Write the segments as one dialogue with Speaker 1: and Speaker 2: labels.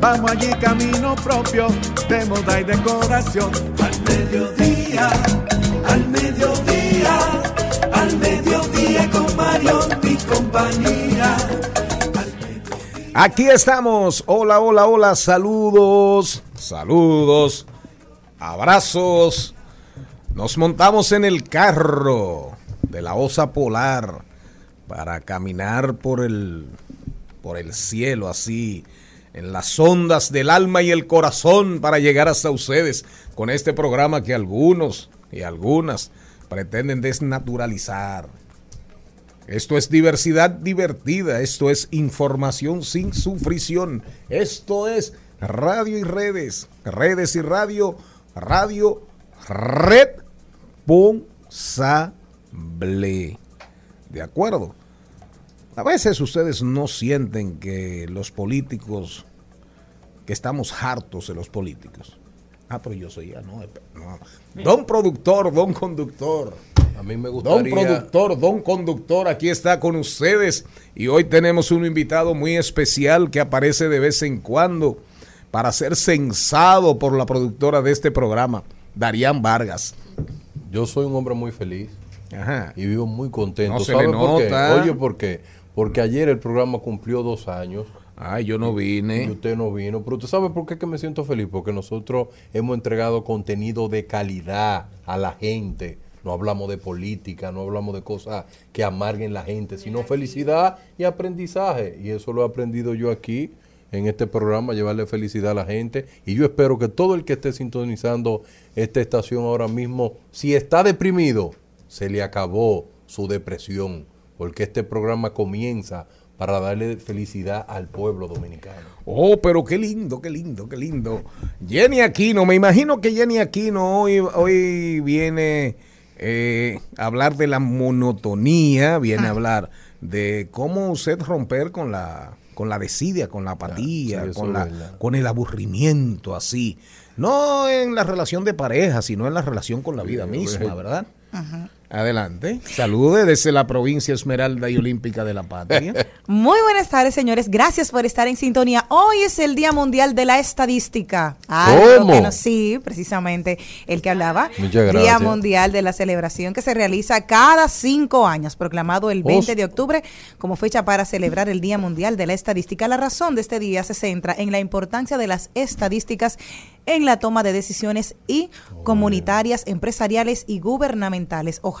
Speaker 1: Vamos allí camino propio de moda y decoración. Al mediodía, al mediodía, al mediodía con Mario y compañía.
Speaker 2: Aquí estamos. Hola, hola, hola. Saludos, saludos, abrazos. Nos montamos en el carro de la osa polar para caminar por el, por el cielo así, en las ondas del alma y el corazón para llegar hasta ustedes con este programa que algunos y algunas pretenden desnaturalizar. Esto es diversidad divertida, esto es información sin sufrición, esto es radio y redes, redes y radio, radio, red responsable. ¿De acuerdo? A veces ustedes no sienten que los políticos, que estamos hartos de los políticos. Ah, pero yo soy ya, no, no. Don productor, don conductor.
Speaker 3: A mí me gustaría...
Speaker 2: Don productor, don conductor, aquí está con ustedes. Y hoy tenemos un invitado muy especial que aparece de vez en cuando para ser censado por la productora de este programa, Darían Vargas.
Speaker 3: Yo soy un hombre muy feliz
Speaker 2: Ajá.
Speaker 3: y vivo muy contento.
Speaker 2: No se
Speaker 3: ¿Sabe
Speaker 2: le
Speaker 3: por qué?
Speaker 2: nota.
Speaker 3: Oye, ¿por qué? Porque ayer el programa cumplió dos años.
Speaker 2: Ay, yo no
Speaker 3: Y
Speaker 2: vine.
Speaker 3: usted no vino. Pero usted sabe por qué que me siento feliz. Porque nosotros hemos entregado contenido de calidad a la gente. No hablamos de política, no hablamos de cosas que amarguen la gente, sino felicidad y aprendizaje. Y eso lo he aprendido yo aquí en este programa, llevarle felicidad a la gente. Y yo espero que todo el que esté sintonizando esta estación ahora mismo, si está deprimido, se le acabó su depresión. Porque este programa comienza para darle felicidad al pueblo dominicano.
Speaker 2: Oh, pero qué lindo, qué lindo, qué lindo. Jenny Aquino, me imagino que Jenny Aquino hoy, hoy viene eh, a hablar de la monotonía, viene a hablar de cómo usted romper con la con la desidia, con la apatía,
Speaker 3: sí, eso
Speaker 2: con, la, con el aburrimiento, así. No en la relación de pareja, sino en la relación con la vida misma, ¿verdad? Adelante. Salude desde la provincia Esmeralda y Olímpica de la Patria.
Speaker 4: Muy buenas tardes, señores. Gracias por estar en sintonía. Hoy es el Día Mundial de la Estadística. Algo
Speaker 3: ¿Cómo?
Speaker 4: que no- sí, precisamente el que hablaba.
Speaker 3: Muchas
Speaker 4: Día
Speaker 3: gracias.
Speaker 4: Mundial de la celebración que se realiza cada cinco años, proclamado el 20
Speaker 3: Oh.
Speaker 4: de octubre como fecha para celebrar el Día Mundial de la Estadística. La razón de este día se centra en la importancia de las estadísticas en la toma de decisiones y comunitarias, empresariales y gubernamentales. Ojalá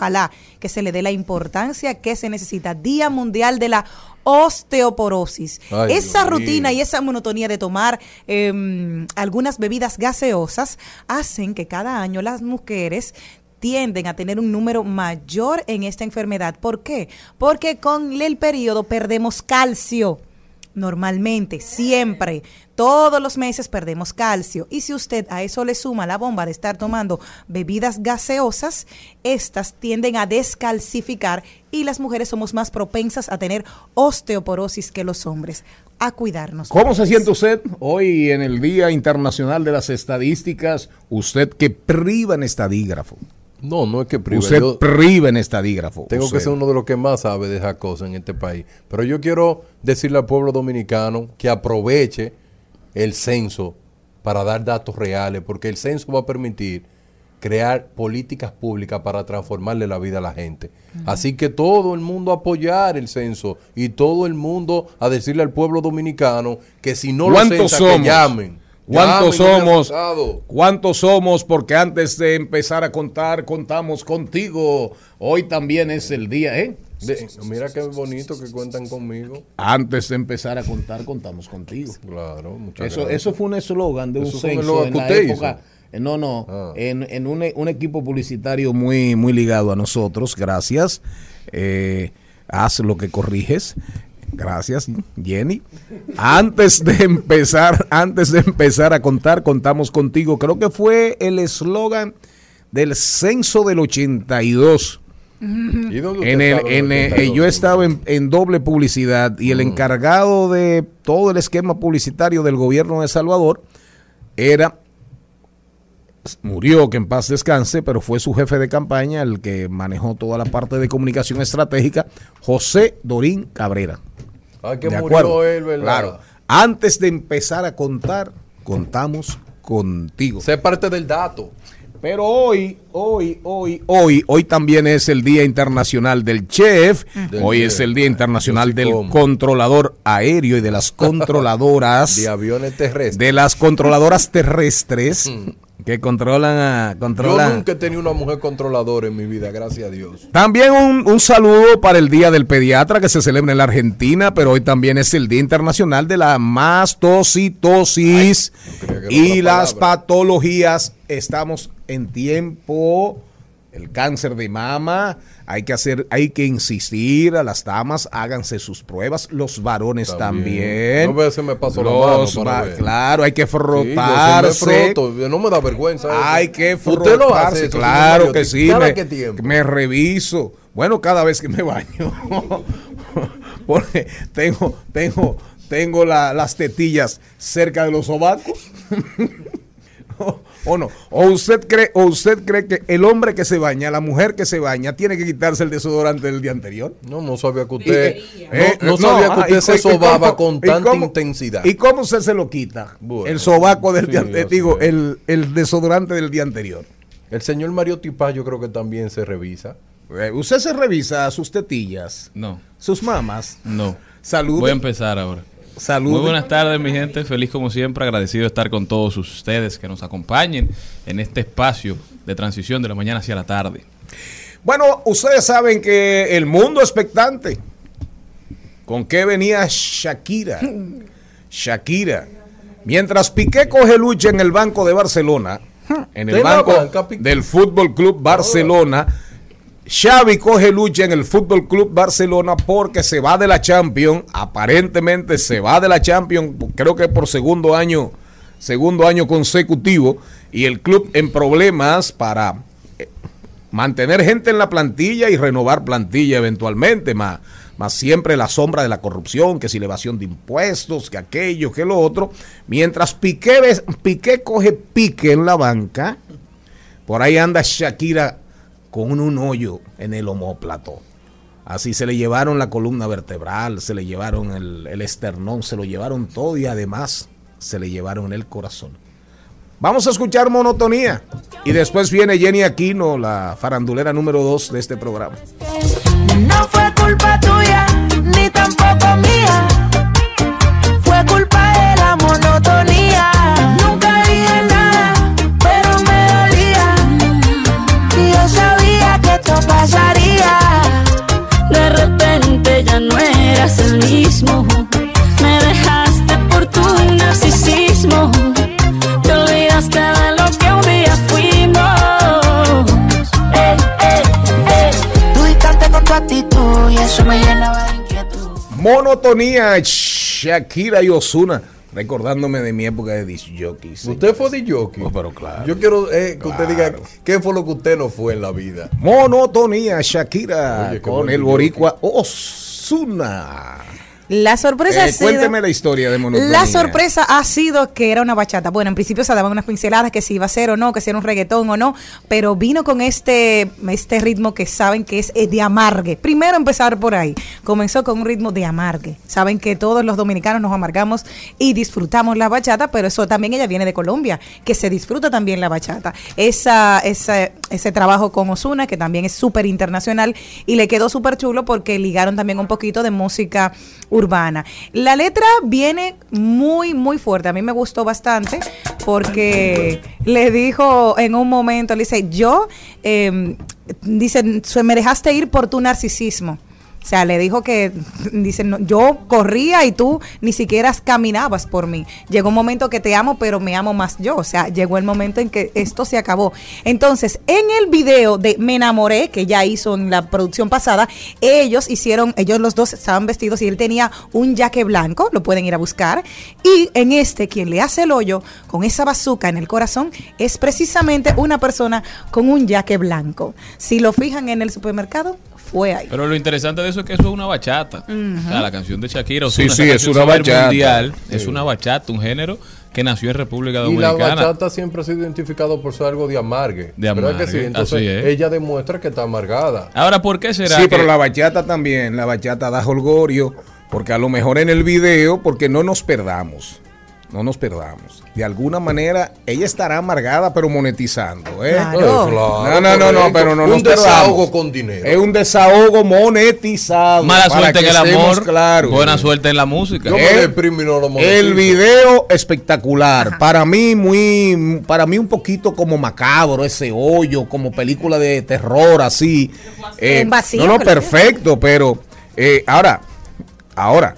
Speaker 4: que se le dé la importancia que se necesita. Día Mundial de la Osteoporosis.
Speaker 3: Ay,
Speaker 4: esa
Speaker 3: Dios
Speaker 4: rutina y esa monotonía de tomar em, algunas bebidas gaseosas hacen que cada año las mujeres tienden a tener un número mayor en esta enfermedad. ¿Por qué? Porque con el periodo perdemos calcio. Normalmente, siempre, todos los meses perdemos calcio. Y si usted a eso le suma la bomba de estar tomando bebidas gaseosas, estas tienden a descalcificar y las mujeres somos más propensas a tener osteoporosis que los hombres. a cuidarnos.
Speaker 2: ¿Cómo se siente usted hoy en el Día Internacional de las Estadísticas? Usted que priva en estadígrafo.
Speaker 3: No, no es que prive.
Speaker 2: Usted
Speaker 3: Yo
Speaker 2: priva en estadígrafo.
Speaker 3: tengo
Speaker 2: Usted.
Speaker 3: que ser uno de los que más sabe de esas cosas en este país. Pero yo quiero decirle al pueblo dominicano que aproveche el censo para dar datos reales, porque el censo va a permitir crear políticas públicas para transformarle la vida a la gente. Así que todo el mundo a apoyar el censo y todo el mundo a decirle al pueblo dominicano que si no lo
Speaker 2: ¿Cuántos
Speaker 3: censa, que llamen.
Speaker 2: ¿Cuántos somos? ¿Cuántos somos? Porque antes de empezar a contar, contamos contigo. Hoy también es el día, ¿eh?
Speaker 3: De- mira qué bonito que cuentan conmigo.
Speaker 2: Antes de empezar a contar, contamos contigo.
Speaker 3: Claro, muchas
Speaker 2: Eso,
Speaker 3: gracias.
Speaker 2: eso fue un eslogan de un
Speaker 3: Eso fue un
Speaker 2: censo en la época. eh, No, no,
Speaker 3: Ah.
Speaker 2: en, en un, un equipo publicitario muy, muy ligado a nosotros. Gracias. Eh, haz lo que corriges. Gracias, Jenny. Antes de empezar, antes de empezar a contar, contamos contigo. Creo que fue el eslogan del censo del 82.
Speaker 3: ¿Y dónde
Speaker 2: En el, en,
Speaker 3: el 82?
Speaker 2: yo estaba en, en doble publicidad y el
Speaker 3: Mm.
Speaker 2: encargado de todo el esquema publicitario del gobierno de Salvador era, murió, que en paz descanse, pero fue su jefe de campaña el que manejó toda la parte de comunicación estratégica, José Dorín Cabrera.
Speaker 3: Ah, que
Speaker 2: ¿De
Speaker 3: murió
Speaker 2: acuerdo?
Speaker 3: él, ¿verdad?
Speaker 2: Claro. Antes de empezar a contar, contamos contigo.
Speaker 3: Sé parte del dato.
Speaker 2: Pero hoy, hoy, hoy, hoy, hoy también es el Día Internacional del Chef.
Speaker 3: Del
Speaker 2: hoy
Speaker 3: chef.
Speaker 2: es el Día Internacional
Speaker 3: Yo
Speaker 2: del
Speaker 3: como.
Speaker 2: Controlador Aéreo y de las controladoras.
Speaker 3: De aviones terrestres.
Speaker 2: de las controladoras terrestres
Speaker 3: Mm.
Speaker 2: que controlan a.
Speaker 3: Yo
Speaker 2: Controlan.
Speaker 3: nunca he tenido una mujer controladora en mi vida, gracias a Dios.
Speaker 2: También un, un saludo para el Día del Pediatra que se celebra en la Argentina, pero hoy también es el Día Internacional de la mastocitosis
Speaker 3: no
Speaker 2: y las
Speaker 3: palabra.
Speaker 2: patologías. Estamos en tiempo, el cáncer de mama, hay que hacer, hay que insistir a las damas, háganse sus pruebas, los varones
Speaker 3: También.
Speaker 2: también.
Speaker 3: No si me paso la mano para
Speaker 2: va-
Speaker 3: ver.
Speaker 2: claro, hay que
Speaker 3: Sí, yo sí me
Speaker 2: frotarse.
Speaker 3: no me da vergüenza. eso.
Speaker 2: Hay que
Speaker 3: Usted lo hace,
Speaker 2: frotarse,
Speaker 3: eso,
Speaker 2: claro
Speaker 3: señor
Speaker 2: que sí.
Speaker 3: ¿Cada
Speaker 2: Me,
Speaker 3: qué tiempo?
Speaker 2: me reviso. Bueno, cada vez que me baño. Porque tengo, tengo, tengo la- las tetillas cerca de los sobacos. o, o no. O usted cree, o usted cree que el hombre que se baña, la mujer que se baña, tiene que quitarse el desodorante del día anterior.
Speaker 3: No, no sabía que usted,
Speaker 2: Eh,
Speaker 3: no, no sabía que
Speaker 2: ah,
Speaker 3: usted se sobaba
Speaker 2: cómo-
Speaker 3: con
Speaker 2: y
Speaker 3: tanta
Speaker 2: cómo-
Speaker 3: intensidad.
Speaker 2: ¿Y cómo usted se lo quita?
Speaker 3: Bueno,
Speaker 2: el sobaco del
Speaker 3: sí,
Speaker 2: día anterior, digo, el, el desodorante del día anterior.
Speaker 3: El señor Mario Tipaz yo creo que también se revisa.
Speaker 2: Eh, Usted se revisa sus tetillas,
Speaker 5: No,
Speaker 2: sus mamas.
Speaker 5: no.
Speaker 2: Salud.
Speaker 5: Voy a empezar ahora.
Speaker 2: Salud.
Speaker 5: Muy buenas tardes, mi gente. Feliz como siempre, agradecido de estar con todos ustedes que nos acompañen en este espacio de transición de la mañana hacia la tarde.
Speaker 2: Bueno, ustedes saben que el mundo expectante. ¿Con qué venía Shakira? Shakira. Mientras Piqué coge lucha en el banco de Barcelona, en el banco del Fútbol Club Barcelona, Xavi coge lucha en el Fútbol Club Barcelona porque se va de la Champions, aparentemente se va de la Champions, creo que por segundo año, segundo año consecutivo. Y el club en problemas para eh, mantener gente en la plantilla y renovar plantilla eventualmente, más, más siempre la sombra de la corrupción, que si elevación de impuestos, que aquello, que lo otro, mientras Piqué, Piqué coge pique en la banca, por ahí anda Shakira con un hoyo en el homóplato. Así se le llevaron la columna vertebral, se le llevaron el, esternón, se lo llevaron todo y además se le llevaron el corazón. Vamos a escuchar monotonía y después viene Jenny Aquino, la farandulera número 2 de este programa.
Speaker 6: No fue culpa tuya, ni tampoco mía. Fue culpa eras el mismo. Me dejaste por tu narcisismo. Te olvidaste de lo que un día fuimos. Ey, ey, ey. Tú distante con tu actitud y eso me llenaba de inquietud.
Speaker 2: Monotonía, Shakira y Osuna, recordándome de mi época de disc jockey. sí.
Speaker 3: Usted fue de jockey.
Speaker 2: Oh, pero claro.
Speaker 3: Yo quiero eh, que usted diga
Speaker 2: Claro.
Speaker 3: qué fue lo que usted no fue en la vida.
Speaker 2: Monotonía, Shakira,
Speaker 3: Oye,
Speaker 2: con el boricua Souna.
Speaker 4: La sorpresa
Speaker 2: Eh,
Speaker 4: ha sido-
Speaker 2: cuénteme la historia de Monotonía.
Speaker 4: La sorpresa ha sido que era una bachata. Bueno, en principio se daban unas pinceladas que si iba a ser o no, que si era un reggaetón o no, pero vino con este, este ritmo que saben que es eh, de amargue. Primero empezar por ahí. Comenzó con un ritmo de amargue. Saben que todos los dominicanos nos amargamos y disfrutamos la bachata, pero eso también ella viene de Colombia, que se disfruta también la bachata. Esa, esa, ese trabajo con Osuna, que también es súper internacional, y le quedó súper chulo porque ligaron también un poquito de música urbana. La letra viene muy, muy fuerte. A mí me gustó bastante porque le dijo en un momento, le dice, yo, eh, dice, "se me dejaste ir por tu narcisismo. O sea, le dijo que, dice, no, yo corría y tú ni siquiera caminabas por mí. Llegó un momento que te amo, pero me amo más yo. O sea, llegó el momento en que esto se acabó. Entonces, en el video de Me enamoré, que ya hizo en la producción pasada, ellos hicieron, ellos los dos estaban vestidos y él tenía un jaque blanco, lo pueden ir a buscar. Y en este, quien le hace el hoyo con esa bazuca en el corazón es precisamente una persona con un jaque blanco. Si lo fijan en el supermercado, fue ahí.
Speaker 5: Pero lo interesante de eso es que eso es una bachata. O sea, la canción de Shakira,
Speaker 2: Sí,
Speaker 5: Ozuna,
Speaker 2: sí, es
Speaker 5: canción
Speaker 2: una bachata.
Speaker 5: mundial, es una bachata, un género que nació en República
Speaker 3: Y la
Speaker 5: Dominicana.
Speaker 3: bachata siempre ha sido identificado por ser algo de amargue.
Speaker 5: De
Speaker 3: ¿Verdad que
Speaker 5: amargue,
Speaker 3: sí? Entonces
Speaker 5: así es.
Speaker 3: ella demuestra que está amargada.
Speaker 5: Ahora, ¿por qué será
Speaker 2: Sí,
Speaker 5: que
Speaker 2: pero la bachata también, la bachata da holgorio, porque a lo mejor en el video, porque no nos perdamos, no nos perdamos. De alguna manera, ella estará amargada, pero monetizando, ¿eh?
Speaker 4: Claro.
Speaker 3: Eh, claro,
Speaker 2: No, no, no, no, pero no
Speaker 3: Un
Speaker 2: nos perdamos.
Speaker 3: desahogo con dinero.
Speaker 2: Es un desahogo monetizado.
Speaker 5: mala suerte en el amor,
Speaker 2: claros.
Speaker 5: buena suerte en la música?
Speaker 3: Yo me
Speaker 2: El-
Speaker 3: deprimo y no lo monetizo.
Speaker 2: El video espectacular. Para mí, muy, para mí un poquito como macabro, ese hoyo, como película de terror, así. Eh,
Speaker 4: vacío
Speaker 2: no, no, perfecto, pero eh, ahora, ahora,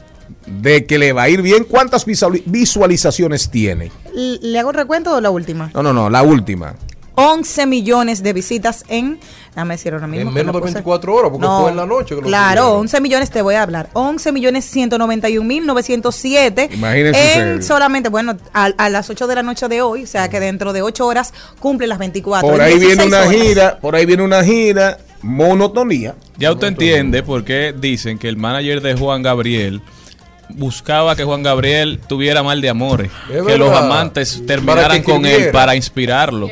Speaker 2: de que le va a ir bien, ¿cuántas visuali- visualizaciones tiene?
Speaker 4: ¿Le hago el recuento o la última?
Speaker 2: No, no, no, la última.
Speaker 4: 11 millones de visitas en, déjame decir ahora mismo.
Speaker 3: En menos
Speaker 4: lo
Speaker 3: de
Speaker 4: puse.
Speaker 3: 24 horas, porque fue en la noche que lo
Speaker 4: Claro,
Speaker 3: subieron.
Speaker 4: 11 millones te voy a hablar. 11 millones 191 mil 907.
Speaker 2: Imagínense
Speaker 4: En
Speaker 2: ustedes.
Speaker 4: solamente, bueno, a, a las 8 de la noche de hoy, o sea que dentro de 8 horas cumple las 24.
Speaker 2: Por ahí viene
Speaker 4: 16
Speaker 2: una
Speaker 4: horas.
Speaker 2: gira, por ahí viene una gira, monotonía.
Speaker 5: Ya usted entiende por qué dicen que el manager de Juan Gabriel buscaba que Juan Gabriel tuviera mal de amores,
Speaker 3: Es
Speaker 5: que los amantes terminaran con él para inspirarlo.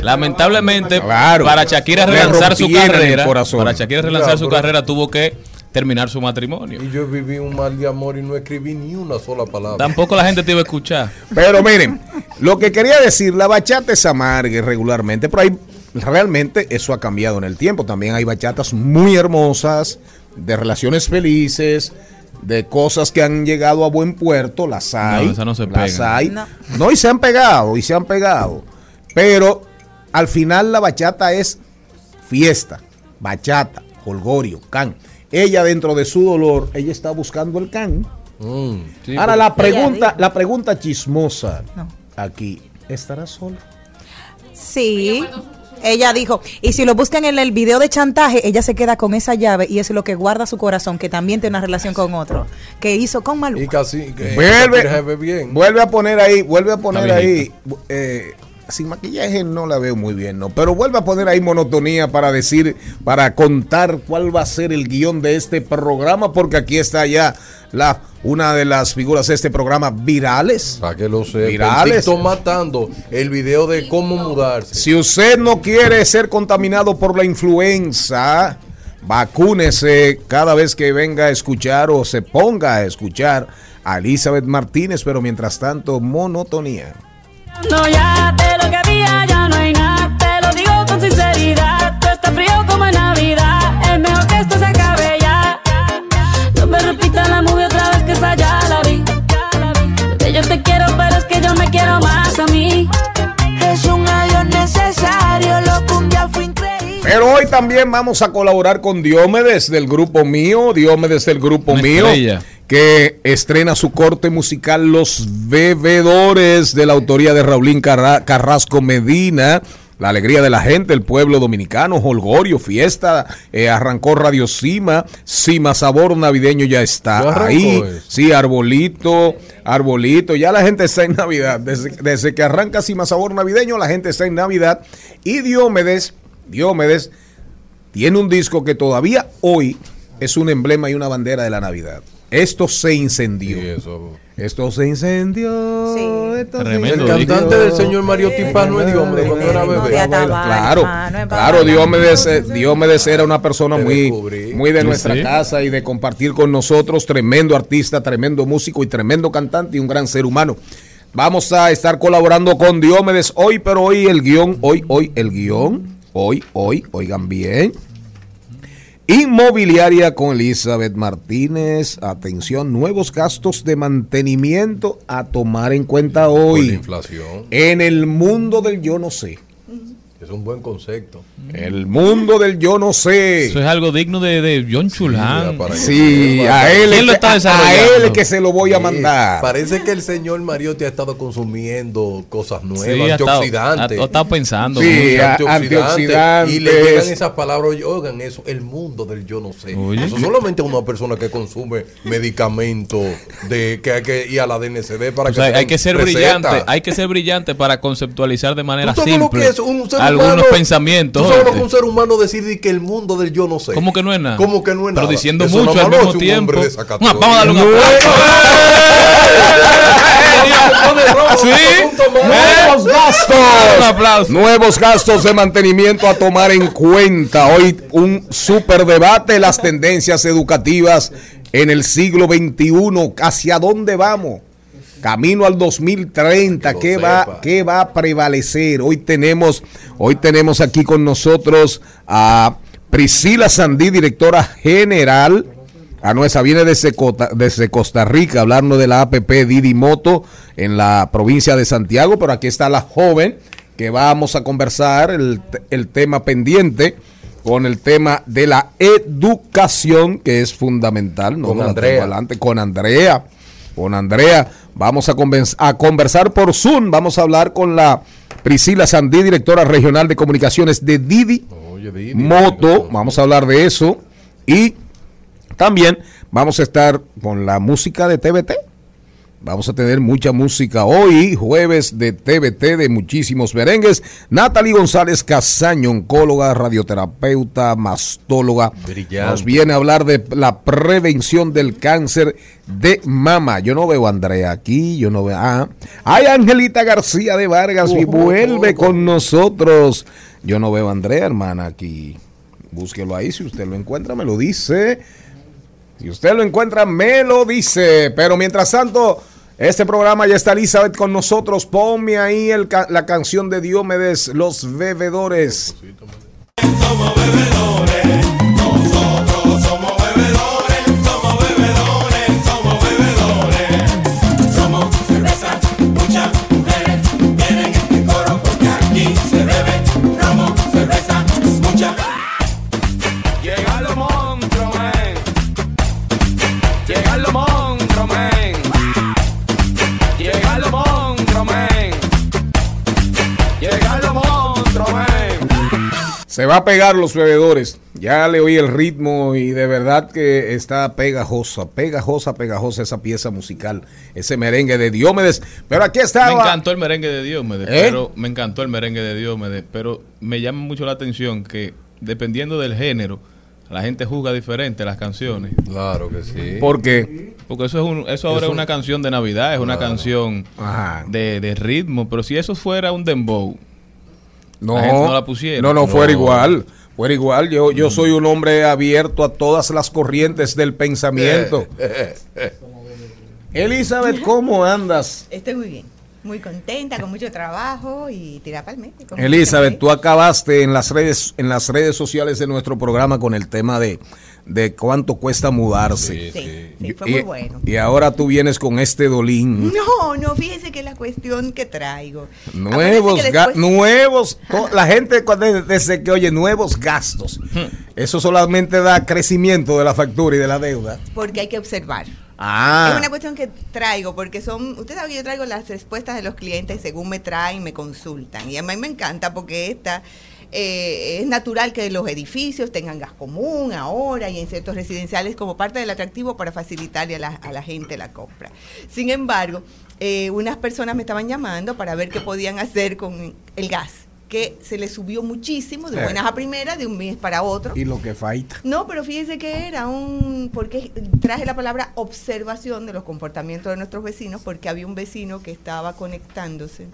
Speaker 5: Lamentablemente,
Speaker 2: Claro.
Speaker 5: para Shakira relanzar su carrera, para Shakira relanzar su carrera tuvo que terminar su matrimonio.
Speaker 3: Y yo viví un mal de amor y no escribí ni una sola palabra.
Speaker 5: Tampoco la gente te iba a escuchar.
Speaker 2: Pero miren, lo que quería decir, la bachata es amarga regularmente, pero hay, realmente eso ha cambiado en el tiempo. También hay bachatas muy hermosas, de relaciones felices, de cosas que han llegado a buen puerto, las hay.
Speaker 5: esas no se
Speaker 2: las hay.
Speaker 4: No.
Speaker 2: No, y se han pegado, y se han pegado. Pero al final la bachata es fiesta, bachata, holgorio, can. Ella dentro de su dolor, ella está buscando el can.
Speaker 3: Mm, sí,
Speaker 2: Ahora la pregunta, la pregunta chismosa
Speaker 4: No.
Speaker 2: aquí, ¿estará sola?
Speaker 4: Sí. Ella dijo, y si lo buscan en el video de chantaje, ella se queda con esa llave y es lo que guarda su corazón, que también tiene una relación con otro, que hizo con Maluma.
Speaker 3: Y casi que
Speaker 2: Vuelve,
Speaker 3: Shakira se ve bien.
Speaker 2: vuelve a poner ahí, vuelve a poner ahí, eh, sin maquillaje no la veo muy bien, ¿no? Pero vuelve a poner ahí monotonía para decir, para contar cuál va a ser el guion de este programa, porque aquí está ya la una de las figuras de este programa virales.
Speaker 3: Para que lo sepa.
Speaker 2: Virales.
Speaker 3: TikTok matando el video de cómo mudarse.
Speaker 2: Si usted no quiere ser contaminado por la influenza, vacúnese cada vez que venga a escuchar o se ponga a escuchar a Elizabeth Martínez, pero mientras tanto, monotonía.
Speaker 7: No, ya de lo que Pero
Speaker 2: hoy también vamos a colaborar con Diomedes del grupo mío, Diomedes del grupo
Speaker 5: Una
Speaker 2: mío,
Speaker 5: estrella.
Speaker 2: que estrena su corte musical Los Bebedores de la autoría de Raulín Carra- Carrasco Medina. La alegría de la gente, el pueblo dominicano, holgorio, fiesta, eh, arrancó Radio Cima, Cima Sabor Navideño ya está ahí,
Speaker 3: eso.
Speaker 2: sí, arbolito, arbolito, ya la gente está en Navidad, desde, desde que arranca Cima Sabor Navideño la gente está en Navidad y Diomedes, Diomedes tiene un disco que todavía hoy es un emblema y una bandera de la Navidad. Esto se incendió.
Speaker 3: Sí, eso.
Speaker 2: Esto se incendió.
Speaker 4: Sí.
Speaker 2: esto se
Speaker 3: El cantante del señor Mario Tipano es Diomedes cuando era bebé.
Speaker 2: Claro, claro. Diomedes, eh, Diomedes era una persona muy, muy de nuestra
Speaker 5: sí.
Speaker 2: casa y de compartir con nosotros, tremendo artista, tremendo músico y tremendo cantante y un gran ser humano. Vamos a estar colaborando con Diomedes hoy, pero hoy el guion, hoy, hoy el guion, hoy, hoy, oigan bien. Inmobiliaria con Elizabeth Martínez. Atención, nuevos gastos de mantenimiento a tomar en cuenta
Speaker 3: Por la
Speaker 2: hoy.
Speaker 3: inflación.
Speaker 2: En el mundo del yo no sé.
Speaker 3: Es un buen concepto.
Speaker 2: El mundo del yo no sé.
Speaker 5: Eso es algo digno de, de John
Speaker 3: para-
Speaker 2: Sí, a él,
Speaker 5: ¿Quién
Speaker 2: es
Speaker 5: lo
Speaker 2: que-
Speaker 5: está
Speaker 2: a- él es que se lo voy a
Speaker 3: Sí,
Speaker 2: mandar.
Speaker 3: Parece que el señor Mariotti ha estado consumiendo cosas nuevas,
Speaker 5: Sí,
Speaker 3: antioxidantes.
Speaker 5: ha estado pensando.
Speaker 2: Sí,
Speaker 3: antioxidantes,
Speaker 2: antioxidantes.
Speaker 3: Y le llegan esas palabras, oigan eso, el mundo del yo no sé.
Speaker 5: Oye.
Speaker 3: Eso solamente una persona que consume medicamentos de que hay que ir a la DNCD para
Speaker 5: O sea,
Speaker 3: que te
Speaker 5: hay que ser
Speaker 3: receta.
Speaker 5: brillante, hay que ser brillante para conceptualizar de manera
Speaker 3: ¿Tú sabes lo
Speaker 5: simple
Speaker 3: que es un ser
Speaker 5: algunos
Speaker 3: humano?
Speaker 5: pensamientos.
Speaker 3: ¿Tú sabes que un ser humano decir de que el mundo del yo no sé?
Speaker 5: ¿Cómo que no es nada?
Speaker 3: ¿Cómo que no es
Speaker 5: Pero
Speaker 3: nada?
Speaker 5: diciendo
Speaker 3: Eso
Speaker 5: mucho al mismo tiempo.
Speaker 3: hombre de esa
Speaker 5: Vamos a darle un aplauso. Sí.
Speaker 2: Nuevos
Speaker 5: Un
Speaker 2: gastos.
Speaker 5: aplauso.
Speaker 2: Nuevos gastos de mantenimiento a tomar en cuenta. Hoy un super debate, las tendencias educativas en el siglo XXI. ¿Hacia dónde vamos? Camino al 2030,
Speaker 3: Que lo
Speaker 2: ¿qué va. ¿qué va a prevalecer? Hoy tenemos, hoy tenemos aquí con nosotros a Priscila Sandí, directora general. Ah, no, esa viene desde, Cota- desde Costa Rica, hablando de la APP Didi Moto en la provincia de Santiago, pero aquí está la joven que vamos a conversar el, el tema pendiente con el tema de la educación, que es fundamental. ¿no?
Speaker 3: Con Andrea.
Speaker 2: adelante, con Andrea. Con Andrea. Vamos a, conversar por Zoom. Vamos a hablar con la Priscila Sandí, directora regional de comunicaciones de Didi
Speaker 3: Oye, Didi,
Speaker 2: Moto. Vamos a hablar de eso. Y también vamos a estar con la música de TBT. Vamos a tener mucha música hoy, jueves de TBT de muchísimos merengues. Natalie González Casaño, oncóloga, radioterapeuta, mastóloga.
Speaker 3: Brillante.
Speaker 2: Nos viene a hablar de la prevención del cáncer de mama. Yo no veo a Andrea aquí, yo no veo. Ah, hay Angelita García de Vargas y vuelve con nosotros. Yo no veo a Andrea, hermana, aquí. Búsquelo ahí, si usted lo encuentra, me lo dice. Si usted lo encuentra, me lo dice. Pero mientras tanto, este programa ya está Elizabeth con nosotros. Ponme ahí la canción de Diomedes, Los Bebedores.
Speaker 1: Llegan los
Speaker 2: Se va a pegar los bebedores. Ya le oí el ritmo y de verdad que está pegajosa, pegajosa, pegajosa esa pieza musical, ese merengue de Diomedes. Pero aquí
Speaker 5: Me
Speaker 2: estaba.
Speaker 5: encantó el merengue de Diomedes,
Speaker 2: ¿Eh?
Speaker 5: pero me encantó el merengue de Diomedes, pero me llama mucho la atención que dependiendo del género, la gente juzga diferente las canciones.
Speaker 3: Claro que sí.
Speaker 2: Porque.
Speaker 5: Porque eso es un, eso ahora
Speaker 3: Eso-
Speaker 5: es una canción de Navidad, es una
Speaker 3: Claro.
Speaker 5: canción de, de ritmo, pero si eso fuera un dembow,
Speaker 2: No,
Speaker 5: La gente no la pusiera.
Speaker 2: no, no, fuera
Speaker 3: No.
Speaker 2: igual. Fuera igual. Yo, yo soy un hombre abierto a todas las corrientes del pensamiento. Elizabeth, ¿cómo andas?
Speaker 8: Estoy muy bien, muy contenta, con mucho trabajo y tirar palmete.
Speaker 2: Elizabeth, tú acabaste en las redes, en las redes sociales de nuestro programa con el tema de, de cuánto cuesta mudarse.
Speaker 8: Sí, sí,
Speaker 2: Y-
Speaker 8: fue
Speaker 2: y,
Speaker 8: muy bueno.
Speaker 2: y ahora tú vienes con este dolín.
Speaker 8: No, no, fíjese que la cuestión que traigo.
Speaker 2: Nuevos,
Speaker 8: que después-
Speaker 2: nuevos, la gente cuando- desde que oye nuevos gastos, eso solamente da crecimiento de la factura y de la deuda.
Speaker 8: Porque hay que observar.
Speaker 2: Ah,
Speaker 8: Es una cuestión que traigo, porque son, usted sabe que yo traigo las respuestas de los clientes según me traen, me consultan. Y a mí me encanta porque esta eh, es natural que los edificios tengan gas común ahora y en ciertos residenciales como parte del atractivo para facilitarle a la, a la gente la compra. Sin embargo, eh, unas personas me estaban llamando para ver qué podían hacer con el gas. que se le subió muchísimo de buenas a primeras, de un mes para otro.
Speaker 2: Y lo que falta.
Speaker 8: No, pero fíjense que era un, porque traje la palabra observación de los comportamientos de nuestros vecinos, porque había un vecino que estaba conectándose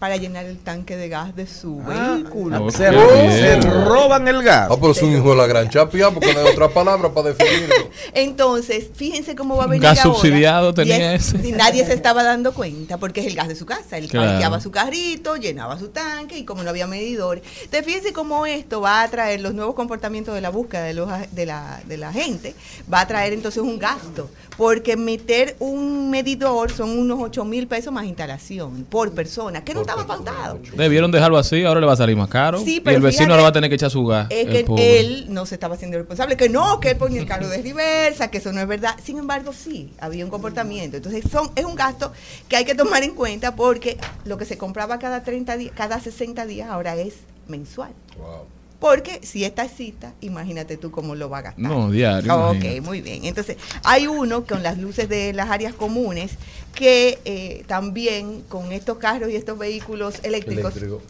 Speaker 8: para llenar el tanque de gas de su vehículo.
Speaker 5: Ah,
Speaker 2: Se,
Speaker 5: ok.
Speaker 2: ro-
Speaker 5: Bien.
Speaker 2: se roban el gas.
Speaker 3: Ah, pero es un hijo de la gran chapia, porque no hay otra palabra para definirlo.
Speaker 8: Entonces, fíjense cómo va a venir
Speaker 5: gas
Speaker 8: ahora.
Speaker 5: subsidiado
Speaker 8: Y
Speaker 5: tenía
Speaker 8: es-
Speaker 5: ese.
Speaker 8: Y nadie se estaba dando cuenta porque es el gas de su casa. Él
Speaker 5: Claro.
Speaker 8: parqueaba su carrito, llenaba su tanque y como no había medidores. Entonces, fíjense cómo esto va a traer los nuevos comportamientos de la búsqueda de, los, de, la, de la gente. Va a traer entonces un gasto. Porque meter un medidor son unos 8 mil pesos más instalación por persona, que no
Speaker 3: Por
Speaker 8: estaba
Speaker 3: ocho.
Speaker 5: Debieron dejarlo así, ahora le va a salir más caro.
Speaker 8: Sí,
Speaker 5: y el vecino
Speaker 8: fíjate,
Speaker 5: ahora va a tener que echar su gas.
Speaker 8: Es que
Speaker 5: pobre.
Speaker 8: él no se estaba haciendo responsable, que no, que él ponía el carro de reversa, que eso no es verdad. Sin embargo, sí, había un comportamiento. Entonces, son, es un gasto que hay que tomar en cuenta porque lo que se compraba cada 30 días, cada 60 días ahora es mensual.
Speaker 3: Wow.
Speaker 8: Porque si esta es cita, imagínate tú cómo lo va a gastar.
Speaker 5: No, diario,
Speaker 8: Ok,
Speaker 5: imagínate.
Speaker 8: muy bien. Entonces, hay uno con las luces de las áreas comunes que eh, también con estos carros y estos vehículos eléctricos
Speaker 3: Eléctrico.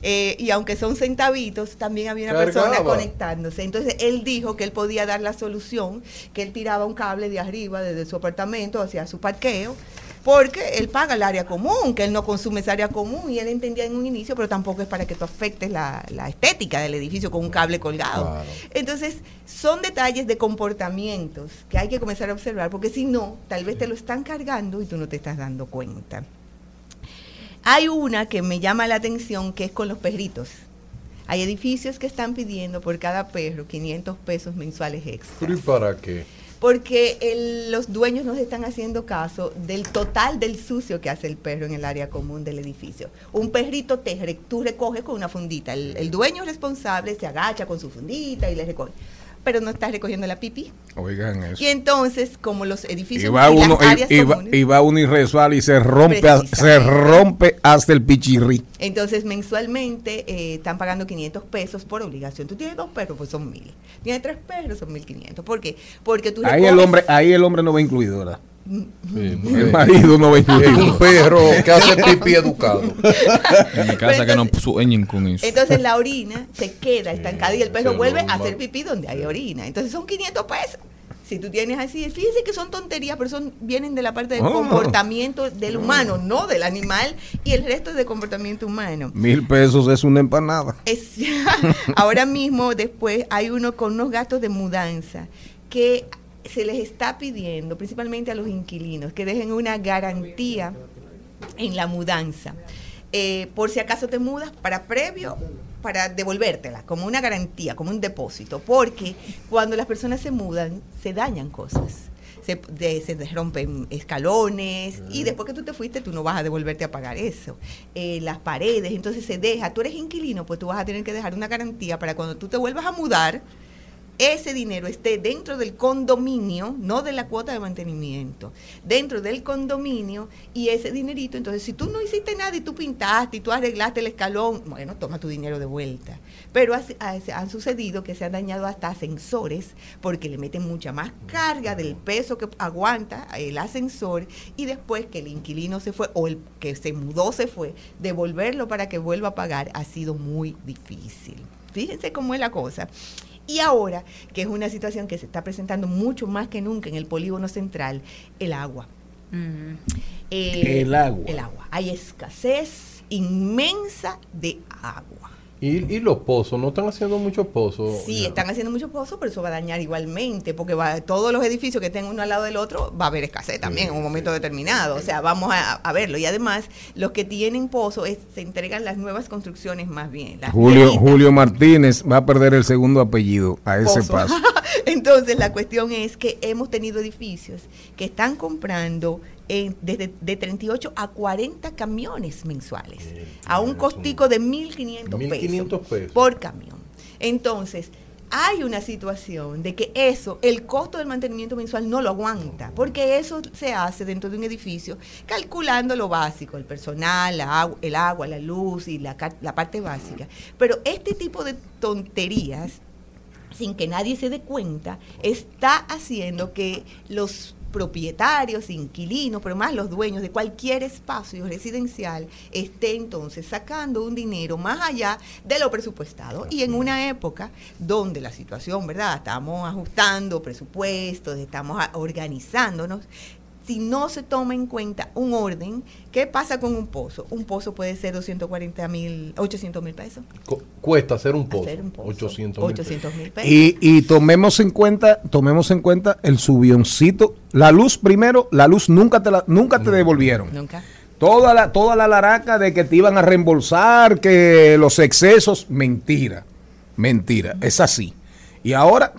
Speaker 8: eh, y aunque son centavitos, también había una
Speaker 3: Cargaba.
Speaker 8: persona conectándose. Entonces él dijo que él podía dar la solución, que él tiraba un cable de arriba desde su apartamento hacia su parqueo, porque él paga el área común, que él no consume esa área común y él entendía en un inicio, pero tampoco es para que tú afectes la, la estética del edificio con un cable colgado.
Speaker 3: Claro.
Speaker 8: Entonces, son detalles de comportamientos que hay que comenzar a observar, porque si no, tal vez te lo están cargando y tú no te estás dando cuenta. Hay una que me llama la atención que es con los perritos. Hay edificios que están pidiendo por cada perro 500 pesos mensuales extra.
Speaker 3: ¿Pero y para qué?
Speaker 8: Porque el- los dueños no están haciendo caso del total del sucio que hace el perro en el área común del edificio. Un perrito te, tú recoges con una fundita. El, el dueño responsable se agacha con su fundita y le recoge. Pero no estás recogiendo la pipí.
Speaker 2: Oigan eso.
Speaker 8: Y entonces, como los edificios
Speaker 2: Y va
Speaker 8: y las áreas
Speaker 2: y,
Speaker 8: comunes-
Speaker 2: y va uno y resbala y se rompe, se rompe hasta el pichirri.
Speaker 8: Entonces, mensualmente eh, están pagando 500 pesos por obligación. Tú tienes dos perros, pues son mil. Tienes tres perros, son 1500. ¿Por qué? Porque tú
Speaker 2: Ahí el
Speaker 8: recoges-
Speaker 2: hombre, ahí el hombre no va incluido, ¿verdad?
Speaker 3: Sí,
Speaker 2: El marido no
Speaker 3: es un perro que hace pipí educado.
Speaker 5: En mi casa que no sueñen con eso.
Speaker 8: Entonces la orina se queda estancada y el perro vuelve a hacer pipí donde hay orina. Entonces son 500 pesos. Si tú tienes así, fíjense que son tonterías, pero son, vienen de la parte del
Speaker 2: Oh.
Speaker 8: comportamiento del humano, no del animal, y el resto es de comportamiento humano.
Speaker 2: Mil pesos es una empanada.
Speaker 8: Es- ahora mismo, después, hay uno con unos gastos de mudanza que se les está pidiendo, principalmente a los inquilinos, que dejen una garantía en la mudanza. Eh, por si acaso te mudas, para previo, para devolvértela, como una garantía, como un depósito. Porque cuando las personas se mudan, se dañan cosas. Se, de- se rompen escalones y después que tú te fuiste, tú no vas a devolverte a pagar eso. Eh, las paredes, entonces se deja. Tú eres inquilino, pues tú vas a tener que dejar una garantía para cuando tú te vuelvas a mudar, ese dinero esté dentro del condominio, no de la cuota de mantenimiento, dentro del condominio y ese dinerito, entonces si tú no hiciste nada y tú pintaste y tú arreglaste el escalón, bueno, toma tu dinero de vuelta. Pero has- has- han sucedido que se han dañado hasta ascensores porque le meten mucha más carga del peso que aguanta el ascensor y después que el inquilino se fue o el que se mudó se fue, devolverlo para que vuelva a pagar ha sido muy difícil. Fíjense cómo es la cosa. Y ahora, que es una situación que se está presentando mucho más que nunca en el polígono central, el agua. Eh,
Speaker 2: El agua.
Speaker 8: El agua. Hay escasez inmensa de agua.
Speaker 3: ¿Y, y los pozos? ¿No están haciendo muchos pozos?
Speaker 8: Sí,
Speaker 3: Ya.
Speaker 8: están haciendo muchos pozos, pero eso va a dañar igualmente, porque va, todos los edificios que estén uno al lado del otro va a haber escasez también en un momento determinado. O sea, vamos a, a verlo. Y además, los que tienen pozos es- se entregan las nuevas construcciones más bien. las
Speaker 2: Julio,
Speaker 8: viejitas.
Speaker 2: Julio Martínez va a perder el segundo apellido a ese
Speaker 8: Pozo.
Speaker 2: paso.
Speaker 8: Entonces, la cuestión es que hemos tenido edificios que están comprando desde de 38 a 40 camiones mensuales, a un costico de 1.500 pesos,
Speaker 3: 1.500 pesos.
Speaker 8: por camión. Entonces, hay una situación de que eso, el costo del mantenimiento mensual no lo aguanta, porque eso se hace dentro de un edificio calculando lo básico, el personal, la agu- el agua, la luz y la, la parte básica. Pero este tipo de tonterías sin que nadie se dé cuenta, está haciendo que los propietarios, inquilinos, pero más los dueños de cualquier espacio residencial esté entonces sacando un dinero más allá de lo presupuestado. Y en una época donde la situación, ¿verdad? Estamos ajustando presupuestos, estamos organizándonos. Si no se toma en cuenta un orden, ¿qué pasa con un pozo? Un pozo puede ser 240 mil, 800 mil pesos.
Speaker 3: Cuesta hacer un pozo.
Speaker 8: Hacer un pozo.
Speaker 3: 800 mil pesos.
Speaker 8: 800 mil pesos.
Speaker 2: Y, y tomemos en cuenta, tomemos en cuenta el subioncito. La luz primero, la luz nunca te la, nunca te devolvieron.
Speaker 8: Nunca.
Speaker 2: Toda la, toda la laraca de que te iban a reembolsar, que los excesos, mentira. Mentira. Es así. Y ahora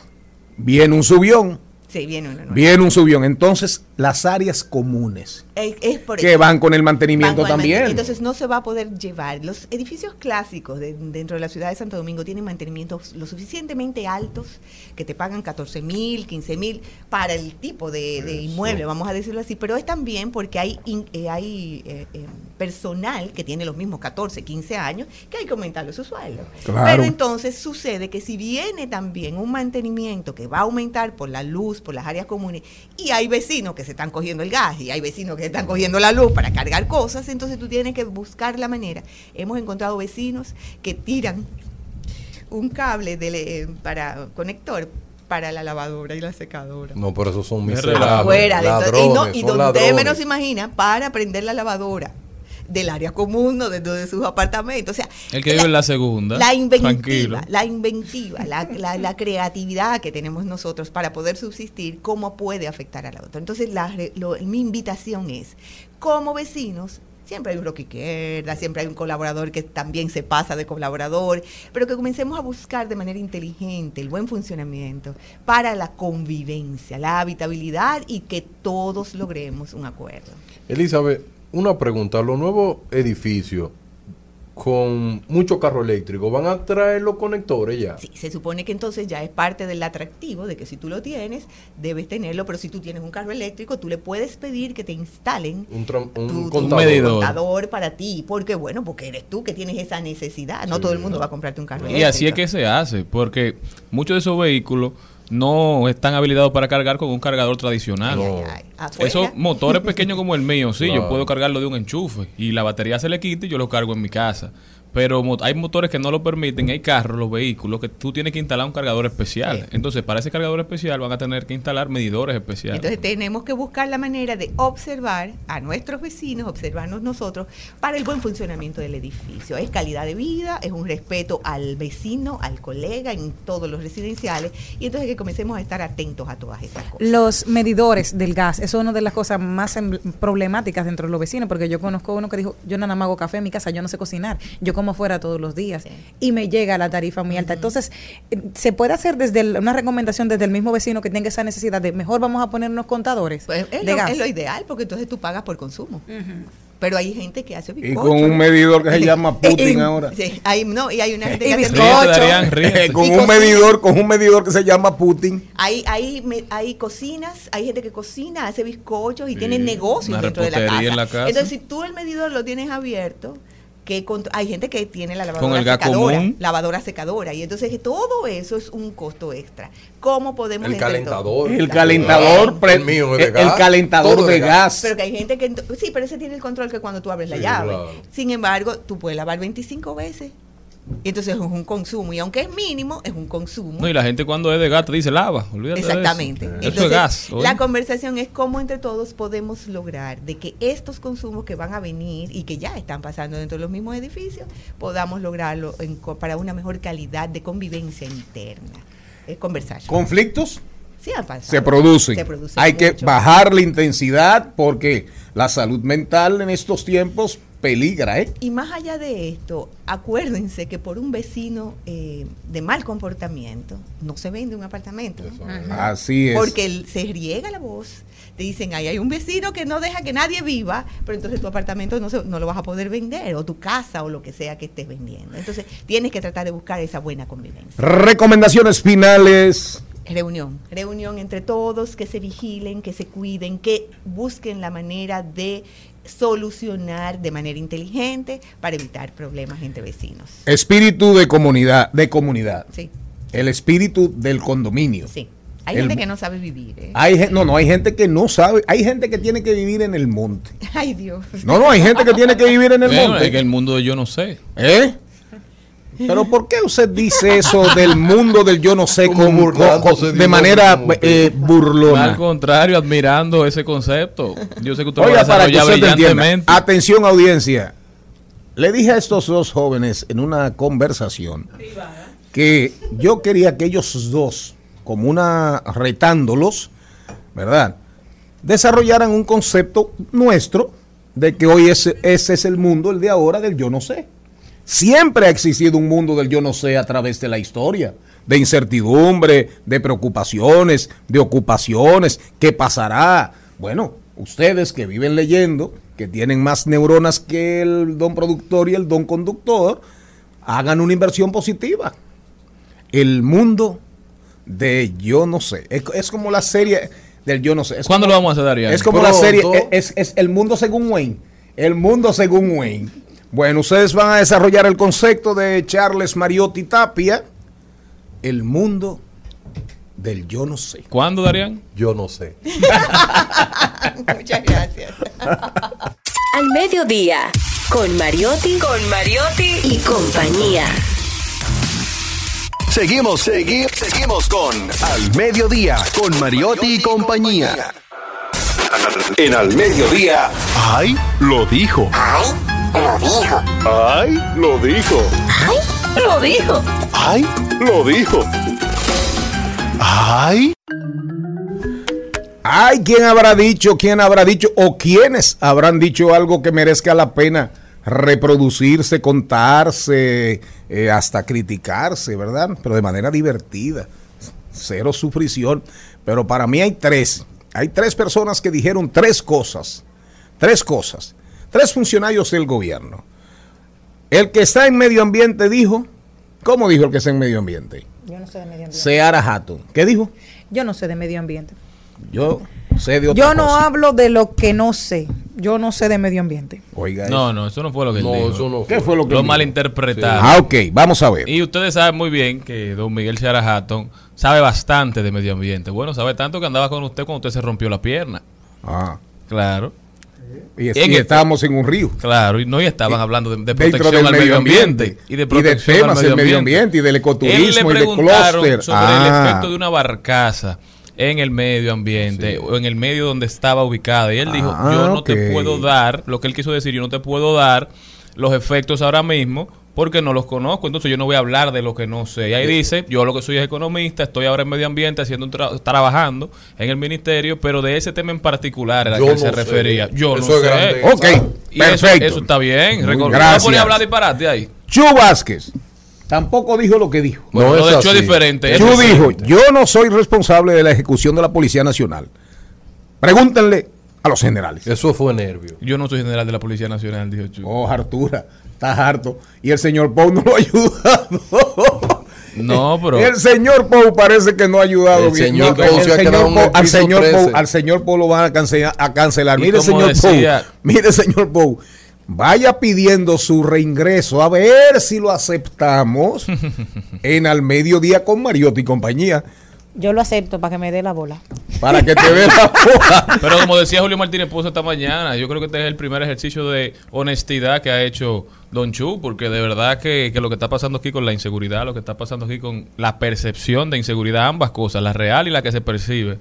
Speaker 2: viene un subión.
Speaker 8: Sí, viene.
Speaker 2: Viene un subión. Entonces, las áreas comunes
Speaker 8: Es, es por
Speaker 2: que
Speaker 8: eso.
Speaker 2: van con el mantenimiento
Speaker 8: el
Speaker 2: también.
Speaker 8: mantenimiento. Entonces no se va a poder llevar. Los edificios clásicos de- dentro de la ciudad de Santo Domingo tienen mantenimientos lo suficientemente altos que te pagan 14 mil, 15 mil para el tipo de, de inmueble, vamos a decirlo así. Pero es también porque hay, in- eh, hay eh, eh, personal que tiene los mismos 14, 15 años que hay que aumentarle su sueldo.
Speaker 2: Claro.
Speaker 8: Pero entonces sucede que si viene también un mantenimiento que va a aumentar por la luz, por las áreas comunes, y hay vecinos que se están cogiendo el gas y hay vecinos que están cogiendo la luz para cargar cosas, entonces tú tienes que buscar la manera. Hemos encontrado vecinos que tiran un cable de le- para conector para la lavadora y la secadora.
Speaker 3: No, pero esos son
Speaker 5: Es
Speaker 3: miserables.
Speaker 8: Afuera de
Speaker 3: ladrones,
Speaker 8: y, no, y
Speaker 3: son
Speaker 8: donde
Speaker 3: ladrones.
Speaker 8: menos se imagina para prender la lavadora del área común o dentro de sus apartamentos. O sea,
Speaker 5: El que vive en la segunda.
Speaker 8: la inventiva,
Speaker 5: Tranquilo.
Speaker 8: la inventiva, la, la- la creatividad que tenemos nosotros para poder subsistir, cómo puede afectar a la otra. Entonces, la re- lo- mi invitación es, como vecinos, siempre hay un rock izquierda, siempre hay un colaborador que también se pasa de colaborador, pero que comencemos a buscar de manera inteligente el buen funcionamiento para la convivencia, la habitabilidad y que todos logremos un acuerdo.
Speaker 3: Elizabeth, una pregunta. Los nuevos edificios con mucho carro eléctrico, ¿van a traer los conectores ya?
Speaker 8: Sí, se supone que entonces ya es parte del atractivo de que si tú lo tienes, debes tenerlo, pero si tú tienes un carro eléctrico, tú le puedes pedir que te instalen
Speaker 3: Un, tram- un
Speaker 8: tu, tu
Speaker 3: contador.
Speaker 8: para ti. Porque bueno, porque eres tú que tienes esa necesidad. No
Speaker 3: Sí.
Speaker 8: todo el mundo va a comprarte un carro
Speaker 5: Y
Speaker 8: eléctrico.
Speaker 5: así es que se hace, porque muchos de esos vehículos no están habilitados para cargar con un cargador tradicional.
Speaker 3: No.
Speaker 5: Esos motores pequeños como el mío, sí, yo puedo cargarlo de un enchufe y la batería se le quita y yo lo cargo en mi casa. Pero hay motores que no lo permiten, hay carros, los vehículos, que tú tienes que instalar un cargador especial.
Speaker 8: Sí.
Speaker 5: Entonces, para ese cargador especial van a tener que instalar medidores especiales.
Speaker 8: Entonces tenemos que buscar la manera de observar a nuestros vecinos, observarnos nosotros, para el buen funcionamiento del edificio. Es calidad de vida, es un respeto al vecino, al colega en todos los residenciales, y entonces que comencemos a estar atentos a todas estas cosas.
Speaker 4: Los medidores del gas, eso es una de las cosas más em- problemáticas dentro de los vecinos, porque yo conozco uno que dijo, yo nada más hago café en mi casa, yo no sé cocinar, yo como fuera todos los días
Speaker 8: Sí.
Speaker 4: y me llega la tarifa muy alta. Entonces, eh, se puede hacer desde el- una recomendación desde el mismo vecino que tenga esa necesidad de mejor vamos a poner unos contadores
Speaker 8: Pues es,
Speaker 4: de
Speaker 8: lo,
Speaker 4: gas.
Speaker 8: es lo ideal, porque entonces tú pagas por consumo. Pero hay gente que hace
Speaker 2: Y
Speaker 8: bizcocho.
Speaker 2: con un medidor que se llama Putin
Speaker 8: Y-
Speaker 2: ahora.
Speaker 8: Sí, hay, no, y hay una gente
Speaker 4: Y
Speaker 8: que hace
Speaker 4: bizcocho.
Speaker 5: Ríete,
Speaker 8: bizcocho.
Speaker 5: Darían, ríete.
Speaker 2: con
Speaker 8: Y
Speaker 2: un medidor, con un medidor que se llama Putin.
Speaker 8: Hay, hay, hay cocinas, hay gente que cocina, hace bizcochos y
Speaker 5: Sí,
Speaker 8: tiene negocios dentro de la casa.
Speaker 5: la casa.
Speaker 8: Entonces, si tú el medidor lo tienes abierto, que hay gente que tiene la lavadora secadora,
Speaker 5: común.
Speaker 8: lavadora secadora, y entonces todo eso es un costo extra. ¿Cómo podemos
Speaker 3: El calentador.
Speaker 2: El calentador,
Speaker 3: Ah,
Speaker 2: pre-
Speaker 3: el mío es de
Speaker 2: el,
Speaker 3: gas,
Speaker 2: calentador de
Speaker 3: de
Speaker 2: gas.
Speaker 3: gas.
Speaker 8: Pero que hay gente que... Sí, pero ese tiene el control que cuando tú abres la llave.
Speaker 3: claro.
Speaker 8: Sin embargo, tú puedes lavar 25 veces. Y entonces es un consumo. Y aunque es mínimo, es un consumo.
Speaker 5: No, y la gente cuando es de gato dice lava, olvídate de eso.
Speaker 8: Exactamente.
Speaker 5: Eso,
Speaker 8: Entonces,
Speaker 5: es gas. oye.
Speaker 8: la conversación es cómo entre todos podemos lograr de que estos consumos que van a venir y que ya están pasando dentro de los mismos edificios, podamos lograrlo en co- para una mejor calidad de convivencia interna. Es conversar.
Speaker 2: Conflictos
Speaker 8: Sí,
Speaker 2: se producen.
Speaker 8: Se producen
Speaker 2: Hay que bajar la intensidad porque la salud mental en estos tiempos peligra, ¿eh?
Speaker 8: Y más allá de esto, acuérdense que por un vecino eh, de mal comportamiento no se vende un apartamento.
Speaker 2: Así es.
Speaker 8: Porque se riega la voz. Te dicen, ahí hay un vecino que no deja que nadie viva, pero entonces tu apartamento no, se- no lo vas a poder vender, o tu casa, o lo que sea que estés vendiendo. Entonces tienes que tratar de buscar esa buena convivencia.
Speaker 2: Recomendaciones finales.
Speaker 8: Reunión, reunión entre todos, que se vigilen, que se cuiden, que busquen la manera de solucionar de manera inteligente para evitar problemas entre vecinos.
Speaker 2: Espíritu de comunidad, de comunidad.
Speaker 8: Sí,
Speaker 2: El espíritu del condominio.
Speaker 8: sí. Hay
Speaker 2: El-
Speaker 8: gente que no sabe vivir, ¿eh?
Speaker 2: Hay, no, no, hay gente que no sabe. Hay gente que tiene que vivir en el monte.
Speaker 8: Ay, Dios.
Speaker 2: No, no, hay gente que tiene que vivir en el
Speaker 5: Bueno,
Speaker 2: monte.
Speaker 5: es que el mundo de yo no sé.
Speaker 2: ¿Eh? Pero ¿por qué usted dice eso del mundo del yo no sé con- con-
Speaker 3: de
Speaker 2: manera eh,
Speaker 5: Al
Speaker 2: burlona?
Speaker 5: contrario, admirando ese concepto. Yo sé que usted lo va
Speaker 2: Oiga,
Speaker 5: a
Speaker 2: para que usted entienda. Atención, audiencia. Le dije a estos dos jóvenes en una conversación que yo quería que ellos dos, como una retándolos, ¿verdad? Desarrollaran un concepto nuestro de que hoy ese, ese es el mundo, el de ahora, del yo no sé. Siempre ha existido un mundo del yo no sé a través de la historia, de incertidumbre, de preocupaciones, de ocupaciones, ¿qué pasará? Bueno, ustedes que viven leyendo, que tienen más neuronas que el don productor y el don conductor, hagan una inversión positiva. El mundo de yo no sé. Es, es como la serie del yo no sé. Es
Speaker 5: ¿Cuándo
Speaker 2: como-
Speaker 5: lo vamos a hacer, Ariel?
Speaker 2: Es como
Speaker 3: Pronto.
Speaker 2: la serie, es el mundo según Wayne. El mundo según Wayne. Bueno, ustedes van a desarrollar el concepto de Charles Mariotti Tapia. El mundo del yo no sé.
Speaker 5: ¿Cuándo, Darían?
Speaker 3: Yo no sé.
Speaker 8: Muchas gracias.
Speaker 9: Al mediodía, con Mariotti, con Mariotti y compañía.
Speaker 10: Seguimos, seguimos, seguimos con Al Mediodía, con Mariotti y compañía. En Al Mediodía. ¡Ay! Lo dijo. ¡Ay! Lo dijo. ¡Ay! Lo dijo.
Speaker 9: Lo dijo.
Speaker 10: ¡Ay! Lo dijo. ¡Ay!
Speaker 2: Ay, ¿quién habrá dicho, quién habrá dicho o quiénes habrán dicho algo que merezca la pena reproducirse, contarse, eh, hasta criticarse, ¿verdad? Pero de manera divertida, cero sufrición. Pero para mí hay tres, hay tres personas que dijeron tres cosas, tres cosas, tres funcionarios del gobierno. El que está en medio ambiente dijo, ¿cómo dijo el que está en medio ambiente?
Speaker 4: Yo no sé de medio ambiente.
Speaker 2: Seara Hatton. ¿Qué dijo?
Speaker 4: Yo no sé de medio ambiente.
Speaker 2: Yo sé de otra
Speaker 4: Yo no
Speaker 2: cosa.
Speaker 4: hablo de lo que no sé. Yo no sé de medio ambiente.
Speaker 2: Oiga,
Speaker 5: No, no, eso no fue lo que él
Speaker 3: No,
Speaker 5: dijo.
Speaker 3: eso no
Speaker 2: ¿Qué fue lo que
Speaker 5: Lo malinterpretaron.
Speaker 2: Ah, ok, vamos a ver.
Speaker 5: Y ustedes saben muy bien que don Miguel Seara Hatton sabe bastante de medio ambiente. Bueno, sabe tanto que andaba con usted cuando usted se rompió la pierna.
Speaker 2: Ah,
Speaker 5: Claro,
Speaker 2: y, y
Speaker 5: efecto.
Speaker 2: estábamos en un río.
Speaker 5: claro. Y no y estaban hablando de, de protección
Speaker 2: del
Speaker 5: al medio ambiente, y de protección
Speaker 2: temas
Speaker 5: al medio
Speaker 2: del medio
Speaker 5: ambiente.
Speaker 2: y del
Speaker 5: Él le
Speaker 2: ecoturismo y de clúster.
Speaker 5: sobre
Speaker 2: Ah,
Speaker 5: el efecto de una barcaza en el medio ambiente o en el medio donde estaba ubicada. Y él dijo,
Speaker 2: Ah,
Speaker 5: yo no
Speaker 2: ok.
Speaker 5: te puedo dar, lo que él quiso decir, yo no te puedo dar los efectos ahora mismo porque no los conozco, entonces yo no voy a hablar de lo que no sé. Y ahí dice, yo lo que soy es economista, estoy ahora en medio ambiente haciendo un tra- trabajando en el ministerio, pero de ese tema en particular era
Speaker 3: Yo
Speaker 5: que
Speaker 3: no
Speaker 5: se
Speaker 3: sé.
Speaker 5: refería. Yo
Speaker 3: Eso
Speaker 5: no
Speaker 3: es
Speaker 5: sé.
Speaker 3: grande.
Speaker 2: Ok,
Speaker 5: Y
Speaker 2: perfecto.
Speaker 5: Eso, está bien.
Speaker 2: Gracias.
Speaker 5: No ponía a hablar disparate ahí.
Speaker 2: Chu Vázquez tampoco dijo lo que dijo.
Speaker 5: Bueno,
Speaker 3: No
Speaker 5: lo
Speaker 3: es
Speaker 5: de Chu es
Speaker 3: así.
Speaker 5: diferente.
Speaker 2: Chu dijo, yo no soy responsable de la ejecución de la Policía Nacional. Pregúntenle a los generales.
Speaker 3: Eso fue nervio.
Speaker 5: Yo no soy general de la Policía Nacional, dijo Chu.
Speaker 2: Oh, Artura, estás harto. Y el señor Pou no lo ha ayudado.
Speaker 5: No, pero-
Speaker 2: El señor Pou parece que no ha ayudado
Speaker 3: El
Speaker 2: bien.
Speaker 3: señor
Speaker 2: No,
Speaker 3: Pou
Speaker 2: el
Speaker 3: se ha
Speaker 2: señor
Speaker 3: quedado en el
Speaker 2: Pou- al señor
Speaker 3: 13.
Speaker 2: Pou, al señor Pou lo van a cancelar. A cancelar.
Speaker 5: Y
Speaker 2: Mire, señor
Speaker 5: decía-
Speaker 2: Pou. Mire, señor Pou. Vaya pidiendo su reingreso a ver si lo aceptamos en al mediodía con Mariotti y compañía
Speaker 4: Yo lo acepto para que me dé la bola.
Speaker 2: para que te vea la bola.
Speaker 5: Pero como decía Julio Martínez Pozo esta mañana, yo creo que este es el primer ejercicio de honestidad que ha hecho Don Chu, porque de verdad que, que lo que está pasando aquí con la inseguridad, lo que está pasando aquí con la percepción de inseguridad, ambas cosas, la real y la que se percibe,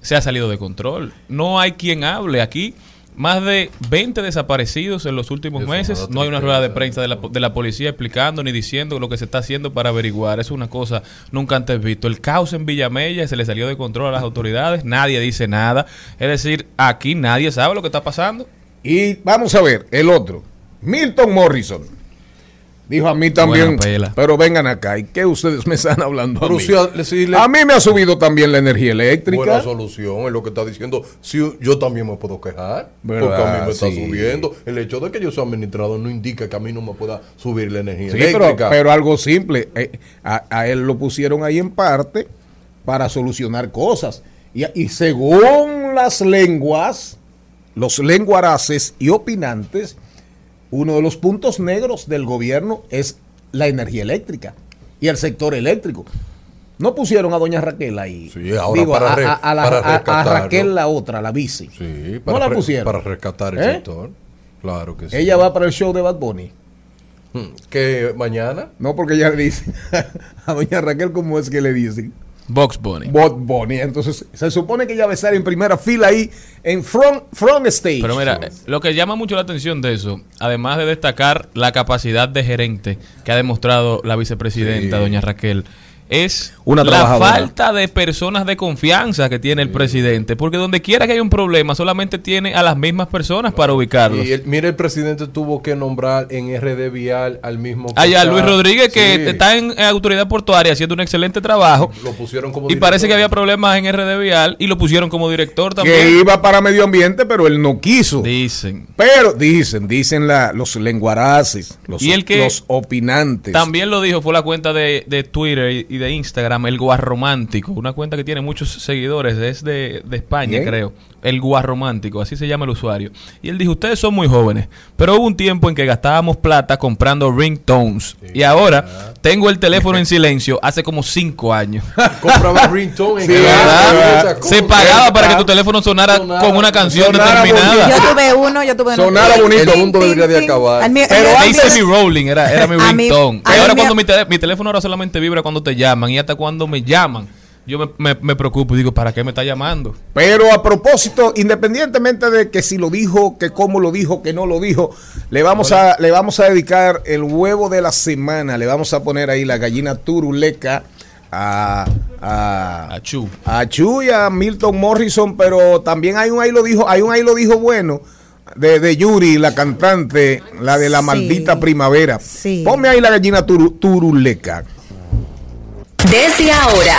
Speaker 5: se ha salido de control. No hay quien hable aquí. Más de 20 desaparecidos en los últimos meses. No hay una rueda de prensa de la, de la policía explicando ni diciendo lo que se está haciendo para averiguar. Es una cosa nunca antes visto. El caos en Villamella se le salió de control a las autoridades. Nadie dice nada. Es decir, aquí nadie sabe lo que está pasando.
Speaker 2: Y vamos a ver, el otro. Milton Morrison. Dijo a mí también, pero vengan acá. ¿Y qué ustedes me están hablando a mí?
Speaker 3: si a- si le-
Speaker 2: A mí me ha subido también la energía eléctrica.
Speaker 3: Buena solución es lo que está diciendo. Si yo también me puedo quejar,
Speaker 2: ¿Verdad?
Speaker 3: porque a mí me está subiendo. El hecho de que yo sea administrador no indica que a mí no me pueda subir la energía
Speaker 2: Sí, pero,
Speaker 3: eléctrica.
Speaker 2: pero algo simple. eh, a, a él lo pusieron ahí en parte para solucionar cosas. Y, y según las lenguas, los lenguaraces y opinantes, uno de los puntos negros del gobierno es la energía eléctrica y el sector eléctrico. No pusieron a doña Raquel ahí.
Speaker 3: Sí, ahora
Speaker 2: Digo,
Speaker 3: para
Speaker 2: a,
Speaker 3: re-
Speaker 2: a- a la-
Speaker 3: para
Speaker 2: a- a
Speaker 3: rescatarlo.
Speaker 2: Raquel la otra, la bici.
Speaker 3: Sí,
Speaker 2: ¿No la pusieron?
Speaker 3: Para rescatar el
Speaker 2: ¿Eh?
Speaker 3: sector. Claro que sí.
Speaker 2: Ella va para el show de Bad Bunny.
Speaker 3: Hmm, ¿Que mañana?
Speaker 2: No, porque ella le dice a doña Raquel, ¿cómo es que le dicen?
Speaker 5: Box Bunny.
Speaker 2: Bad Bunny. Entonces, se supone que ella va a estar en primera fila ahí, en front, front stage.
Speaker 5: Pero mira, eh, lo que llama mucho la atención de eso, además de destacar la capacidad de gerente que ha demostrado la vicepresidenta,
Speaker 3: Sí.
Speaker 5: doña Raquel, es
Speaker 2: Una
Speaker 5: la falta de personas de confianza que tiene el presidente. Porque donde quiera que haya un problema, solamente tiene a las mismas personas para ubicarlos.
Speaker 3: Y el, mire, el presidente tuvo que nombrar en RD Vial al mismo. que
Speaker 5: Allá
Speaker 3: está-
Speaker 5: Luis Rodríguez, que
Speaker 3: Sí,
Speaker 5: está en, en autoridad portuaria haciendo un excelente trabajo.
Speaker 3: Lo pusieron como.
Speaker 5: Y parece que había problemas en RD Vial y lo pusieron como director
Speaker 2: que
Speaker 5: también.
Speaker 2: iba para medio ambiente, pero él no quiso.
Speaker 5: Dicen.
Speaker 2: Pero dicen, dicen la, los lenguaraces, los,
Speaker 5: Y el que
Speaker 2: los opinantes.
Speaker 5: También lo dijo, fue la cuenta de, de Twitter y y de Instagram, el Guarromántico, una cuenta que tiene muchos seguidores, es de, de España, creo. El Guarromántico, así se llama el usuario. Y él dijo, ustedes son muy jóvenes, pero hubo un tiempo en que gastábamos plata comprando ringtones. Y ahora tengo el teléfono en silencio hace como cinco años.
Speaker 3: Compraba ringtone en
Speaker 2: Sí.
Speaker 5: Se pagaba para que tu teléfono sonara
Speaker 3: Sonara.
Speaker 5: con una canción determinada.
Speaker 4: Yo tuve uno, yo tuve uno.
Speaker 2: Sonara bonito.
Speaker 3: El mundo debería de acabar.
Speaker 4: Mío-
Speaker 2: Pero
Speaker 5: Daisy Me Rolling era, era mi ringtone. ahora cuando mi, mi teléfono ahora solamente vibra cuando te llaman y hasta cuando me llaman, yo me, me- me preocupo y digo, ¿para qué me está llamando?
Speaker 2: Pero a propósito, independientemente de que si lo dijo, que cómo lo dijo, que no lo dijo, le vamos a le vamos a dedicar el huevo de la semana, le vamos a poner ahí la gallina turuleca a a,
Speaker 5: A Chu.
Speaker 2: a Chu y a Milton Morrison, pero también hay un ahí lo dijo, hay un ahí lo dijo bueno de, de Yuri, la cantante, la de la
Speaker 4: Sí.
Speaker 2: maldita primavera.
Speaker 4: Sí.
Speaker 2: Ponme ahí la gallina turu- turuleca.
Speaker 9: Desde ahora,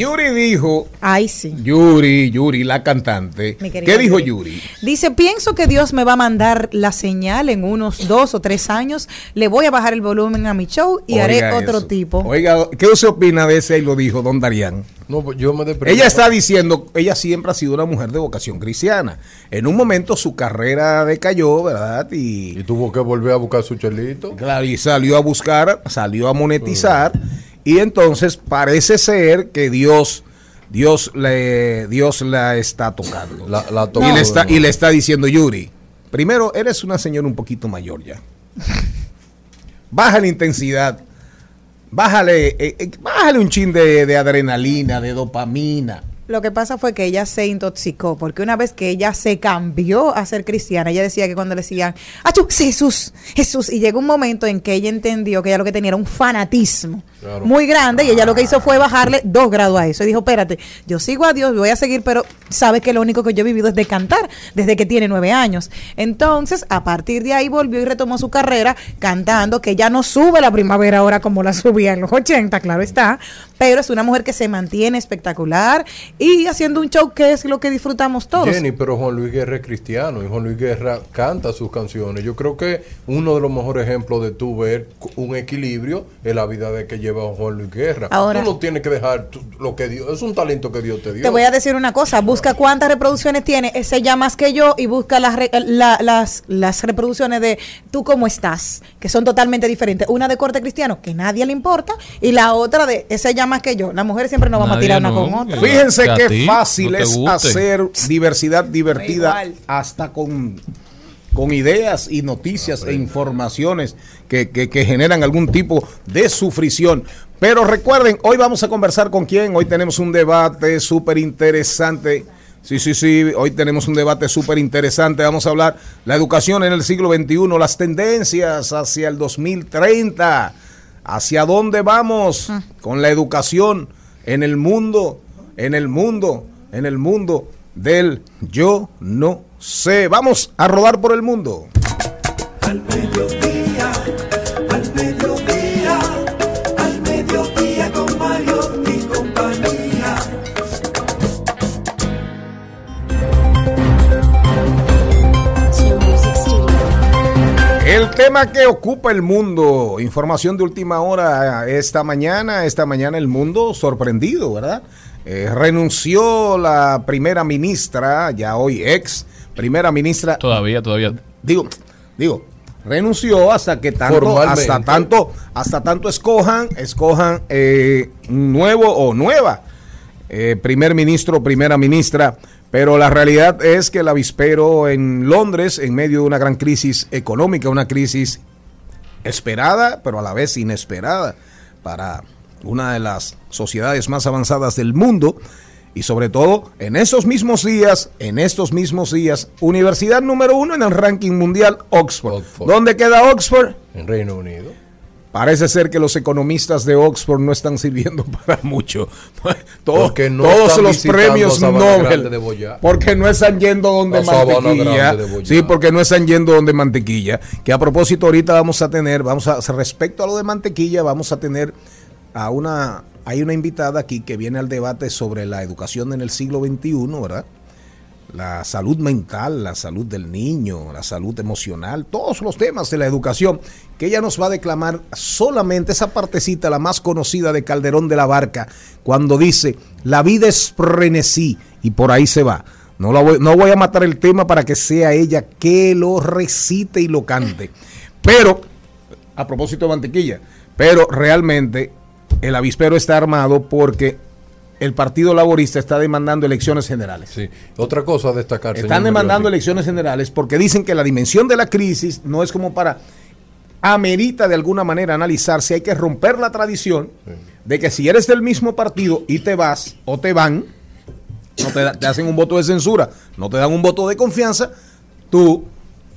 Speaker 2: Yuri dijo,
Speaker 4: Ay, sí.
Speaker 2: Yuri, Yuri, la cantante. ¿Qué dijo
Speaker 4: Yuri.
Speaker 2: Yuri?
Speaker 4: Dice, pienso que Dios me va a mandar la señal en unos dos o tres años. Le voy a bajar el volumen a mi show y haré otro
Speaker 2: eso.
Speaker 4: tipo.
Speaker 2: Oiga, ¿qué usted opina de ese? Y lo dijo Don Darían.
Speaker 3: No, pues yo me deprimo.
Speaker 2: Ella está diciendo, ella siempre ha sido una mujer de vocación cristiana. En un momento su carrera decayó, ¿verdad?
Speaker 3: Y
Speaker 2: Y,
Speaker 3: tuvo que volver a buscar su chelito.
Speaker 2: claro, y salió a buscar, salió a monetizar. Y entonces parece ser que Dios, Dios le, Dios la está tocando.
Speaker 3: La, la
Speaker 2: y, le está, y le está diciendo, Yuri, primero, eres una señora un poquito mayor ya. Baja la intensidad. Bájale, eh, eh, bájale un chin de, de adrenalina, de dopamina.
Speaker 4: Lo que pasa fue que ella se intoxicó, porque una vez que ella se cambió a ser cristiana, ella decía que cuando le decían, ¡Achú! Jesús, Jesús, y llegó un momento en que ella entendió que ella lo que tenía era un fanatismo
Speaker 3: Claro.
Speaker 4: muy grande, y ella lo que hizo fue bajarle dos grados a eso. Y dijo, espérate, yo sigo a Dios, voy a seguir, pero sabes que lo único que yo he vivido es de cantar, desde que tiene nueve años. Entonces, a partir de ahí volvió y retomó su carrera cantando, que ya no sube la primavera ahora como la subía en los 80, claro está, pero es una mujer que se mantiene espectacular y haciendo un show que es lo que disfrutamos todos.
Speaker 3: Jenny, pero Juan Luis Guerra es cristiano y Juan Luis Guerra canta sus canciones. Yo creo que uno de los mejores ejemplos de tú ver un equilibrio es la vida de que lleva Juan Luis Guerra.
Speaker 4: Ahora-
Speaker 3: tú no tienes que dejar lo que Dios, es un talento que Dios te dio.
Speaker 4: Te voy a decir una cosa, busca cuántas reproducciones tiene ese ya más que yo y busca las, re- la- las, las reproducciones de tú cómo estás, que son totalmente diferentes. Una de corte cristiano, que nadie le importa, y la otra de ese ya más que yo. Las mujeres siempre nos vamos a
Speaker 5: Nadie
Speaker 4: tirar una con otra.
Speaker 2: Fíjense
Speaker 5: que a
Speaker 2: qué fácil
Speaker 5: no
Speaker 2: es hacer diversidad divertida hasta con, con ideas y noticias e informaciones que, que- que generan algún tipo de sufrición. Pero recuerden, hoy vamos a conversar con quién. Hoy tenemos un debate súper interesante. Sí, sí, sí, hoy tenemos un debate súper interesante. Vamos a hablar la educación en el siglo XXI, las tendencias hacia el 2030, hacia dónde vamos con la educación en el mundo, en el mundo, en el mundo del yo no sé. Vamos a rodar por el mundo.
Speaker 1: Al
Speaker 2: tema que ocupa el mundo, información de última hora esta mañana, esta mañana el mundo sorprendido, ¿verdad? Eh, renunció la primera ministra, ya hoy ex primera ministra,
Speaker 5: Todavía, todavía.
Speaker 2: digo, digo, renunció hasta que tanto, hasta tanto, hasta tanto escojan, escojan eh, un nuevo o nueva eh, primer ministro o primera ministra. Pero la realidad es que el avispero en Londres, en medio de una gran crisis económica, una crisis esperada, pero a la vez inesperada para una de las sociedades más avanzadas del mundo. Y sobre todo, en esos mismos días, en estos mismos días, universidad número uno en el ranking mundial, Oxford.
Speaker 3: Oxford.
Speaker 2: ¿Dónde queda Oxford?
Speaker 3: En Reino Unido.
Speaker 2: Parece ser que los economistas de Oxford no están sirviendo para mucho. Todo-
Speaker 3: Porque no
Speaker 2: todos los premios Nobel.
Speaker 3: de.
Speaker 2: Porque no están yendo donde
Speaker 3: La
Speaker 2: mantequilla. Sí, porque no están yendo donde mantequilla. Que a propósito, ahorita vamos a tener, vamos a, respecto a lo de mantequilla, vamos a tener a una, hay una invitada aquí que viene al debate sobre la educación en el siglo XXI, ¿verdad? La salud mental, la salud del niño, la salud emocional, todos los temas de la educación, que ella nos va a declamar solamente esa partecita, la más conocida de Calderón de la Barca, cuando dice, la vida es frenesí, y por ahí se va. No, voy, no voy a matar el tema para que sea ella que lo recite y lo cante. Pero, a propósito de mantequilla, pero realmente el avispero está armado porque el Partido Laborista está demandando elecciones generales.
Speaker 3: Sí. Otra cosa a destacar.
Speaker 2: Están demandando elecciones generales porque dicen que la dimensión de la crisis no es como para amerita de alguna manera analizarse, hay que romper la tradición de que si eres del mismo partido y te vas o te van, no te, da- te hacen un voto de censura, no te dan un voto de confianza, tú,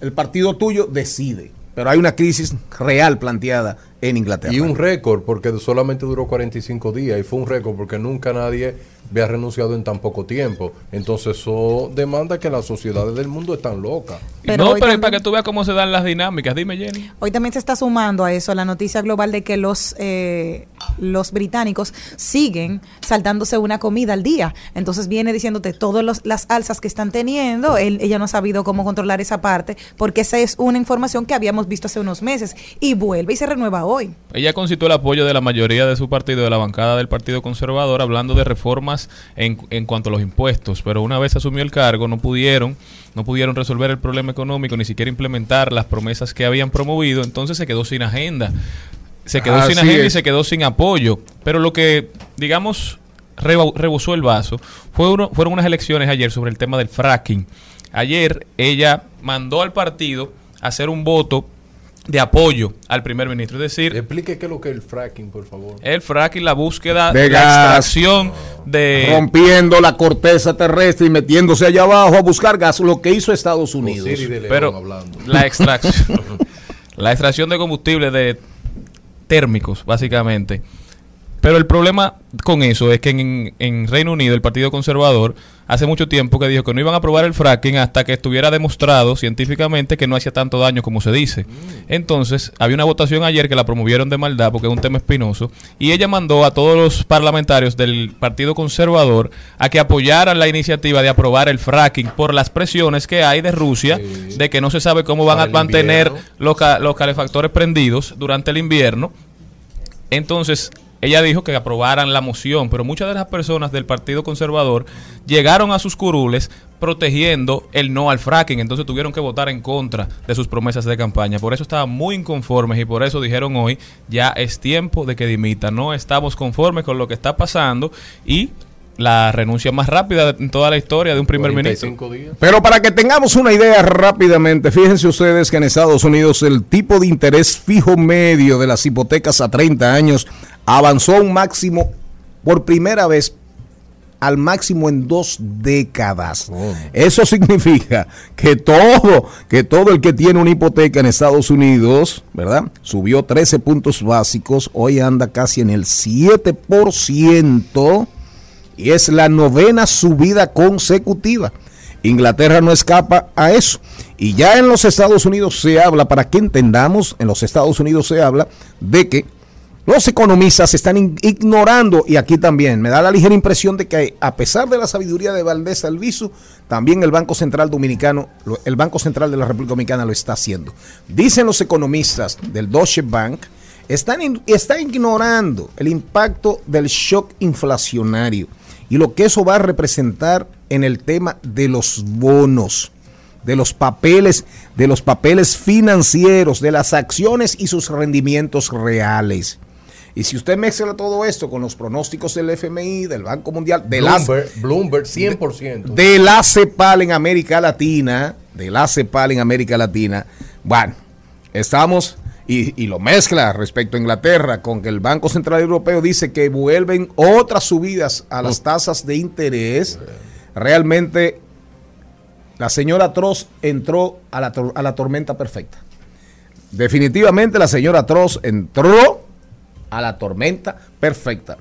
Speaker 2: el partido tuyo decide. Pero hay una crisis real planteada en Inglaterra.
Speaker 3: Y un récord, porque solamente duró 45 días, y fue un récord porque nunca nadie había renunciado en tan poco tiempo. Entonces eso demanda que las sociedades del mundo están locas.
Speaker 4: Pero
Speaker 5: no, pero
Speaker 4: también-
Speaker 5: para que tú veas cómo se dan las dinámicas. Dime, Jenny.
Speaker 4: Hoy también se está sumando a eso la noticia global de que los, eh, los británicos siguen saltándose una comida al día. Entonces viene diciéndote todas los- las alzas que están teniendo. Él- ella no ha sabido cómo controlar esa parte porque esa es una información que habíamos visto hace unos meses y vuelve y se renueva hoy.
Speaker 5: Ella concitó el apoyo de la mayoría de su partido, de la bancada del Partido Conservador, hablando de reformas en, en cuanto a los impuestos. Pero una vez asumió el cargo, no pudieron, no pudieron resolver el problema económico, ni siquiera implementar las promesas que habían promovido. Entonces se quedó sin agenda. Se quedó sin agenda y se quedó sin apoyo. Pero lo que, digamos, rebosó el vaso fue uno- fueron unas elecciones ayer sobre el tema del fracking. Ayer ella mandó al partido a hacer un voto de apoyo al primer ministro. Es decir,
Speaker 3: Explique qué es lo que es el fracking, por favor.
Speaker 5: el fracking, la búsqueda
Speaker 2: De
Speaker 5: la extracción de...
Speaker 2: rompiendo la corteza terrestre y metiéndose allá abajo a buscar gas, lo que hizo Estados Unidos.
Speaker 3: León
Speaker 5: Pero
Speaker 3: hablando.
Speaker 5: la extracción, la extracción de combustible de térmicos, básicamente. Pero el problema con eso es que en, en Reino Unido el Partido Conservador hace mucho tiempo que dijo que no iban a aprobar el fracking hasta que estuviera demostrado científicamente que no hacía tanto daño como se dice. Entonces, había una votación ayer que la promovieron de maldad porque es un tema espinoso y ella mandó a todos los parlamentarios del Partido Conservador a que apoyaran la iniciativa de aprobar el fracking por las presiones que hay de Rusia
Speaker 3: Sí.
Speaker 5: de que no se sabe cómo van
Speaker 3: Para
Speaker 5: a mantener los, ca- los calefactores prendidos durante el invierno. Entonces, ella dijo que aprobaran la moción, pero muchas de las personas del Partido Conservador llegaron a sus curules protegiendo el no al fracking, entonces tuvieron que votar en contra de sus promesas de campaña. Por eso estaban muy inconformes y por eso dijeron hoy, ya es tiempo de que dimita. No estamos conformes con lo que está pasando y la renuncia más rápida en toda la historia de un primer ministro.
Speaker 3: 45 días.
Speaker 2: Pero para que tengamos una idea rápidamente, fíjense ustedes que en Estados Unidos el tipo de interés fijo medio de las hipotecas a 30 años avanzó un máximo por primera vez al máximo en dos décadas.
Speaker 3: Oh.
Speaker 2: Eso significa que todo, que todo el que tiene una hipoteca en Estados Unidos, ¿verdad? Subió 13 puntos básicos, hoy anda casi en el 7% y es la novena subida consecutiva. Inglaterra no escapa a eso. Y ya en los Estados Unidos se habla, para que entendamos, en los Estados Unidos se habla de que Los economistas están ignorando, y aquí también, me da la ligera impresión de que a pesar de la sabiduría de Valdés Alviso, también el Banco Central Dominicano, el Banco Central de la República Dominicana lo está haciendo. Dicen los economistas del Deutsche Bank, están, están ignorando el impacto del shock inflacionario y lo que eso va a representar en el tema de los bonos de los papeles, de los papeles financieros, de las acciones y sus rendimientos reales. Y si usted mezcla todo esto con los pronósticos del FMI, del Banco Mundial, de la,
Speaker 3: Bloomberg, Bloomberg 100%.
Speaker 2: de la CEPAL en América Latina, de la CEPAL en América Latina, bueno, estamos, y, y lo mezcla respecto a Inglaterra, con que el Banco Central Europeo dice que vuelven otras subidas a las tasas de interés, realmente la señora Tross entró a la, a la tormenta perfecta. Definitivamente la señora Tross entró a la tormenta perfecta.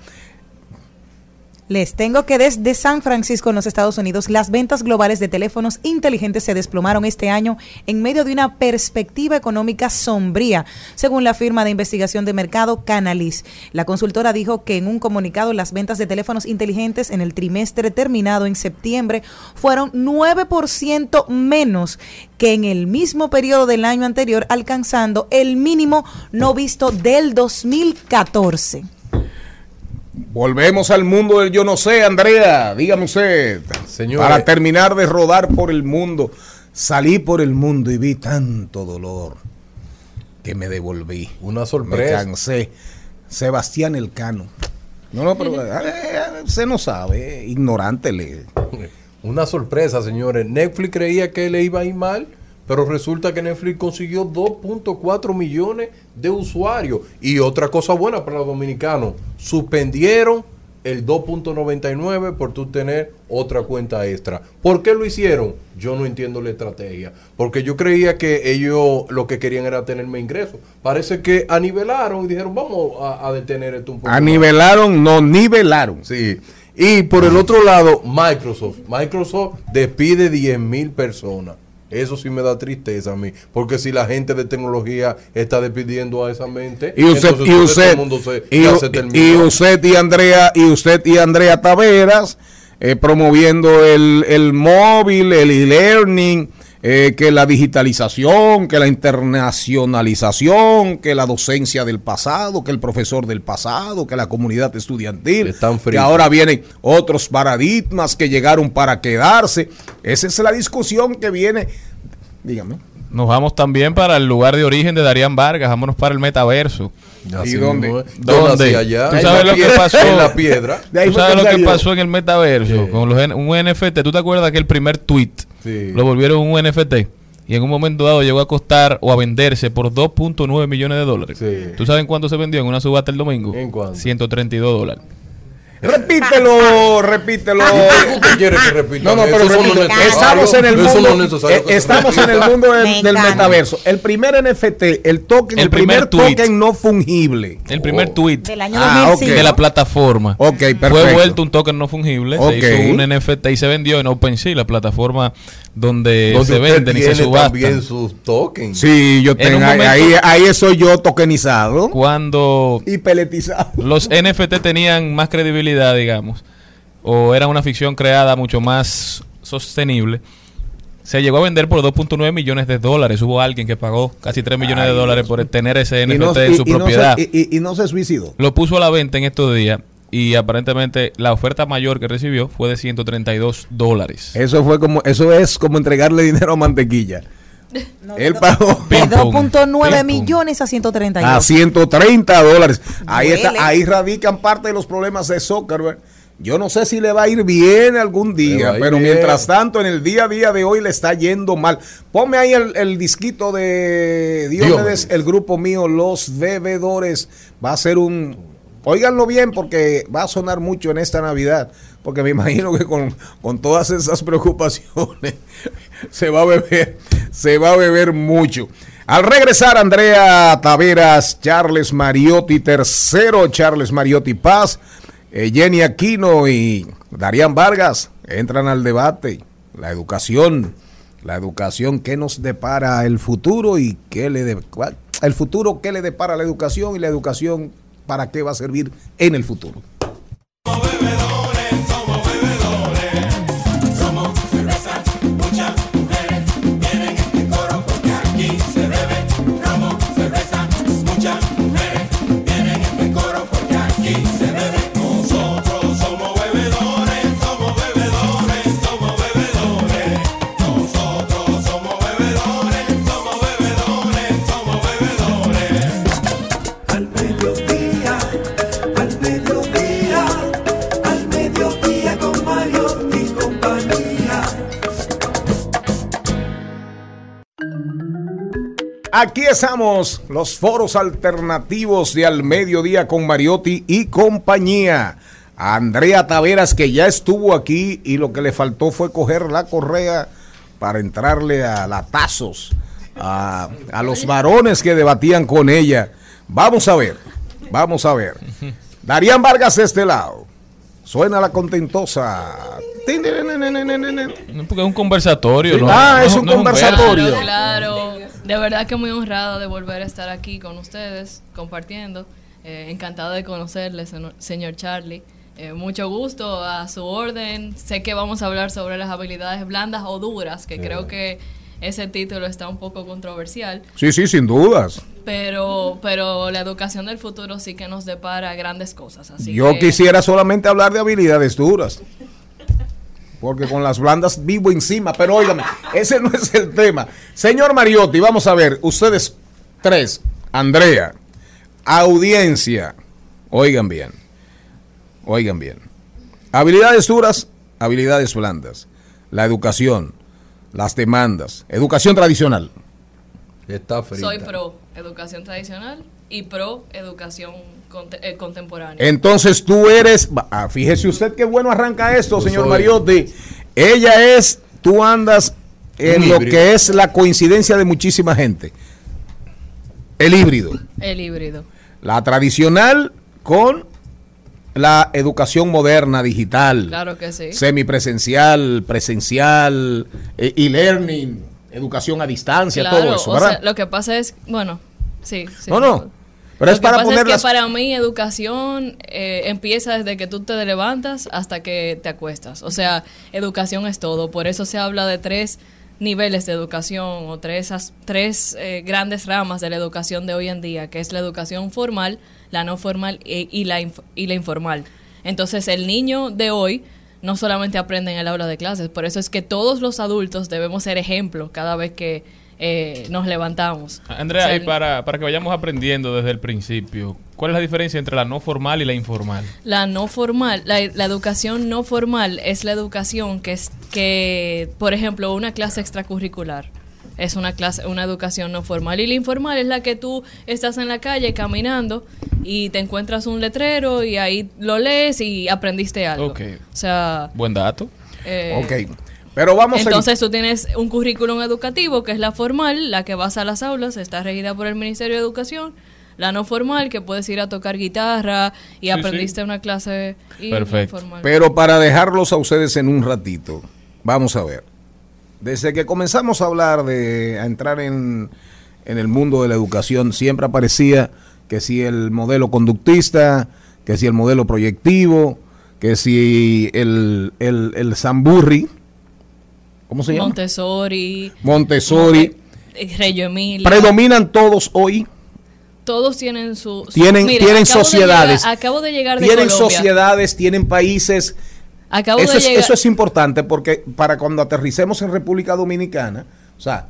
Speaker 4: Les tengo que desde San Francisco, en los Estados Unidos, las ventas globales de teléfonos inteligentes se desplomaron este año en medio de una perspectiva económica sombría, según la firma de investigación de mercado Canalis. La consultora dijo que en un comunicado las ventas de teléfonos inteligentes en el trimestre terminado en septiembre fueron 9% menos que en el mismo periodo del año anterior, alcanzando el mínimo no visto del 2014.
Speaker 2: Volvemos al mundo del yo no sé, Andrea, dígame usted.
Speaker 3: Señores.
Speaker 2: Para terminar de rodar por el mundo, salí por el mundo y vi tanto dolor que me devolví.
Speaker 3: Una
Speaker 2: Me
Speaker 3: sorpresa.
Speaker 2: cansé. Sebastián Elcano. No, no, pero eh, se no sabe, ignorante le.
Speaker 3: Una sorpresa, señores. Netflix creía que le iba a ir mal, pero resulta que Netflix consiguió 2.4 millones de usuarios. Y otra cosa buena para los dominicanos, suspendieron el 2.99 por tú tener otra cuenta extra. ¿Por qué lo hicieron? Yo no entiendo la estrategia. Porque yo creía que ellos lo que querían era tenerme ingresos. Parece que anivelaron y dijeron, vamos a, a detener esto un poco. más".
Speaker 2: Anivelaron, no nivelaron.
Speaker 3: Sí. Y por el otro lado, Microsoft. Microsoft despide 10 mil personas. Eso sí me da tristeza a mí. Porque si la gente de tecnología está despidiendo a esa mente,
Speaker 2: Y usted,
Speaker 3: entonces
Speaker 2: y
Speaker 3: todo
Speaker 2: usted,
Speaker 3: el mundo se,
Speaker 2: y,
Speaker 3: ya se
Speaker 2: y
Speaker 3: terminó.
Speaker 2: usted y Andrea, y usted y Andrea Taveras, eh, promoviendo el, el móvil, el e-learning, eh, que la digitalización, que la internacionalización, que la docencia del pasado, que el profesor del pasado, que la comunidad estudiantil,
Speaker 3: Están
Speaker 2: que ahora vienen otros paradigmas que llegaron para quedarse. Esa es la discusión que viene. Dígame.
Speaker 5: Nos vamos también para el lugar de origen de Darían Vargas, vámonos para el metaverso.
Speaker 3: Así
Speaker 2: ¿Y dónde?
Speaker 5: ¿Dónde?
Speaker 3: allá?
Speaker 5: ¿Tú sabes lo que pasó?
Speaker 3: En la piedra.
Speaker 5: ¿Tú sabes lo que pasó en el metaverso? Con los, un NFT. ¿Tú te acuerdas que el primer tweet
Speaker 3: Sí.
Speaker 5: lo volvieron un NFT? Y en un momento dado llegó a costar o a venderse por 2.9 millones de dólares.
Speaker 3: Sí.
Speaker 5: ¿Tú sabes cuánto se vendió en una subasta el domingo?
Speaker 3: ¿En cuánto?
Speaker 5: 132 dólares.
Speaker 2: Repítelo, repítelo.
Speaker 3: ¿Qué usted quiere que repita?
Speaker 2: No, no, pero
Speaker 3: Eso
Speaker 2: repito,
Speaker 3: no es necesario.
Speaker 2: estamos en el mundo, eh, estamos en el mundo del, metaverso. El primer NFT, el token, el,
Speaker 5: El
Speaker 2: primer,
Speaker 5: primer tweet.
Speaker 2: token no fungible.
Speaker 5: El primer tweet
Speaker 4: Del año
Speaker 2: Ah,
Speaker 4: 2005.
Speaker 5: de la plataforma.
Speaker 2: Ok, perfecto.
Speaker 5: Fue vuelto un token no fungible. Se hizo un NFT y se vendió en OpenSea, la plataforma donde,
Speaker 3: Donde
Speaker 5: se venden y se subastan.
Speaker 3: también sus tokens.
Speaker 2: Sí, yo
Speaker 5: En
Speaker 2: tengo ahí,
Speaker 5: momento-
Speaker 2: ahí, ahí soy yo tokenizado
Speaker 5: Cuando
Speaker 2: y peletizado.
Speaker 5: los NFT tenían más credibilidad, digamos, o era una ficción creada mucho más sostenible, se llegó a vender por 2.9 millones de dólares. Hubo alguien que pagó casi 3 millones de dólares por tener ese NFT
Speaker 2: no,
Speaker 5: en
Speaker 2: y-
Speaker 5: su
Speaker 2: y no se-
Speaker 5: propiedad.
Speaker 2: y no se suicidó.
Speaker 5: Lo puso a la venta en estos días y aparentemente la oferta mayor que recibió fue de 132 dólares.
Speaker 2: Eso fue como, eso es como entregarle dinero a mantequilla. Él pagó
Speaker 4: De
Speaker 5: Pim, pum.
Speaker 4: 2.9
Speaker 5: Pim, pum.
Speaker 4: millones a 132.
Speaker 2: a 130 dólares. Ahí
Speaker 4: Duele.
Speaker 2: está, ahí radican parte de los problemas de Zuckerberg. Yo no sé si le va a ir bien algún día, pero
Speaker 3: bien.
Speaker 2: mientras tanto, en el día a día de hoy le está yendo mal. Ponme ahí el, el disquito de Diomedes,
Speaker 3: Diomedes.
Speaker 2: el grupo mío, Los Bebedores. Va a ser un. Óiganlo bien porque va a sonar mucho en esta Navidad. Porque me imagino que con, con todas esas preocupaciones se va a beber, se va a beber mucho. Al regresar, Andrea Taveras, Charles Mariotti tercero, Charles Mariotti Paz, eh, Jenny Aquino y Darían Vargas entran al debate. La educación, la educación, ¿qué nos depara el futuro y qué le el futuro, qué le depara la educación y la educación, para qué va a servir en el futuro. Aquí estamos, los foros alternativos de Al Mediodía con Mariotti y compañía. A Andrea Taveras, que ya estuvo aquí y lo que le faltó fue coger la correa para entrarle a latazos a, a los varones que debatían con ella. Vamos a ver, vamos a ver. Darían Vargas de este lado. Suena la contentosa.
Speaker 5: Porque es un conversatorio.
Speaker 2: Sí.
Speaker 5: ¿no?
Speaker 2: Ah, es un
Speaker 5: no
Speaker 2: conversatorio.
Speaker 11: Claro, de verdad que muy honrada de volver a estar aquí con ustedes, compartiendo. Eh, encantada de conocerles, seno- señor Charlie. Eh, mucho gusto a su orden. Sé que vamos a hablar sobre las habilidades blandas o duras, que creo que ese título está un poco controversial,
Speaker 2: Sí, sí, sin dudas.
Speaker 11: pero, pero la educación del futuro sí que nos depara grandes cosas. Así
Speaker 2: Yo
Speaker 11: que-
Speaker 2: quisiera solamente hablar de habilidades duras. Porque con las blandas vivo encima. Pero óigame, ese no es el tema. Señor Mariotti, vamos a ver. Ustedes tres, Andrea, audiencia. Oigan bien. Oigan bien. Habilidades duras, habilidades blandas. La educación, las demandas. Educación tradicional.
Speaker 3: Está frita.
Speaker 11: Soy pro educación tradicional y pro educación conte- eh, contemporánea.
Speaker 2: Entonces tú eres, ah, fíjese usted qué bueno arranca esto,
Speaker 3: Yo
Speaker 2: señor
Speaker 3: soy-
Speaker 2: Mariotti. Ella es, tú andas en lo que es la coincidencia de muchísima gente. El híbrido,
Speaker 11: El híbrido.
Speaker 2: la tradicional con la educación moderna, digital,
Speaker 11: Claro que sí.
Speaker 2: semipresencial, presencial, eh, e-learning, educación a distancia,
Speaker 11: Claro,
Speaker 2: todo eso,
Speaker 11: o
Speaker 2: ¿verdad?
Speaker 11: sea, lo que pasa es, bueno, sí. sí.
Speaker 2: no, no, pero
Speaker 11: Lo
Speaker 2: es
Speaker 11: que
Speaker 2: para
Speaker 11: pasa
Speaker 2: poner
Speaker 11: es que
Speaker 2: las...
Speaker 11: para mí educación eh, empieza desde que tú te levantas hasta que te acuestas. O sea, educación es todo. Por eso se habla de tres niveles de educación o tres, as- tres eh, grandes ramas de la educación de hoy en día, que es la educación formal, la no formal e- y, la, inf- y la informal. Entonces, el niño de hoy no solamente aprende en el aula de clases, por eso es que todos los adultos debemos ser ejemplos cada vez que eh, nos levantamos.
Speaker 5: Andrea,
Speaker 11: O sea,
Speaker 5: y para, para que vayamos aprendiendo desde el principio, ¿cuál es la diferencia entre la no formal y la informal?
Speaker 11: La no formal, la, la educación no formal es la educación que es que, por ejemplo, una clase extracurricular es una clase, una educación no formal y la informal es la que tú estás en la calle caminando y te encuentras un letrero y ahí lo lees y aprendiste algo.
Speaker 5: Ok.
Speaker 11: O sea,
Speaker 5: Buen dato.
Speaker 11: eh,
Speaker 2: Ok, pero vamos a...
Speaker 11: entonces tú tienes un currículum educativo que es la formal, la que vas a las aulas, está regida por el Ministerio de Educación. La no formal, que puedes ir a tocar guitarra y
Speaker 5: Sí,
Speaker 11: aprendiste
Speaker 5: sí.
Speaker 11: una clase
Speaker 5: Perfecto.
Speaker 11: informal.
Speaker 2: Pero para dejarlos a ustedes en un ratito, vamos a ver. Desde que comenzamos a hablar de a entrar en, en el mundo de la educación, siempre aparecía que si el modelo conductista, que si el modelo proyectivo, que si el, el, el Zamburri, ¿cómo se llama?
Speaker 11: Montessori,
Speaker 2: Montessori.
Speaker 11: eh, Reggio Emilia.
Speaker 2: Predominan todos hoy,
Speaker 11: Todos tienen su... su-
Speaker 2: tienen, tienen
Speaker 11: acabo de
Speaker 2: sociedades.
Speaker 11: llegar- acabo de llegar de
Speaker 2: tienen
Speaker 11: Colombia.
Speaker 2: sociedades, tienen países.
Speaker 11: Acabo
Speaker 2: eso,
Speaker 11: de
Speaker 2: es,
Speaker 11: llegar...
Speaker 2: eso es importante porque para cuando aterricemos en República Dominicana, o sea,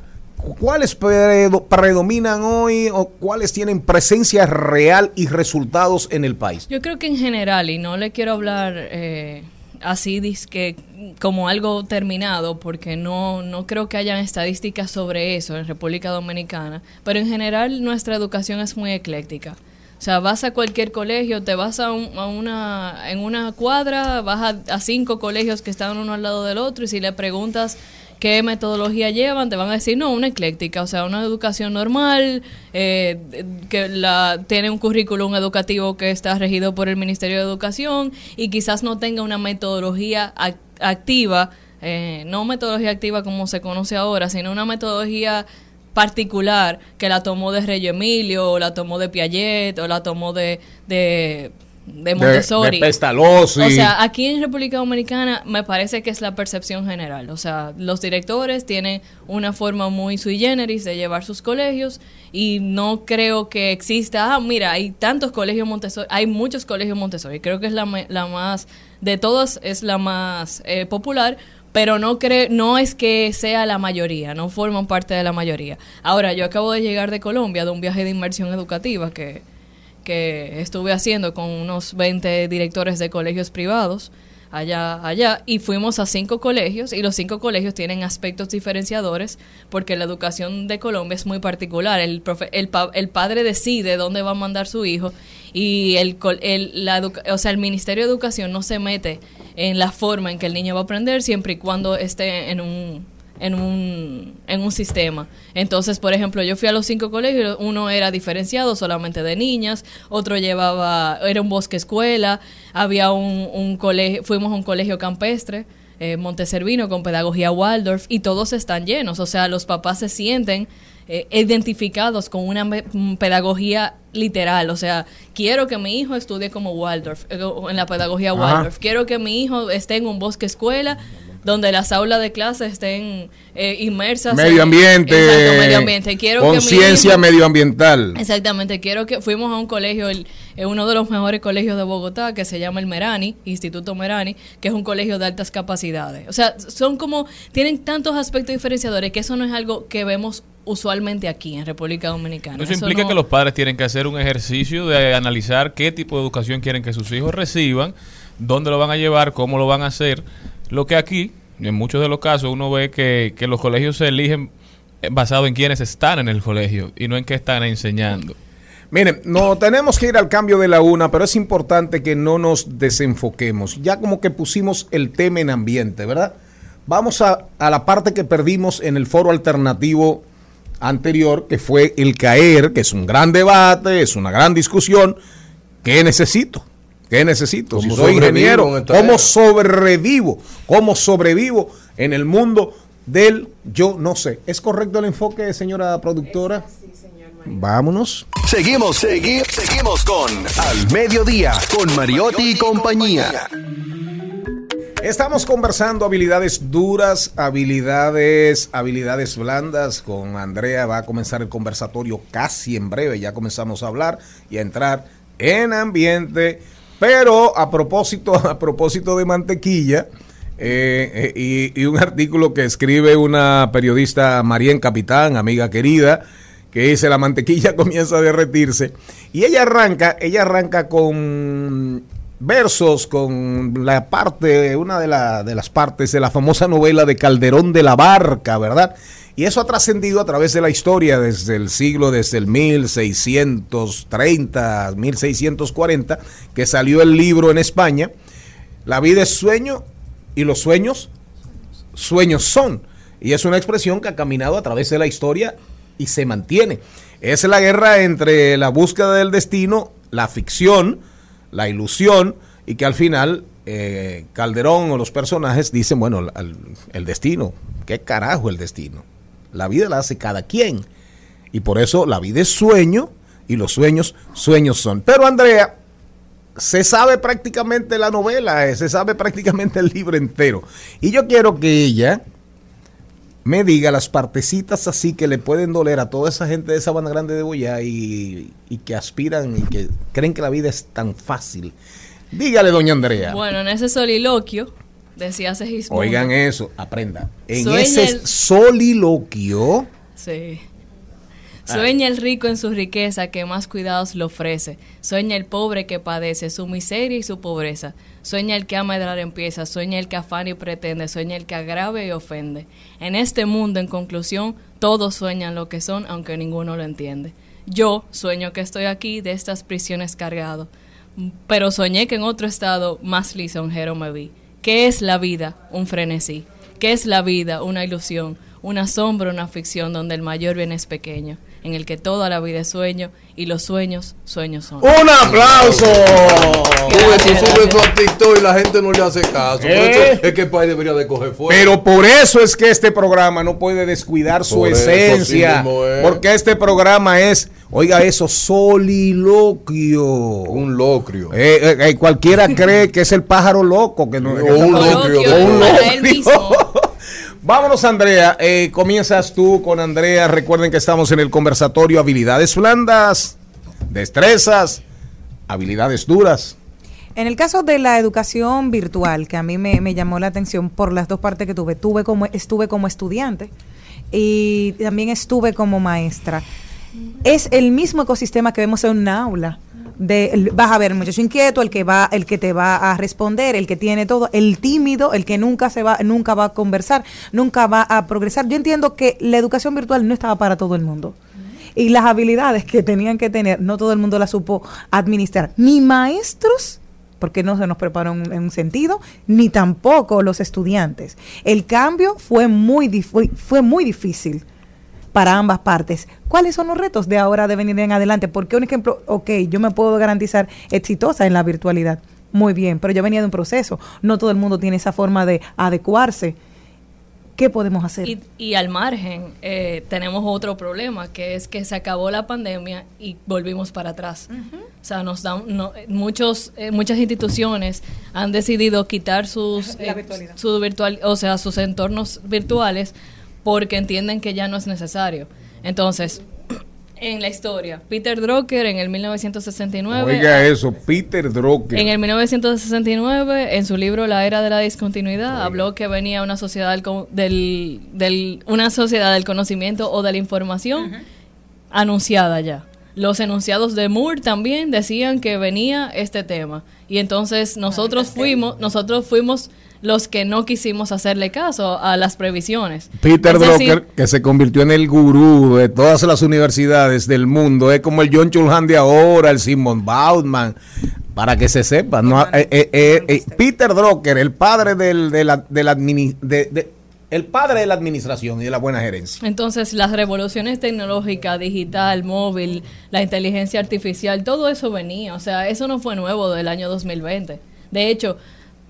Speaker 2: ¿cuáles predo- predominan hoy o cuáles tienen presencia real y resultados en el país?
Speaker 11: Yo creo que en general, y no le quiero hablar eh, así que como algo terminado, porque no, no creo que hayan estadísticas sobre eso en República Dominicana, pero en general nuestra educación es muy ecléctica. O sea, vas a cualquier colegio, te vas a, un- a una, en una cuadra, vas a, a cinco colegios que están uno al lado del otro y si le preguntas qué metodología llevan, te van a decir, no, una ecléctica, o sea, una educación normal, eh, que la, tiene un currículum educativo que está regido por el Ministerio de Educación y quizás no tenga una metodología ac- activa, eh, no metodología activa como se conoce ahora, sino una metodología particular que la tomó de Reggio Emilio, o la tomó de Piaget, o la tomó de, de, de Montessori.
Speaker 2: de Pestalozzi.
Speaker 11: O sea, aquí en República Dominicana me parece que es la percepción general. O sea, los directores tienen una forma muy sui generis de llevar sus colegios y no creo que exista, ah, mira, hay tantos colegios Montessori, hay muchos colegios Montessori. Creo que es la, la más, de todas es la más eh, popular, pero no creo, no es que sea la mayoría, no forman parte de la mayoría. Ahora, yo acabo de llegar de Colombia de un viaje de inmersión educativa que que estuve haciendo con unos 20 directores de colegios privados allá, allá, y fuimos a cinco colegios, y los cinco colegios tienen aspectos diferenciadores, porque la educación de Colombia es muy particular. El, profe- el, pa- el padre decide dónde va a mandar su hijo, y el, el, la o sea, el Ministerio de Educación no se mete en la forma en que el niño va a aprender, siempre y cuando esté en un en un, en un sistema. Entonces, por ejemplo, yo fui a los cinco colegios, uno era diferenciado solamente de niñas, otro llevaba, era un bosque escuela, había un, un colegio, fuimos a un colegio campestre, eh, Monteservino, con pedagogía Waldorf, y todos están llenos, o sea, los papás se sienten eh, identificados con una pedagogía literal, o sea, quiero que mi hijo estudie como Waldorf, eh, en la pedagogía
Speaker 2: Ajá.
Speaker 11: Waldorf, quiero que mi hijo esté en un bosque escuela donde las aulas de clase estén eh, inmersas
Speaker 2: Medio
Speaker 11: en-
Speaker 2: ambiente.
Speaker 11: Exacto, medio ambiente. Quiero
Speaker 2: conciencia medioambiental.
Speaker 11: Exactamente, quiero que fuimos a un colegio, el, eh, uno de los mejores colegios de Bogotá, que se llama el Merani, Instituto Merani, que es un colegio de altas capacidades. O sea, son como, tienen tantos aspectos diferenciadores que eso no es algo que vemos usualmente aquí en República Dominicana.
Speaker 5: Eso implica
Speaker 11: no-
Speaker 5: que los padres tienen que hacer un ejercicio de analizar qué tipo de educación quieren que sus hijos reciban, dónde lo van a llevar, cómo lo van a hacer. Lo que aquí, en muchos de los casos, uno ve que, que los colegios se eligen basado en quienes están en el colegio y no en qué están enseñando.
Speaker 2: Miren, no tenemos que ir al cambio de la una, pero es importante que no nos desenfoquemos. Ya como que pusimos el tema en ambiente, ¿verdad? Vamos a, a la parte que perdimos en el foro alternativo anterior, que fue el caer, que es un gran debate, es una gran discusión. ¿Qué necesito? ¿Qué necesito? Si
Speaker 3: ¿Cómo
Speaker 2: soy
Speaker 3: sobrevivo
Speaker 2: ingeniero, ¿cómo
Speaker 3: era?
Speaker 2: sobrevivo? ¿Cómo sobrevivo en el mundo del yo no sé? ¿Es correcto el enfoque, señora productora? Vámonos.
Speaker 10: Seguimos, seguimos, seguimos con Al Mediodía, con Mariotti y compañía.
Speaker 2: Estamos conversando habilidades duras, habilidades, habilidades blandas. Con Andrea va a comenzar el conversatorio casi en breve. Ya comenzamos a hablar y a entrar en ambiente. Pero a propósito, a propósito de mantequilla, eh, eh, y, un artículo que escribe una periodista Marien Capitán, amiga querida, que dice la mantequilla comienza a derretirse. Y ella arranca, ella arranca con versos con la parte, una de, la- de las partes de la famosa novela de Calderón de la Barca, ¿verdad? Y eso ha trascendido a través de la historia desde el siglo, desde el 1630, 1640, que salió el libro en España. La vida es sueño y los sueños, sueños son. Y es una expresión que ha caminado a través de la historia y se mantiene. Es la guerra entre la búsqueda del destino, la ficción, la ilusión y que al final eh, Calderón o los personajes dicen, bueno, el destino, ¿qué carajo el destino? La vida la hace cada quien. Y por eso la vida es sueño y los sueños, sueños son. Pero Andrea, se sabe prácticamente la novela, eh, se sabe prácticamente el libro entero. Y yo quiero que ella me diga las partecitas así que le pueden doler a toda esa gente de Sabana Grande de Boyá y, y que aspiran y que creen que la vida es tan fácil. Dígale, doña Andrea.
Speaker 11: Bueno, en ese soliloquio decía Segismundo.
Speaker 2: Oigan eso, aprenda. En ese
Speaker 11: el-
Speaker 2: soliloquio,
Speaker 11: Sí. Sueña el rico en su riqueza que más cuidados le ofrece. Sueña el pobre que padece su miseria y su pobreza. Sueña el que a medrar empieza. Sueña el que afana y pretende. Sueña el que agrave y ofende. En este mundo, en conclusión, todos sueñan lo que son, aunque ninguno lo entiende. Yo sueño que estoy aquí de estas prisiones cargado. Pero soñé que en otro estado más lisonjero me vi. ¿Qué es la vida? Un frenesí. ¿Qué es la vida? Una ilusión. una sombra, una ficción donde el mayor bien es pequeño, en el que toda la vida es sueño y los sueños, sueños son.
Speaker 2: ¡Un aplauso!
Speaker 3: Ves, tú subes tú a TikTok y la gente no le hace caso. Por
Speaker 2: ¿Eh?
Speaker 3: eso es que el país debería de coger fuego.
Speaker 2: Pero por eso es que este programa no puede descuidar su
Speaker 3: Por
Speaker 2: esencia.
Speaker 3: es.
Speaker 2: Porque este programa es, oiga eso, soliloquio.
Speaker 3: Un locrio.
Speaker 2: Eh, eh, eh, cualquiera cree que es el pájaro loco. Que no,
Speaker 3: O un locrio.
Speaker 2: Un
Speaker 11: para él
Speaker 2: locrio. Vámonos, Andrea. Eh, comienzas tú con Andrea. Recuerden que estamos en el conversatorio Habilidades Blandas, Destrezas, Habilidades Duras.
Speaker 4: En el caso de la educación virtual, que a mí me, me llamó la atención por las dos partes que tuve, tuve como, estuve como estudiante y también estuve como maestra. Es el mismo ecosistema que vemos en una aula. De, vas a ver el muchacho inquieto, el que va, el que te va a responder, el que tiene todo, el tímido, el que nunca se va, nunca va a conversar, nunca va a progresar. Yo entiendo que la educación virtual no estaba para todo el mundo. Y las habilidades que tenían que tener, no todo el mundo las supo administrar. Ni maestros, porque no se nos preparó en, un sentido, ni tampoco los estudiantes. El cambio fue muy, fue- fue muy difícil para ambas partes. ¿Cuáles son los retos de ahora de venir en adelante? Porque un ejemplo, ok, yo me puedo garantizar exitosa en la virtualidad. Muy bien, pero yo venía de un proceso. No todo el mundo tiene esa forma de adecuarse. ¿Qué podemos hacer?
Speaker 11: Y, y al margen, eh, tenemos otro problema, que es que se acabó la pandemia y volvimos para atrás. O sea, nos dan, no, eh, muchos, eh, muchas instituciones han decidido quitar sus, eh, su virtual, o sea, sus entornos virtuales porque entienden que ya no es necesario. Entonces, en la historia, Peter Drucker en el 1969
Speaker 2: Oiga eso, Peter Drucker.
Speaker 11: en el 1969, en su libro La era de la discontinuidad, habló que venía una sociedad del, co- del, del- una sociedad del conocimiento o de la información anunciada ya. Los enunciados de Moore también decían que venía este tema y entonces nosotros fuimos, nosotros fuimos los que no quisimos hacerle caso a las previsiones.
Speaker 2: Peter
Speaker 11: decir,
Speaker 2: Drucker, que se convirtió en el gurú de todas las universidades del mundo, es como el John Chulhan de ahora, el Simon Bauman, para que se sepa. ¿no? Eh, eh, eh, eh, Peter Drucker, el padre del, de la, de la admini- de- de- el padre de la administración y de la buena gerencia.
Speaker 11: Entonces, las revoluciones tecnológicas, digital, móvil, la inteligencia artificial, todo eso venía. O sea, eso no fue nuevo del año 2020. De hecho,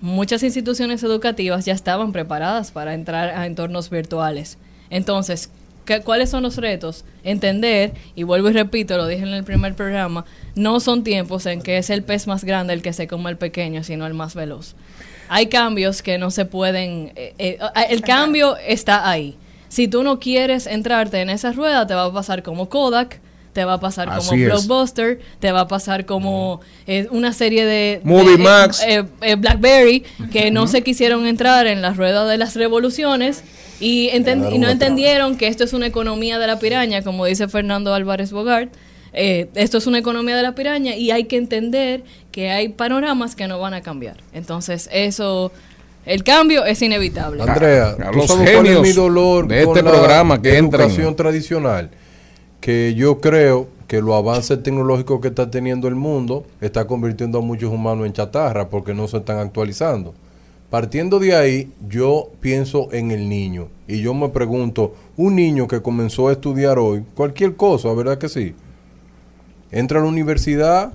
Speaker 11: muchas instituciones educativas ya estaban preparadas para entrar a entornos virtuales. Entonces, ¿qué- ¿cuáles son los retos? Entender, y vuelvo y repito, lo dije en el primer programa, no son tiempos en que es el pez más grande el que se come al pequeño, sino el más veloz. Hay cambios que no se pueden... eh, eh, el cambio está ahí. Si tú no quieres entrarte en esa rueda, te va a pasar como Kodak, te va a pasar como
Speaker 2: es.
Speaker 11: Blockbuster, te va a pasar como eh, una serie de...
Speaker 2: Movie
Speaker 11: de, eh,
Speaker 2: Max.
Speaker 11: eh, eh, BlackBerry, que no se quisieron entrar en la rueda de las revoluciones y, y no entendieron que esto es una economía de la piraña, como dice Fernando Álvarez Bogart. Eh, esto es una economía de la piraña y hay que entender que hay panoramas que no van a cambiar. Entonces, eso, el cambio es inevitable.
Speaker 3: Andrea,
Speaker 2: A
Speaker 3: ¿tú
Speaker 2: los
Speaker 3: sabes cuál es
Speaker 2: genios
Speaker 3: mi dolor
Speaker 2: de
Speaker 3: con
Speaker 2: este
Speaker 3: la
Speaker 2: programa que entren.
Speaker 3: educación tradicional? Que yo creo que los avances tecnológicos que está teniendo el mundo está convirtiendo a muchos humanos en chatarra porque no se están actualizando. Partiendo de ahí, yo pienso en el niño y yo me pregunto, un niño que comenzó a estudiar hoy, cualquier cosa, ¿verdad que sí? Entra a la universidad,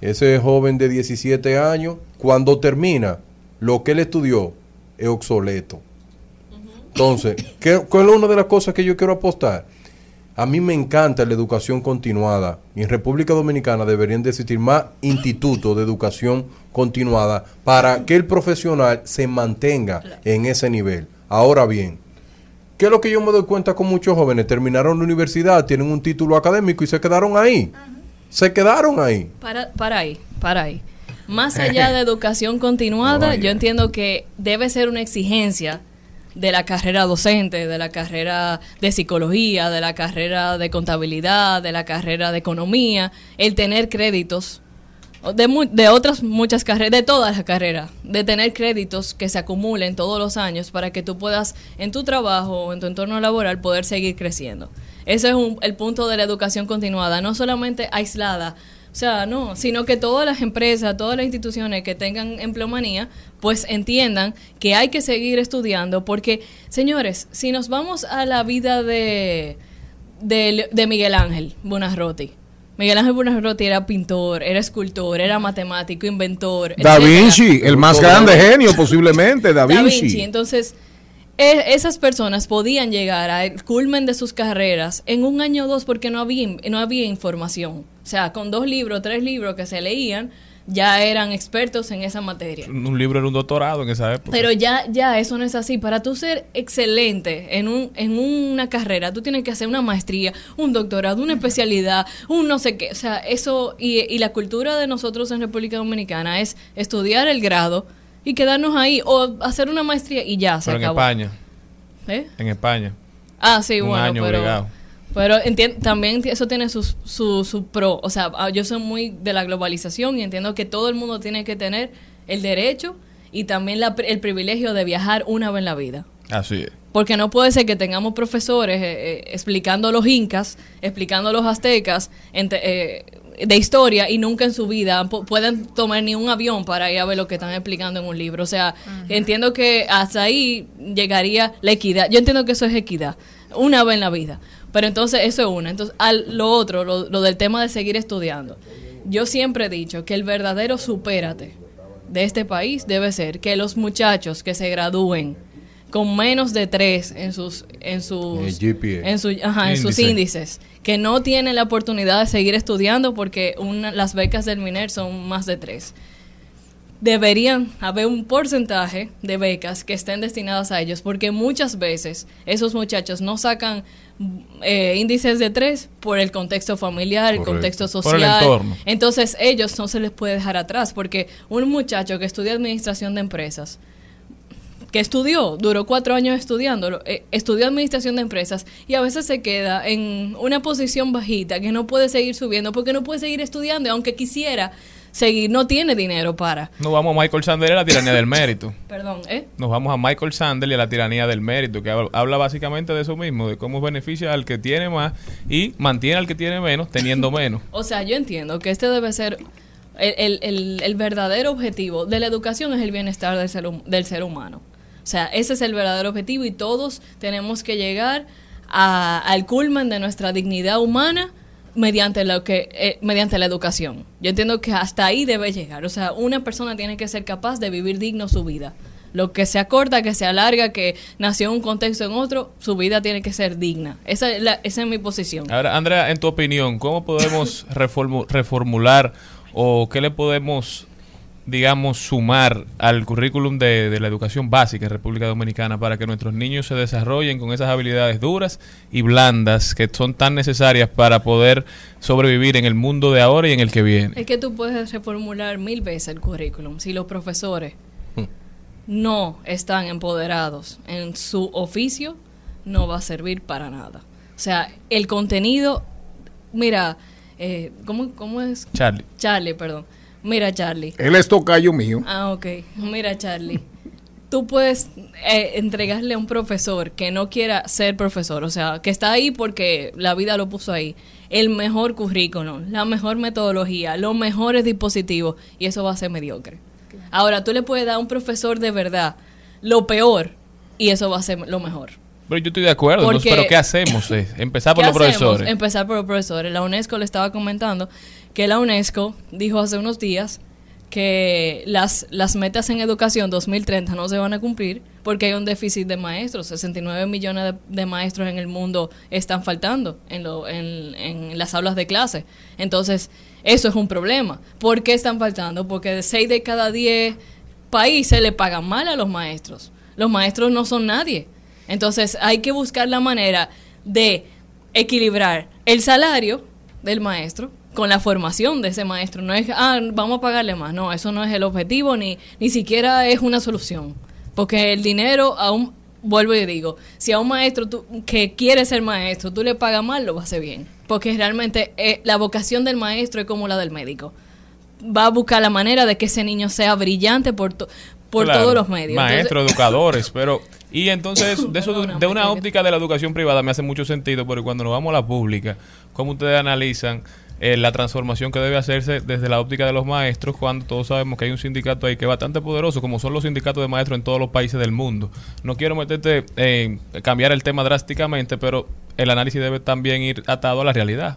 Speaker 3: ese joven de 17 años, cuando termina, lo que él estudió es obsoleto. Entonces, ¿qué, ¿cuál es una de las cosas que yo quiero apostar? A mí me encanta la educación continuada. Y en República Dominicana deberían de existir más institutos de educación continuada para que el profesional se mantenga en ese nivel. Ahora bien, ¿qué es lo que yo me doy cuenta con muchos jóvenes? Terminaron la universidad, tienen un título académico y se quedaron ahí. Se quedaron ahí.
Speaker 11: Para, para ahí, para ahí. Más allá de educación continuada, yo entiendo que debe ser una exigencia de la carrera docente, de la carrera de psicología, de la carrera de contabilidad, de la carrera de economía, el tener créditos, de, mu- de otras muchas carreras, de todas las carreras, de tener créditos que se acumulen todos los años para que tú puedas en tu trabajo o en tu entorno laboral poder seguir creciendo. Ese es un- el punto de la educación continuada, no solamente aislada O sea, no, sino que todas las empresas, todas las instituciones que tengan empleomanía, pues entiendan que hay que seguir estudiando, porque, señores, si nos vamos a la vida de, de, de Miguel Ángel Bonarroti, Miguel Ángel Bonarroti era pintor, era escultor, era matemático, inventor.
Speaker 2: Da
Speaker 11: etcétera.
Speaker 2: Vinci, el más grande genio posiblemente, Da
Speaker 11: Da
Speaker 2: Vinci.
Speaker 11: Vinci. Entonces, e- esas personas podían llegar al culmen de sus carreras en un año o dos porque no había, no había información. O sea, con dos libros, tres libros que se leían, ya eran expertos en esa materia.
Speaker 5: Un libro era un doctorado en esa época.
Speaker 11: Pero ya, ya eso no es así. Para tú ser excelente en, un, en una carrera, tú tienes que hacer una maestría, un doctorado, una especialidad, un no sé qué. O sea, eso y, y la cultura de nosotros en República Dominicana es estudiar el grado y quedarnos ahí o hacer una maestría y ya se
Speaker 5: Pero en. España.
Speaker 11: ¿Eh?
Speaker 5: En España.
Speaker 11: Ah, sí,
Speaker 5: Un
Speaker 11: bueno,
Speaker 5: año
Speaker 11: pero
Speaker 5: obligado.
Speaker 11: Pero también eso tiene sus- su, su pro. O sea, ah, yo soy muy de la globalización y entiendo que todo el mundo tiene que tener el derecho y también la el privilegio de viajar una vez en la vida.
Speaker 5: Así es.
Speaker 11: Porque no puede ser que tengamos profesores eh, eh, explicando los incas, explicando los aztecas eh, de historia y nunca en su vida pu- pueden tomar ni un avión para ir a ver lo que están explicando en un libro. O sea, entiendo que hasta ahí llegaría la equidad. Yo entiendo que eso es equidad, una vez en la vida. Pero entonces eso es una. Entonces, al, lo otro, lo, lo del tema de seguir estudiando. Yo siempre he dicho que el verdadero supérate de este país debe ser que los muchachos que se gradúen con menos de tres en sus en sus en, su- ajá, en sus
Speaker 5: Índice.
Speaker 11: índices que no tienen la oportunidad de seguir estudiando porque una- las becas del MINER son más de tres deberían haber un porcentaje de becas que estén destinadas a ellos, porque muchas veces esos muchachos no sacan eh, índices de tres por el contexto familiar, el contexto
Speaker 5: Por el
Speaker 11: social.
Speaker 5: entorno.
Speaker 11: Entonces ellos no se les puede dejar atrás, porque un muchacho que estudia administración de empresas, que estudió, duró cuatro años estudiando, eh, estudió administración de empresas y a veces se queda en una posición bajita que no puede seguir subiendo porque no puede seguir estudiando, y aunque quisiera seguir, no tiene dinero para.
Speaker 5: Nos vamos a Michael Sandler y a la tiranía del mérito.
Speaker 11: Perdón, ¿eh?
Speaker 5: Nos vamos a Michael Sandler y a la tiranía del mérito, que habla, básicamente de eso mismo, de cómo beneficia al que tiene más y mantiene al que tiene menos teniendo menos.
Speaker 11: O sea, yo entiendo que este debe ser el, el- el- verdadero objetivo de la educación es el bienestar del ser, del ser humano. O sea, ese es el verdadero objetivo y todos tenemos que llegar a- al culmen de nuestra dignidad humana mediante lo que eh, mediante la educación. Yo entiendo que hasta ahí debe llegar. O sea, una persona tiene que ser capaz de vivir digno su vida. Lo que sea corta, que sea larga, que nació en un contexto en otro, su vida tiene que ser digna. Esa es, la- esa es mi posición.
Speaker 5: Ahora, Andrea, en tu opinión, ¿cómo podemos reformu- reformular o qué le podemos, digamos, sumar al currículum de, de la educación básica en República Dominicana para que nuestros niños se desarrollen con esas habilidades duras y blandas que son tan necesarias para poder sobrevivir en el mundo de ahora y en el que viene?
Speaker 11: Es que tú puedes reformular mil veces el currículum si los profesores no están empoderados en su oficio, no va a servir para nada. O sea, el contenido, mira, eh, ¿cómo, ¿cómo es?
Speaker 5: Charlie.
Speaker 11: Charlie, perdón. Mira, Charlie.
Speaker 2: Él es tocayo mío.
Speaker 11: Ah, ok. Mira, Charlie. Tú puedes eh, entregarle a un profesor que no quiera ser profesor, o sea, que está ahí porque la vida lo puso ahí, el mejor currículum, la mejor metodología, los mejores dispositivos, y eso va a ser mediocre. Ahora, tú le puedes dar a un profesor de verdad lo peor, y eso va a ser lo mejor.
Speaker 5: Pero yo estoy de acuerdo,
Speaker 11: Porque-
Speaker 5: pero ¿qué hacemos? eh? Empezar por
Speaker 11: ¿Qué
Speaker 5: los
Speaker 11: hacemos?
Speaker 5: profesores.
Speaker 11: Empezar por los profesores. La UNESCO le estaba comentando que la UNESCO dijo hace unos días que las, las metas en educación 2030 no se van a cumplir porque hay un déficit de maestros. 69 millones de, de maestros en el mundo están faltando en, lo- en, en las aulas de clase. Entonces, eso es un problema. ¿Por qué están faltando? Porque de 6 de cada 10 países le pagan mal a los maestros. Los maestros no son nadie. Entonces hay que buscar la manera de equilibrar el salario del maestro con la formación de ese maestro. No es, ah, vamos a pagarle más. No, eso no es el objetivo ni, ni siquiera es una solución. Porque el dinero, aún, vuelvo y digo, si a un maestro tú- que quiere ser maestro, tú le pagas mal, lo va a hacer bien. Porque realmente eh, la vocación del maestro es como la del médico. Va a buscar la manera de que ese niño sea brillante por, to- por
Speaker 5: Claro,
Speaker 11: todos los medios.
Speaker 5: Maestros, educadores, pero... Y entonces, de, eso, de una óptica de la educación privada me hace mucho sentido, porque cuando nos vamos a la pública, como ustedes analizan eh, la transformación que debe hacerse desde la óptica de los maestros cuando todos sabemos que hay un sindicato ahí que es bastante poderoso, como son los sindicatos de maestros en todos los países del mundo. No quiero meterte en cambiar el tema drásticamente, pero el análisis debe también ir atado a la realidad.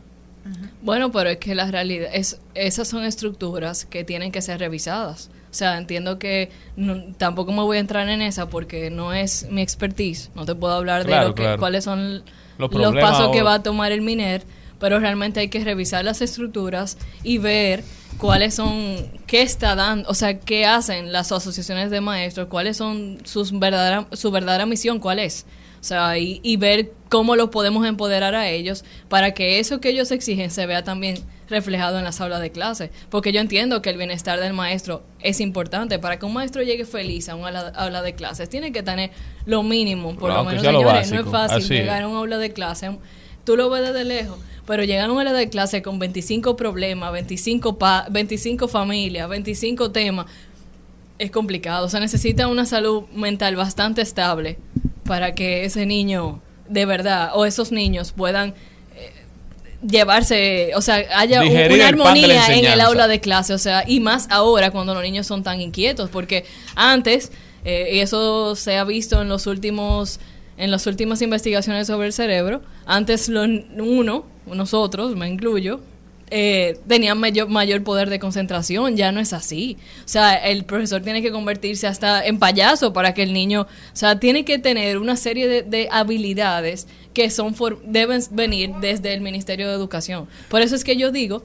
Speaker 11: Bueno, pero es que la realidad es esas son estructuras que tienen que ser revisadas. O sea, entiendo que no- tampoco me voy a entrar en esa porque no es mi expertise. No te puedo hablar de lo que,
Speaker 5: claro.
Speaker 11: cuáles son
Speaker 5: Los
Speaker 11: pasos que va a tomar el MINER, pero realmente hay que revisar las estructuras y ver cuáles son, qué está dando, o sea, qué hacen las asociaciones de maestros, cuáles son sus verdadera, su verdadera misión, cuál es. O sea, y, y ver cómo los podemos empoderar a ellos para que eso que ellos exigen se vea también reflejado en las aulas de clase. Porque yo entiendo que el bienestar del maestro es importante. Para que un maestro llegue feliz a una aula, de clases, tiene que tener lo mínimo, por lo menos,
Speaker 5: sea lo
Speaker 11: señores. no es fácil
Speaker 5: Así
Speaker 11: llegar a un aula de clase. Tú lo ves desde lejos, pero llegar a un aula de clase con 25 problemas, 25, pa 25 familias, 25 temas, es complicado. O sea, necesita una salud mental bastante estable para que ese niño, de verdad, o esos niños puedan eh, llevarse, o sea, haya un- una
Speaker 5: el
Speaker 11: armonía en el aula de clase, o sea, y más ahora cuando los niños son tan inquietos, porque antes, eh, y eso se ha visto en los últimos en las últimas investigaciones sobre el cerebro, antes lo, uno, nosotros, me incluyo, eh, tenían mayor, mayor poder de concentración, ya no es así. O sea, el profesor tiene que convertirse hasta en payaso para que el niño, o sea, tiene que tener una serie de, de habilidades que son for- deben venir desde el Ministerio de Educación. Por eso es que yo digo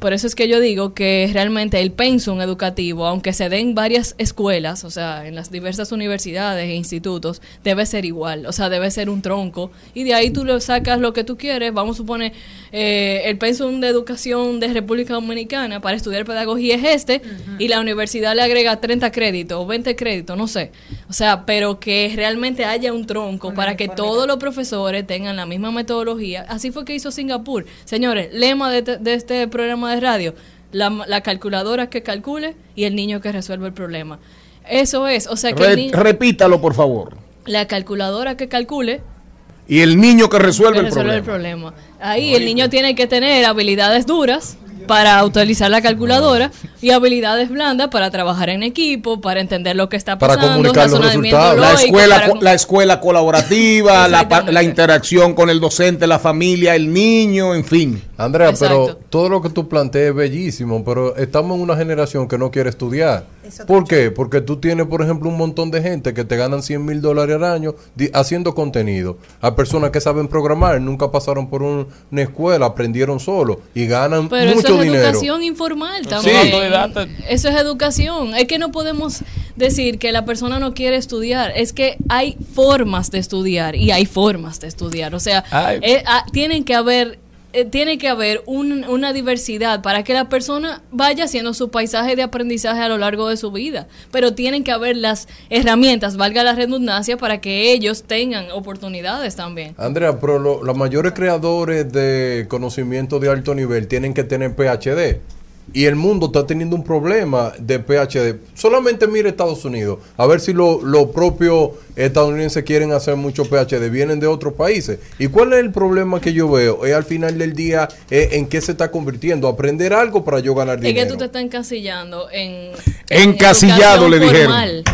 Speaker 11: por eso es que yo digo que realmente el pensum educativo, aunque se dé en varias escuelas, o sea, en las diversas universidades e institutos, debe ser igual, o sea, debe ser un tronco. Y de ahí tú lo sacas lo que tú quieres. Vamos a suponer, eh, el pensum de educación de República Dominicana para estudiar pedagogía es este, y la universidad le agrega 30 créditos o 20 créditos, no sé. O sea, pero que realmente haya un tronco para que todos los profesores tengan la misma metodología. Así fue que hizo Singapur. Señores, lema de, te- de este programa de radio, la, la calculadora que calcule y el niño que resuelve el problema. Eso es, o sea que el
Speaker 2: Re-
Speaker 11: niño-
Speaker 2: repítalo, por favor.
Speaker 11: la calculadora que calcule
Speaker 2: Y el niño que resuelve,
Speaker 11: que
Speaker 2: el, problema.
Speaker 11: el problema. Ahí el niño tiene que tener habilidades duras para utilizar la calculadora y habilidades blandas para trabajar en equipo, para entender lo que está
Speaker 3: Para
Speaker 11: pasando,
Speaker 3: comunicar los resultados.
Speaker 2: La escuela,
Speaker 11: para
Speaker 2: la escuela colaborativa, la, la interacción con el docente, la familia, el niño, en fin.
Speaker 3: Andrea,
Speaker 11: Exacto.
Speaker 3: pero todo lo que tú planteas es bellísimo, pero estamos en una generación que no quiere estudiar.
Speaker 4: Eso
Speaker 3: ¿Por qué? Porque tú tienes, por ejemplo, un montón de gente que te ganan 100 mil dólares al año haciendo contenido. Hay personas que saben programar, nunca pasaron por un- una escuela, aprendieron solo y ganan
Speaker 11: Pero
Speaker 3: mucho
Speaker 11: eso es
Speaker 3: dinero.
Speaker 11: educación informal también.
Speaker 5: autodidactas.
Speaker 11: Eso es educación. Es que no podemos decir que la persona no quiere estudiar. Es que hay formas de estudiar y hay formas de estudiar. O sea, eh, ah, tienen que haber eh, tiene que haber un- una diversidad para que la persona vaya haciendo su paisaje de aprendizaje a lo largo de su vida. Pero tienen que haber las herramientas, valga la redundancia, para que ellos tengan oportunidades también.
Speaker 3: Andrea, pero lo- los mayores creadores de conocimiento de alto nivel tienen que tener PhD. Y el mundo está teniendo un problema de PhD. Solamente mire Estados Unidos. A ver si los lo propios estadounidenses quieren hacer mucho PhD. Vienen de otros países. ¿Y cuál es el problema que yo veo? Es al final del día eh, en qué se está convirtiendo. Aprender algo para yo ganar
Speaker 11: Es
Speaker 3: dinero.
Speaker 11: que tú te estás encasillando en...
Speaker 2: Encasillado,
Speaker 11: educación
Speaker 2: le dijeron.
Speaker 11: formal.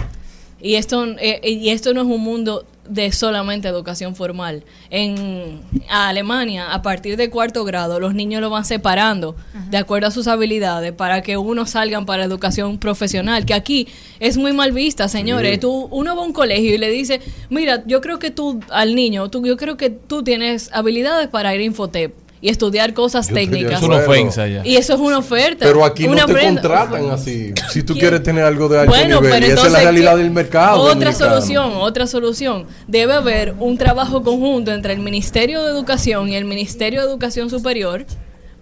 Speaker 11: Y esto, eh, y esto no es un mundo de solamente educación formal. En Alemania, a partir de cuarto grado, los niños lo van separando de acuerdo a sus habilidades para que unos salgan para educación profesional, que aquí es muy mal vista, señores. Tú, uno va a un colegio y le dice, mira, yo creo que tú, al niño, tú, yo creo que tú tienes habilidades para ir a Infotep y estudiar cosas
Speaker 3: Yo
Speaker 11: técnicas.
Speaker 5: Es una ofensa ya.
Speaker 11: Y eso es una oferta.
Speaker 3: Pero aquí
Speaker 11: una
Speaker 3: no te
Speaker 11: prenda-
Speaker 3: contratan así. Si tú
Speaker 11: ¿Quién?
Speaker 3: quieres tener algo de alto
Speaker 11: Bueno,
Speaker 3: nivel.
Speaker 11: pero
Speaker 3: y esa es la realidad
Speaker 11: ¿qué?
Speaker 3: del mercado.
Speaker 11: Otra
Speaker 3: dominicano.
Speaker 11: solución, otra solución. Debe haber un trabajo conjunto entre el Ministerio de Educación y el Ministerio de Educación Superior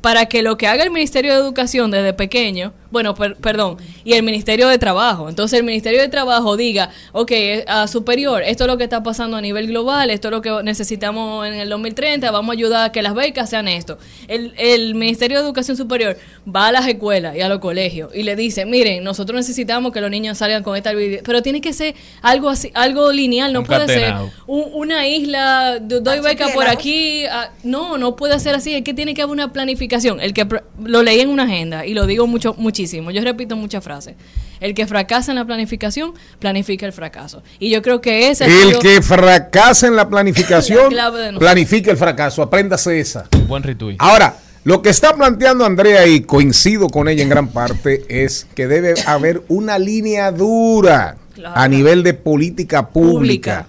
Speaker 11: para que lo que haga el Ministerio de Educación desde pequeño bueno, per- perdón, y el Ministerio de Trabajo. Entonces el Ministerio de Trabajo diga, ok, a superior, esto es lo que está pasando a nivel global, esto es lo que necesitamos en el 2030, vamos a ayudar a que las becas sean esto. El, el Ministerio de Educación Superior va a las escuelas y a los colegios y le dice, miren, nosotros necesitamos que los niños salgan con esta habilidad, pero tiene que ser algo así, algo lineal, no puede ser un- una isla, do- doy beca por aquí, ah, no, no puede ser así, es que tiene que haber una planificación. El que lo leí en una agenda y lo digo mucho muchísimo, yo repito muchas frases. El que fracasa en la planificación, planifica el fracaso. Y yo creo que ese ha
Speaker 2: El
Speaker 11: sido-
Speaker 2: que fracasa en la planificación,
Speaker 11: La clave de nosotros.
Speaker 2: planifica el fracaso. Apréndase esa.
Speaker 5: Buen retweet.
Speaker 2: Ahora, lo que está planteando Andrea y coincido con ella en gran parte es que debe haber una línea dura
Speaker 11: Claro.
Speaker 2: a nivel de política pública,
Speaker 11: Pública.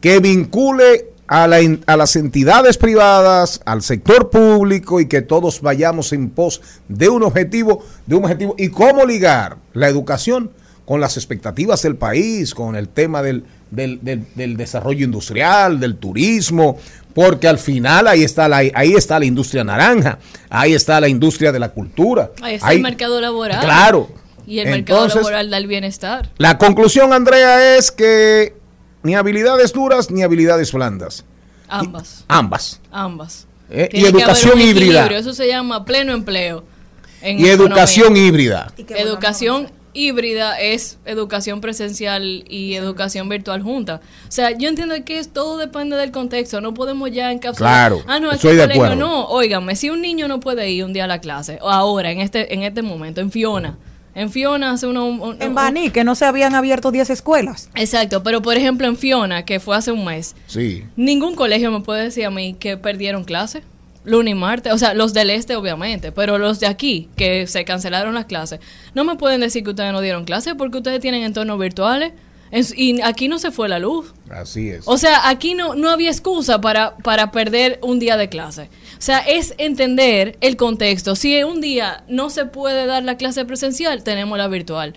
Speaker 2: que vincule a, la a las entidades privadas, al sector público y que todos vayamos en pos de un objetivo, de un objetivo y cómo ligar la educación con las expectativas del país, con el tema del, del- del- del desarrollo industrial, del turismo, porque al final ahí está la ahí está la industria naranja, ahí está la industria de la cultura.
Speaker 11: Ahí está
Speaker 2: ahí-
Speaker 11: el mercado laboral.
Speaker 2: Claro.
Speaker 11: Y el mercado
Speaker 2: Entonces,
Speaker 11: laboral da el bienestar.
Speaker 2: La conclusión, Andrea, es que ni habilidades duras ni habilidades blandas.
Speaker 11: Ambas.
Speaker 2: Ambas.
Speaker 11: Ambas.
Speaker 2: Eh, y
Speaker 11: Tiene que haber
Speaker 2: educación
Speaker 11: un
Speaker 2: híbrida.
Speaker 11: Eso se llama pleno empleo. en
Speaker 2: Y
Speaker 11: economía.
Speaker 2: educación híbrida.
Speaker 11: Educación híbrida es educación presencial y educación virtual junta. O sea, yo entiendo que es, todo depende del contexto. No podemos ya encapsular.
Speaker 2: Claro,
Speaker 11: ah, no,
Speaker 2: estoy de acuerdo.
Speaker 11: no. Óigame, si un niño no puede ir un día a la clase, o ahora, en este, en este momento, en Fiona. En Fiona hace uno, un-
Speaker 4: En Baní, que no se habían abierto 10 escuelas.
Speaker 11: Exacto, pero por ejemplo en Fiona, que fue hace un mes,
Speaker 2: Sí.
Speaker 11: Ningún colegio me puede decir a mí que perdieron clase. Lunes y martes, o sea, los del este obviamente, pero los de aquí, que se cancelaron las clases, no me pueden decir que ustedes no dieron clase porque ustedes tienen entornos virtuales y aquí no se fue la luz.
Speaker 2: Así es.
Speaker 11: O sea, aquí no, no había excusa para, para perder un día de clase. O sea, es entender el contexto. Si un día no se puede dar la clase presencial, tenemos la virtual.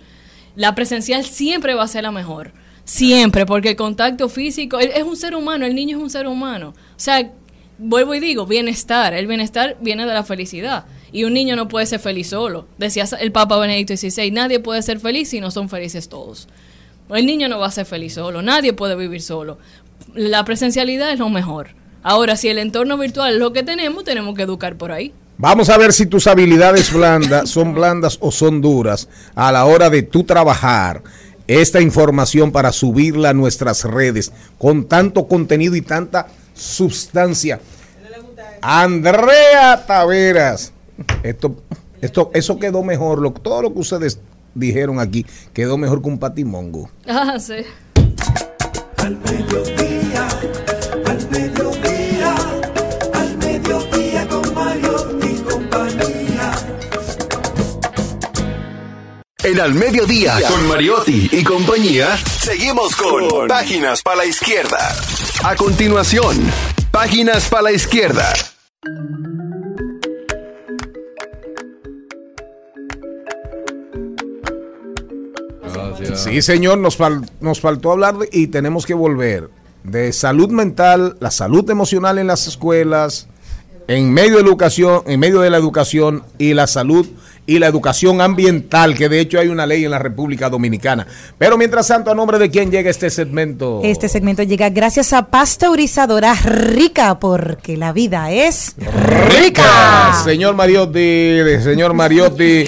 Speaker 11: La presencial siempre va a ser la mejor. Siempre, porque el contacto físico es un ser humano, el niño es un ser humano. O sea, vuelvo y digo, bienestar. El bienestar viene de la felicidad. Y un niño no puede ser feliz solo. Decía el Papa Benedicto XVI, nadie puede ser feliz si no son felices todos. El niño no va a ser feliz solo, nadie puede vivir solo. La presencialidad es lo mejor. Ahora, si el entorno virtual es lo que tenemos, tenemos que educar por ahí.
Speaker 2: Vamos a ver si tus habilidades blandas son blandas o son duras a la hora de tú trabajar esta información para subirla a nuestras redes con tanto contenido y tanta sustancia. Andrea Taveras. Esto, esto, eso quedó mejor. Todo lo que ustedes dijeron aquí quedó mejor que un patimongo.
Speaker 11: Ah, sí.
Speaker 1: Al mediodía, al mediodía, al mediodía con Mario y compañía.
Speaker 10: En Al Mediodía, con Mariotti y compañía, seguimos con Páginas para la Izquierda. A continuación, Páginas para la Izquierda.
Speaker 2: Sí, señor, nos, fal- nos faltó hablar de- y tenemos que volver de salud mental, la salud emocional en las escuelas, en medio de educación, en medio de la educación y la salud y la educación ambiental, que de hecho hay una ley en la República Dominicana. Pero mientras tanto, a nombre de quién llega este segmento.
Speaker 4: Este segmento llega gracias a Pasteurizadora Rica, porque la vida es rica.
Speaker 2: Señor Mariotti, señor Mariotti,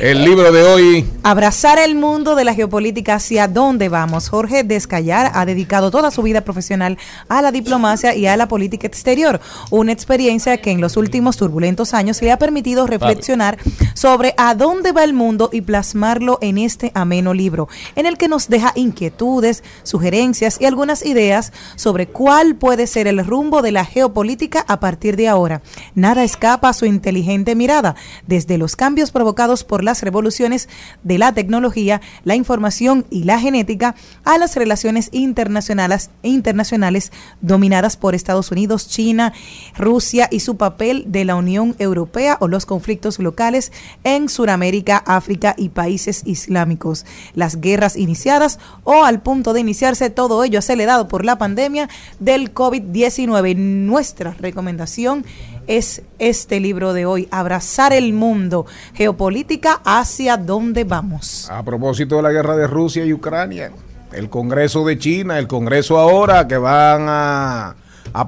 Speaker 2: el libro de hoy.
Speaker 4: Abrazar el mundo de la geopolítica hacia dónde vamos. Jorge Descallar ha dedicado toda su vida profesional a la diplomacia y a la política exterior, una experiencia que en los últimos turbulentos años le ha permitido reflexionar sobre a dónde va el mundo y plasmarlo en este ameno libro, en el que nos deja inquietudes, sugerencias y algunas ideas sobre cuál puede ser el rumbo de la geopolítica a partir de ahora. Nada escapa a su inteligente mirada, desde los cambios provocados por las revoluciones de la tecnología, la información y la genética a las relaciones internacionales, internacionales dominadas por Estados Unidos, China, Rusia y su papel de la Unión Europea o los conflictos locales en Sudamérica, África y países islámicos, las guerras iniciadas o al punto de iniciarse, todo ello acelerado por la pandemia del COVID-19. Nuestra recomendación es este libro de hoy, Abrazar el Mundo, Geopolítica hacia dónde vamos.
Speaker 2: A propósito de la guerra de Rusia y Ucrania, el Congreso de China, el Congreso ahora que van a,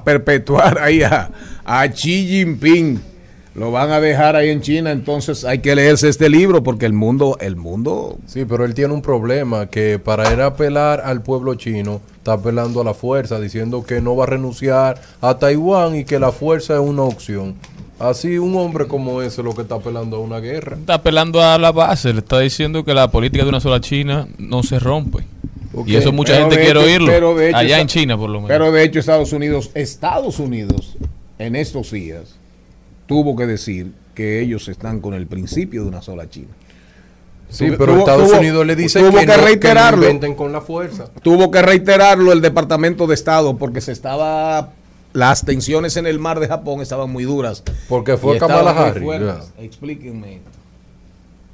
Speaker 2: perpetuar ahí a Xi Jinping. Lo van a dejar ahí en China, entonces hay que leerse este libro porque el mundo, el mundo
Speaker 3: Sí, pero él tiene un problema que para él apelar al pueblo chino, está apelando a la fuerza, diciendo que no va a renunciar a Taiwán y que la fuerza es una opción. Así un hombre como ese es lo que está apelando a una guerra.
Speaker 5: Está apelando a la base, le está diciendo que la política de una sola China no se rompe. Y eso mucha
Speaker 2: Pero
Speaker 5: gente quiere
Speaker 2: hecho-
Speaker 5: oírlo.
Speaker 2: pero de hecho
Speaker 5: allá
Speaker 2: está-
Speaker 5: en China, por lo menos.
Speaker 2: Pero de hecho Estados Unidos, Estados Unidos, en estos días, tuvo que decir que ellos están con el principio de una sola China.
Speaker 3: Sí, pero
Speaker 2: tuvo-
Speaker 3: Estados
Speaker 2: tuvo-
Speaker 3: Unidos le dice
Speaker 2: tuvo
Speaker 3: que,
Speaker 2: que
Speaker 3: no, que no
Speaker 2: reiterarlo.
Speaker 3: inventen con la fuerza.
Speaker 2: Tuvo que reiterarlo el Departamento de Estado porque se estaba las tensiones en el mar de Japón estaban muy duras.
Speaker 3: Porque fue Kamala Harris,
Speaker 2: fuertes. Explíquenme.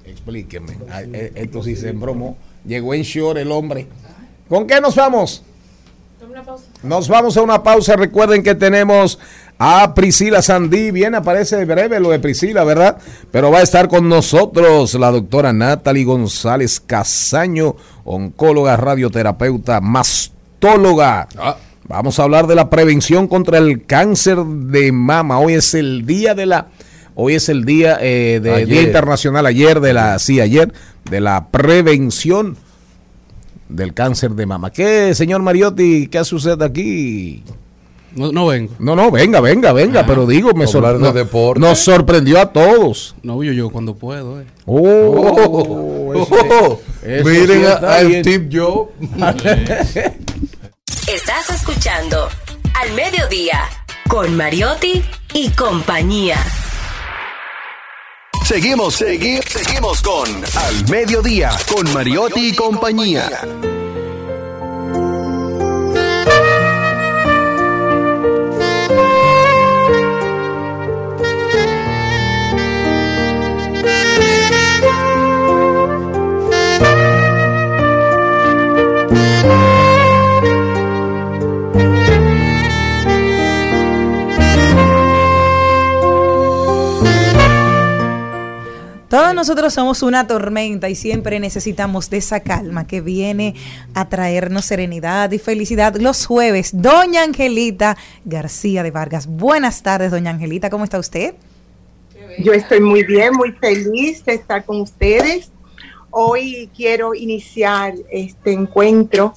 Speaker 2: Explíquenme. Ay, eh, Esto sí se embromó. Llegó en short el hombre. ¿Con qué nos vamos? Nos vamos a una pausa. Recuerden que tenemos a Priscila Sandí. Bien, aparece breve lo de Priscila, ¿verdad? Pero va a estar con nosotros la doctora Natalie González Casaño, oncóloga, radioterapeuta, mastóloga. Vamos a hablar de la prevención contra el cáncer de mama. Hoy es el día de la... Hoy es el día, eh, de,
Speaker 3: Ayer.
Speaker 2: día internacional ayer de la, sí, ayer, de la prevención del cáncer de mama. ¿Qué, señor Mariotti, qué hace usted aquí?
Speaker 12: No, no vengo.
Speaker 2: No, no, venga, venga, venga, pero digo, me
Speaker 3: de
Speaker 2: no-
Speaker 3: deporte.
Speaker 2: nos sorprendió a todos.
Speaker 12: No, yo, yo cuando puedo, eh.
Speaker 2: Oh,
Speaker 3: Oh,
Speaker 2: eso
Speaker 3: miren
Speaker 2: sí
Speaker 3: al tip yo.
Speaker 9: Estás escuchando Al Mediodía con Mariotti y compañía.
Speaker 10: Seguimos, segui- seguimos con Al Mediodía, con Mariotti y compañía.
Speaker 4: Todos nosotros somos una tormenta y siempre necesitamos de esa calma que viene a traernos serenidad y felicidad los jueves. Doña Angelita García de Vargas. Buenas tardes, doña Angelita, ¿cómo está usted?
Speaker 13: Yo estoy muy bien, muy feliz de estar con ustedes. Hoy quiero iniciar este encuentro.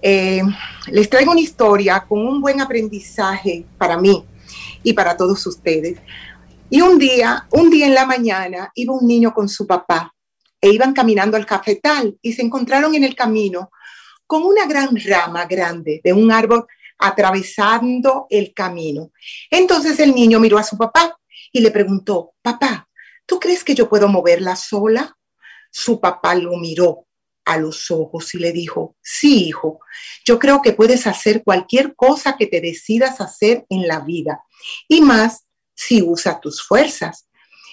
Speaker 13: Eh, les traigo una historia con un buen aprendizaje para mí y para todos ustedes. Y un día, un día en la mañana, iba un niño con su papá e iban caminando al cafetal y se encontraron en el camino con una gran rama grande de un árbol atravesando el camino. Entonces el niño miró a su papá y le preguntó, papá, ¿tú crees que yo puedo moverla sola? Su papá lo miró a los ojos y le dijo, sí, hijo, yo creo que puedes hacer cualquier cosa que te decidas hacer en la vida y más si usas tus fuerzas.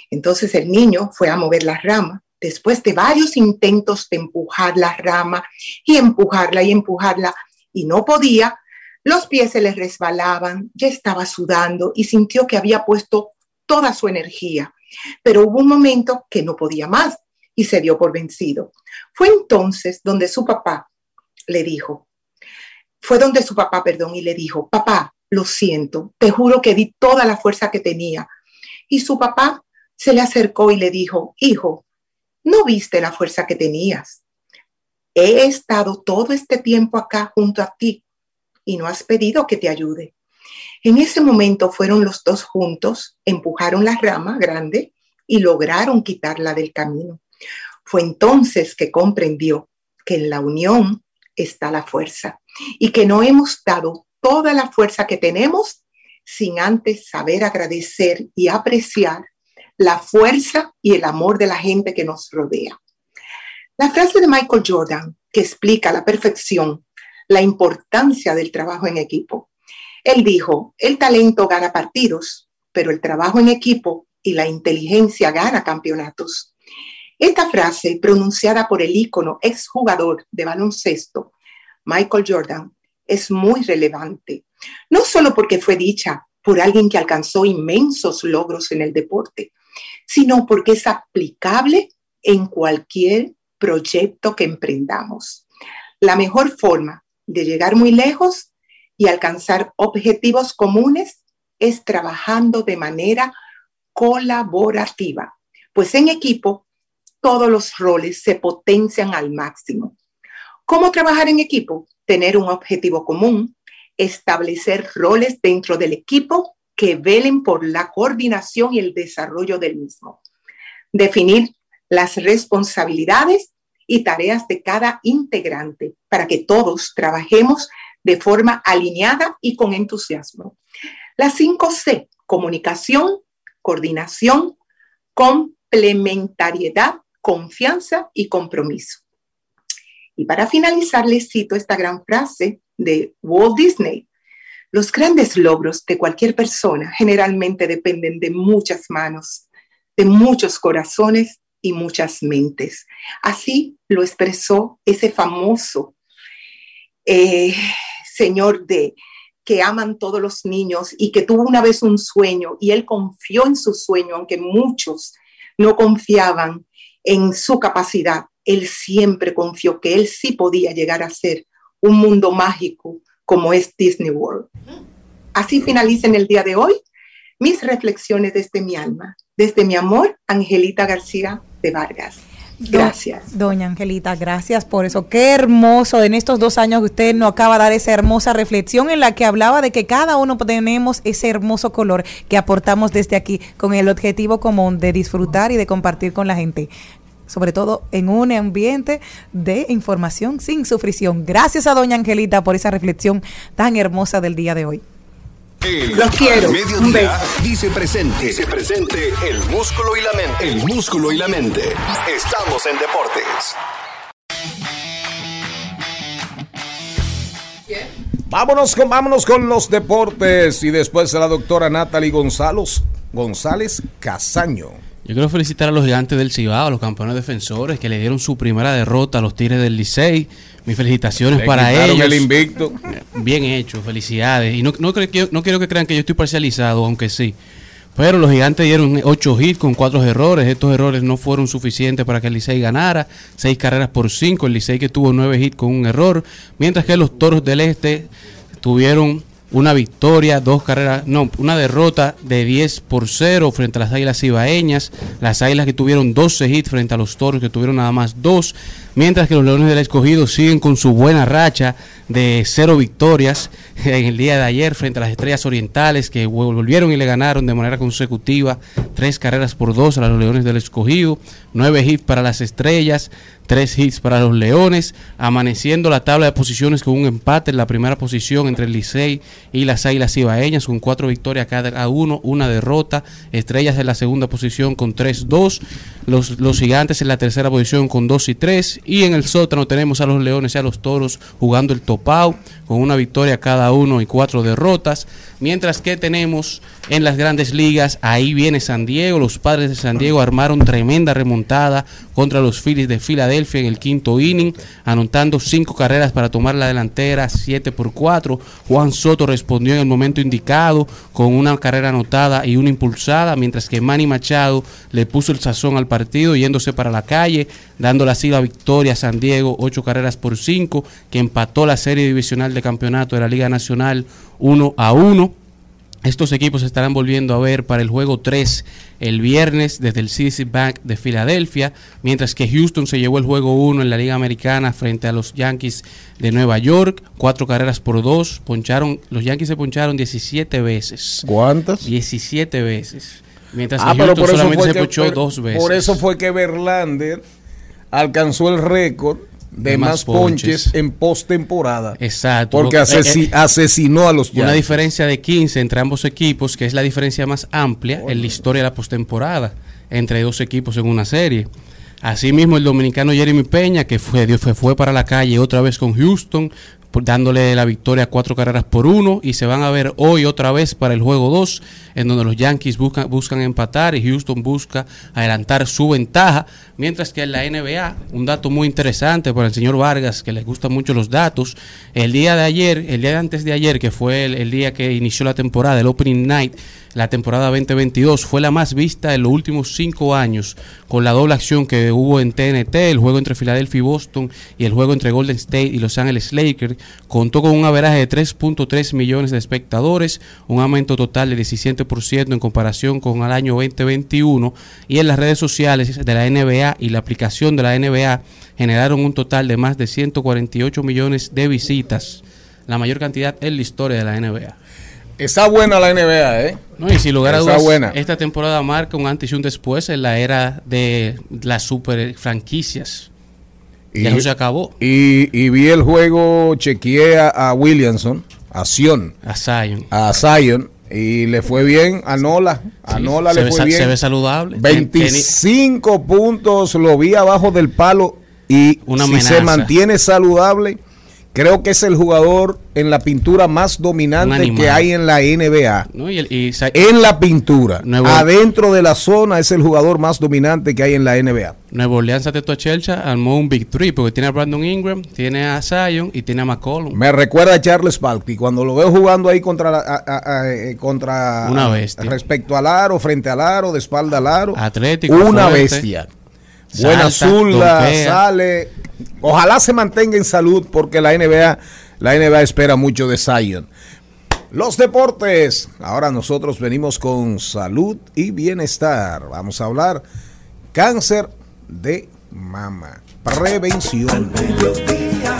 Speaker 13: Entonces el niño fue a mover la rama. Después de varios intentos de empujar la rama y empujarla y empujarla y no podía, los pies se le resbalaban, ya estaba sudando y sintió que había puesto toda su energía. Pero hubo un momento que no podía más y se dio por vencido. Fue entonces donde su papá le dijo, fue donde su papá, perdón, y le dijo, papá, lo siento, te juro que di toda la fuerza que tenía. Y su papá se le acercó y le dijo, hijo, no viste la fuerza que tenías. He estado todo este tiempo acá junto a ti y no has pedido que te ayude. En ese momento fueron los dos juntos, empujaron la rama grande y lograron quitarla del camino. Fue entonces que comprendió que en la unión está la fuerza y que no hemos dado toda la fuerza que tenemos sin antes saber agradecer y apreciar la fuerza y el amor de la gente que nos rodea. La frase de Michael Jordan que explica la perfección la importancia del trabajo en equipo. Él dijo, el talento gana partidos, pero el trabajo en equipo y la inteligencia gana campeonatos. Esta frase, pronunciada por el ícono exjugador de baloncesto, Michael Jordan, es muy relevante, no solo porque fue dicha por alguien que alcanzó inmensos logros en el deporte, sino porque es aplicable en cualquier proyecto que emprendamos. La mejor forma de llegar muy lejos y alcanzar objetivos comunes es trabajando de manera colaborativa, pues en equipo todos los roles se potencian al máximo. ¿Cómo trabajar en equipo? Tener un objetivo común, establecer roles dentro del equipo que velen por la coordinación y el desarrollo del mismo. Definir las responsabilidades y tareas de cada integrante para que todos trabajemos de forma alineada y con entusiasmo. Las 5 C, comunicación, coordinación, complementariedad, confianza y compromiso. Y para finalizar, les cito esta gran frase de Walt Disney. Los grandes logros de cualquier persona generalmente dependen de muchas manos, de muchos corazones y muchas mentes. Así lo expresó ese famoso eh, señor de que aman todos los niños y que tuvo una vez un sueño y él confió en su sueño, aunque muchos no confiaban en su capacidad. Él siempre confió que él sí podía llegar a ser un mundo mágico como es Disney World. Así finaliza en el día de hoy mis reflexiones desde mi alma, desde mi amor, Angelita García de Vargas. Gracias.
Speaker 4: Doña Angelita, gracias por eso. Qué hermoso en estos dos años que usted nos acaba de dar esa hermosa reflexión en la que hablaba de que cada uno tenemos ese hermoso color que aportamos desde aquí con el objetivo común de disfrutar y de compartir con la gente sobre todo en un ambiente de información sin sufrición. Gracias a doña Angelita por esa reflexión tan hermosa del día de hoy.
Speaker 10: El
Speaker 13: Los quiero.
Speaker 10: mediodía dice presente. Dice presente el músculo y la mente. El músculo y la mente. Estamos en deportes.
Speaker 2: Vámonos con, vámonos con los deportes y después a la doctora Natalie González, González Casaño.
Speaker 12: Yo quiero felicitar a los gigantes del Cibao, a los campeones defensores que le dieron su primera derrota a los Tigres del Licey. Mis felicitaciones
Speaker 2: Le
Speaker 12: para ellos.
Speaker 2: el invicto.
Speaker 12: Bien hecho, felicidades. Y no, no, no quiero que crean que yo estoy parcializado, aunque sí. Pero los gigantes dieron 8 hits con 4 errores. Estos errores no fueron suficientes para que el Licey ganara. 6 carreras por 5. El Licey que tuvo 9 hits con un error. Mientras que los Toros del Este tuvieron una victoria, dos carreras, no, una derrota de 10 por 0 frente a las Águilas Ibaeñas. Las Águilas que tuvieron 12 hits frente a los Toros que tuvieron nada más 2. Mientras que los Leones del Escogido siguen con su buena racha de cero victorias en el día de ayer frente a las Estrellas Orientales que volvieron y le ganaron de manera consecutiva tres carreras por dos a los Leones del Escogido, nueve hits para las Estrellas, tres hits para los Leones, amaneciendo la tabla de posiciones con un empate en la primera posición entre el Licey y las Águilas Ibaeñas con cuatro victorias cada uno, una derrota, Estrellas en la segunda posición con 3-2, los, los Gigantes en la tercera posición con 2 y 3 y en el sótano tenemos a los Leones y a los Toros jugando el topao con una victoria cada uno y cuatro derrotas, mientras que tenemos en las grandes ligas, ahí viene San Diego, los padres de San Diego armaron tremenda remontada contra los Phillies de Filadelfia en el quinto inning, anotando cinco carreras para tomar la delantera, 7 por 4. Juan Soto respondió en el momento indicado con una carrera anotada y una impulsada, mientras que Manny Machado le puso el sazón al partido yéndose para la calle, dándole así la victoria a San Diego, 8 carreras por 5, que empató la serie divisional de campeonato de la Liga Nacional 1 a 1. Estos equipos se estarán volviendo a ver para el juego 3 el viernes desde el CDC Bank de Filadelfia, mientras que Houston se llevó el juego 1 en la Liga Americana frente a los Yankees de Nueva York, cuatro carreras por dos, poncharon, los Yankees se poncharon 17 veces.
Speaker 2: ¿Cuántas?
Speaker 12: 17 veces. Mientras que
Speaker 2: Ah, pero
Speaker 12: Houston solamente se
Speaker 2: que,
Speaker 12: ponchó dos veces.
Speaker 2: por eso fue que Verlander alcanzó el récord de,
Speaker 12: De
Speaker 2: más,
Speaker 12: más
Speaker 2: ponches,
Speaker 12: ponches.
Speaker 2: en postemporada.
Speaker 12: Exacto.
Speaker 2: Porque
Speaker 12: Eh,
Speaker 2: asesi-
Speaker 12: eh,
Speaker 2: asesinó a los
Speaker 12: Una diferencia de 15 entre ambos equipos, que es la diferencia más amplia en la historia de la postemporada entre dos equipos en una serie. Asimismo, el dominicano Jeremy Peña, que fue, fue, fue para la calle otra vez con Houston, dándole la victoria a cuatro carreras por uno y se van a ver hoy otra vez para el juego 2 en donde los Yankees buscan, buscan empatar y Houston busca adelantar su ventaja, mientras que en la NBA, un dato muy interesante para el señor Vargas, que le gustan mucho los datos, el día de ayer, el día de antes de ayer, que fue el, el día que inició la temporada, el Opening Night, la temporada 2022, fue la más vista en los últimos cinco años, con la doble acción que hubo en TNT, el juego entre Filadelfia y Boston y el juego entre Golden State y Los Ángeles Lakers, contó con un averaje de 3.3 millones de espectadores, un aumento total de 17% en comparación con el año 2021, y en las redes sociales de la NBA y la aplicación de la NBA generaron un total de más de 148 millones de visitas, la mayor cantidad en la historia de la NBA.
Speaker 2: Está buena la NBA, ¿eh?
Speaker 12: No, y sin lugar a dudas,
Speaker 2: buena.
Speaker 12: esta temporada marca un antes y un después en la era de las super franquicias.
Speaker 2: Y,
Speaker 12: Ya eso se acabó.
Speaker 2: Y, y vi el juego, chequeé a, a Williamson, a Sion,
Speaker 12: A Zion.
Speaker 2: a Zion, y le fue bien a Nola. A
Speaker 12: Sí,
Speaker 2: Nola le fue bien.
Speaker 12: se ve saludable.
Speaker 2: 25 puntos, lo vi abajo del palo y
Speaker 12: Una
Speaker 2: si
Speaker 12: amenaza.
Speaker 2: se mantiene saludable, creo que es el jugador en la pintura más dominante que hay en la NBA.
Speaker 12: ¿no? Y el- y Zi-
Speaker 2: En la pintura,
Speaker 12: Nuevo-
Speaker 2: adentro de la zona es el jugador más dominante que hay en la NBA.
Speaker 12: Nueva Orleans Ateto a Chelcha armó un Big Three porque tiene a Brandon Ingram, tiene a Zion y tiene a McCollum.
Speaker 2: Me recuerda a Charles Barkley cuando lo veo jugando ahí contra la- a- a- a- eh, contra
Speaker 12: Una bestia.
Speaker 2: respecto al aro, frente al aro, de espalda al aro.
Speaker 12: Atlético,
Speaker 2: Una
Speaker 12: fuerte.
Speaker 2: bestia. Buena
Speaker 12: Salta,
Speaker 2: zurda,
Speaker 12: donkea.
Speaker 2: sale. Ojalá se mantenga en salud porque la NBA, la NBA espera mucho de Zion. Los deportes. Ahora nosotros venimos con salud y bienestar. Vamos a hablar cáncer de mama. Prevención.
Speaker 1: mediodía,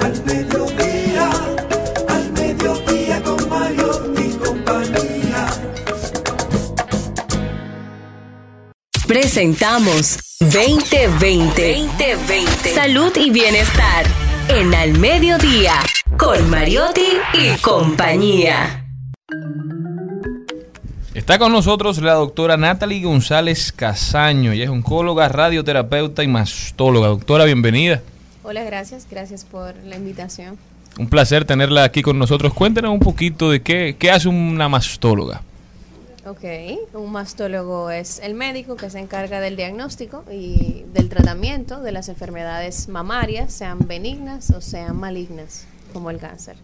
Speaker 1: al mediodía, al mediodía con Mario y compañía.
Speaker 9: Presentamos 2020. 2020. Salud y bienestar. En Al Mediodía. Con Mariotti y compañía.
Speaker 5: Está con nosotros la doctora Natalie González Casaño. Ella es oncóloga, radioterapeuta y mastóloga. Doctora, bienvenida.
Speaker 14: Hola, gracias, gracias por la invitación.
Speaker 5: Un placer tenerla aquí con nosotros. Cuéntenos un poquito de qué, qué hace una mastóloga.
Speaker 14: Ok, un mastólogo es el médico que se encarga del diagnóstico y del tratamiento de las enfermedades mamarias, sean benignas o sean malignas, como el cáncer.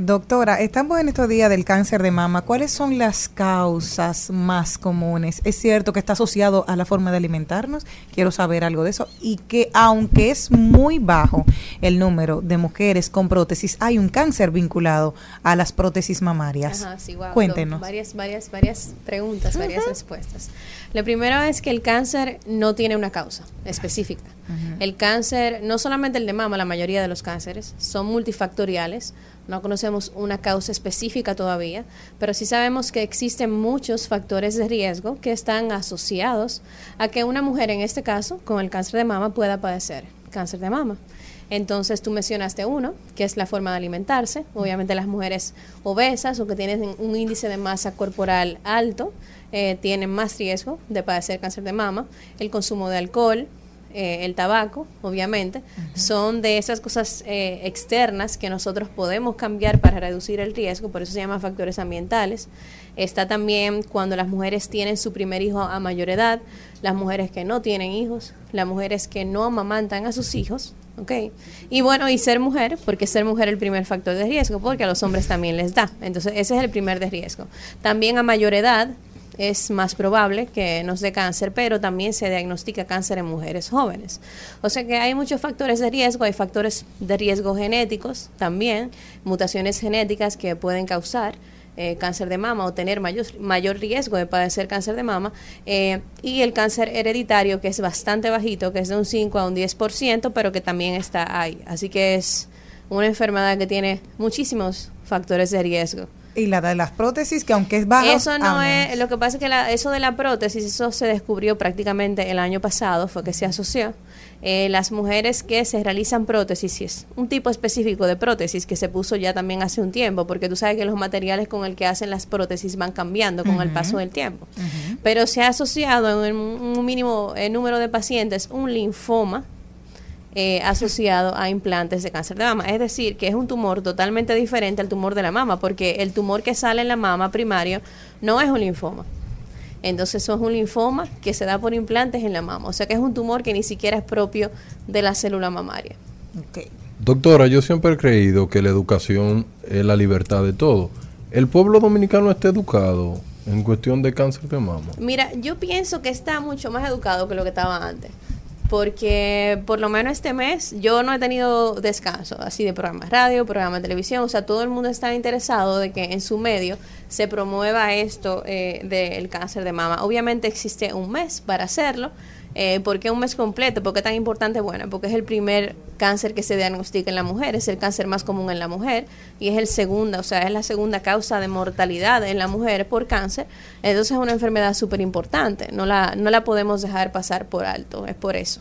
Speaker 4: Doctora, estamos en estos días del cáncer de mama. ¿Cuáles son las causas más comunes? Es cierto que está asociado a la forma de alimentarnos. Quiero saber algo de eso. Y que aunque es muy bajo el número de mujeres con prótesis, hay un cáncer vinculado a las prótesis mamarias.
Speaker 14: Ajá, sí, guau,
Speaker 4: Cuéntenos.
Speaker 14: Varias, varias, varias preguntas, varias respuestas. Lo primero es que el cáncer no tiene una causa específica. El cáncer, no solamente el de mama, la mayoría de los cánceres, son multifactoriales. No conocemos una causa específica todavía, pero sí sabemos que existen muchos factores de riesgo que están asociados a que una mujer, en este caso, con el cáncer de mama, pueda padecer cáncer de mama. Entonces tú mencionaste uno, que es la forma de alimentarse. Obviamente las mujeres obesas o que tienen un índice de masa corporal alto eh, tienen más riesgo de padecer cáncer de mama. El consumo de alcohol, eh, el tabaco, obviamente, son de esas cosas eh, externas que nosotros podemos cambiar para reducir el riesgo, por eso se llaman factores ambientales. Está también cuando las mujeres tienen su primer hijo a mayor edad, las mujeres que no tienen hijos, las mujeres que no amamantan a sus hijos, ¿ok? Y bueno, y ser mujer, porque ser mujer es el primer factor de riesgo, porque a los hombres también les da. Entonces, ese es el primer de riesgo. También a mayor edad es más probable que nos dé cáncer, pero también se diagnostica cáncer en mujeres jóvenes. O sea que hay muchos factores de riesgo, hay factores de riesgo genéticos también, mutaciones genéticas que pueden causar eh, cáncer de mama o tener mayor, mayor riesgo de padecer cáncer de mama, eh, y el cáncer hereditario que es bastante bajito, que es de un 5 a un 10%, pero que también está ahí. Así que es una enfermedad que tiene muchísimos factores de riesgo.
Speaker 4: Y la de las prótesis, que aunque es baja.
Speaker 14: Eso no es, lo que pasa es que la- eso de la prótesis, eso se descubrió prácticamente el año pasado, fue que se asoció. Eh, las mujeres que se realizan prótesis, es un tipo específico de prótesis que se puso ya también hace un tiempo, porque tú sabes que los materiales con el que hacen las prótesis van cambiando con el paso del tiempo. Pero se ha asociado en un un mínimo eh, número de pacientes un linfoma eh, asociado a implantes de cáncer de mama. Es decir, que es un tumor totalmente diferente al tumor de la mama, porque el tumor que sale en la mama primario no es un linfoma. Entonces eso es un linfoma que se da por implantes en la mama. O sea que es un tumor que ni siquiera es propio de la célula mamaria.
Speaker 3: Doctora, yo siempre he creído que la educación es la libertad de todo. ¿El pueblo dominicano está educado en cuestión de cáncer de mama?
Speaker 14: Mira, yo pienso que está mucho más educado que lo que estaba antes. Porque por lo menos este mes yo no he tenido descanso, así de programas radio, programas de televisión, o sea, todo el mundo está interesado de que en su medio se promueva esto eh, del cáncer de mama. Obviamente existe un mes para hacerlo. Eh, ¿Por qué un mes completo? ¿Por qué tan importante? Bueno, porque es el primer cáncer que se diagnostica en la mujer, es el cáncer más común en la mujer y es el segunda, o sea, es la segunda causa de mortalidad en la mujer por cáncer. Entonces es una enfermedad súper importante, no la, no la podemos dejar pasar por alto, es por eso.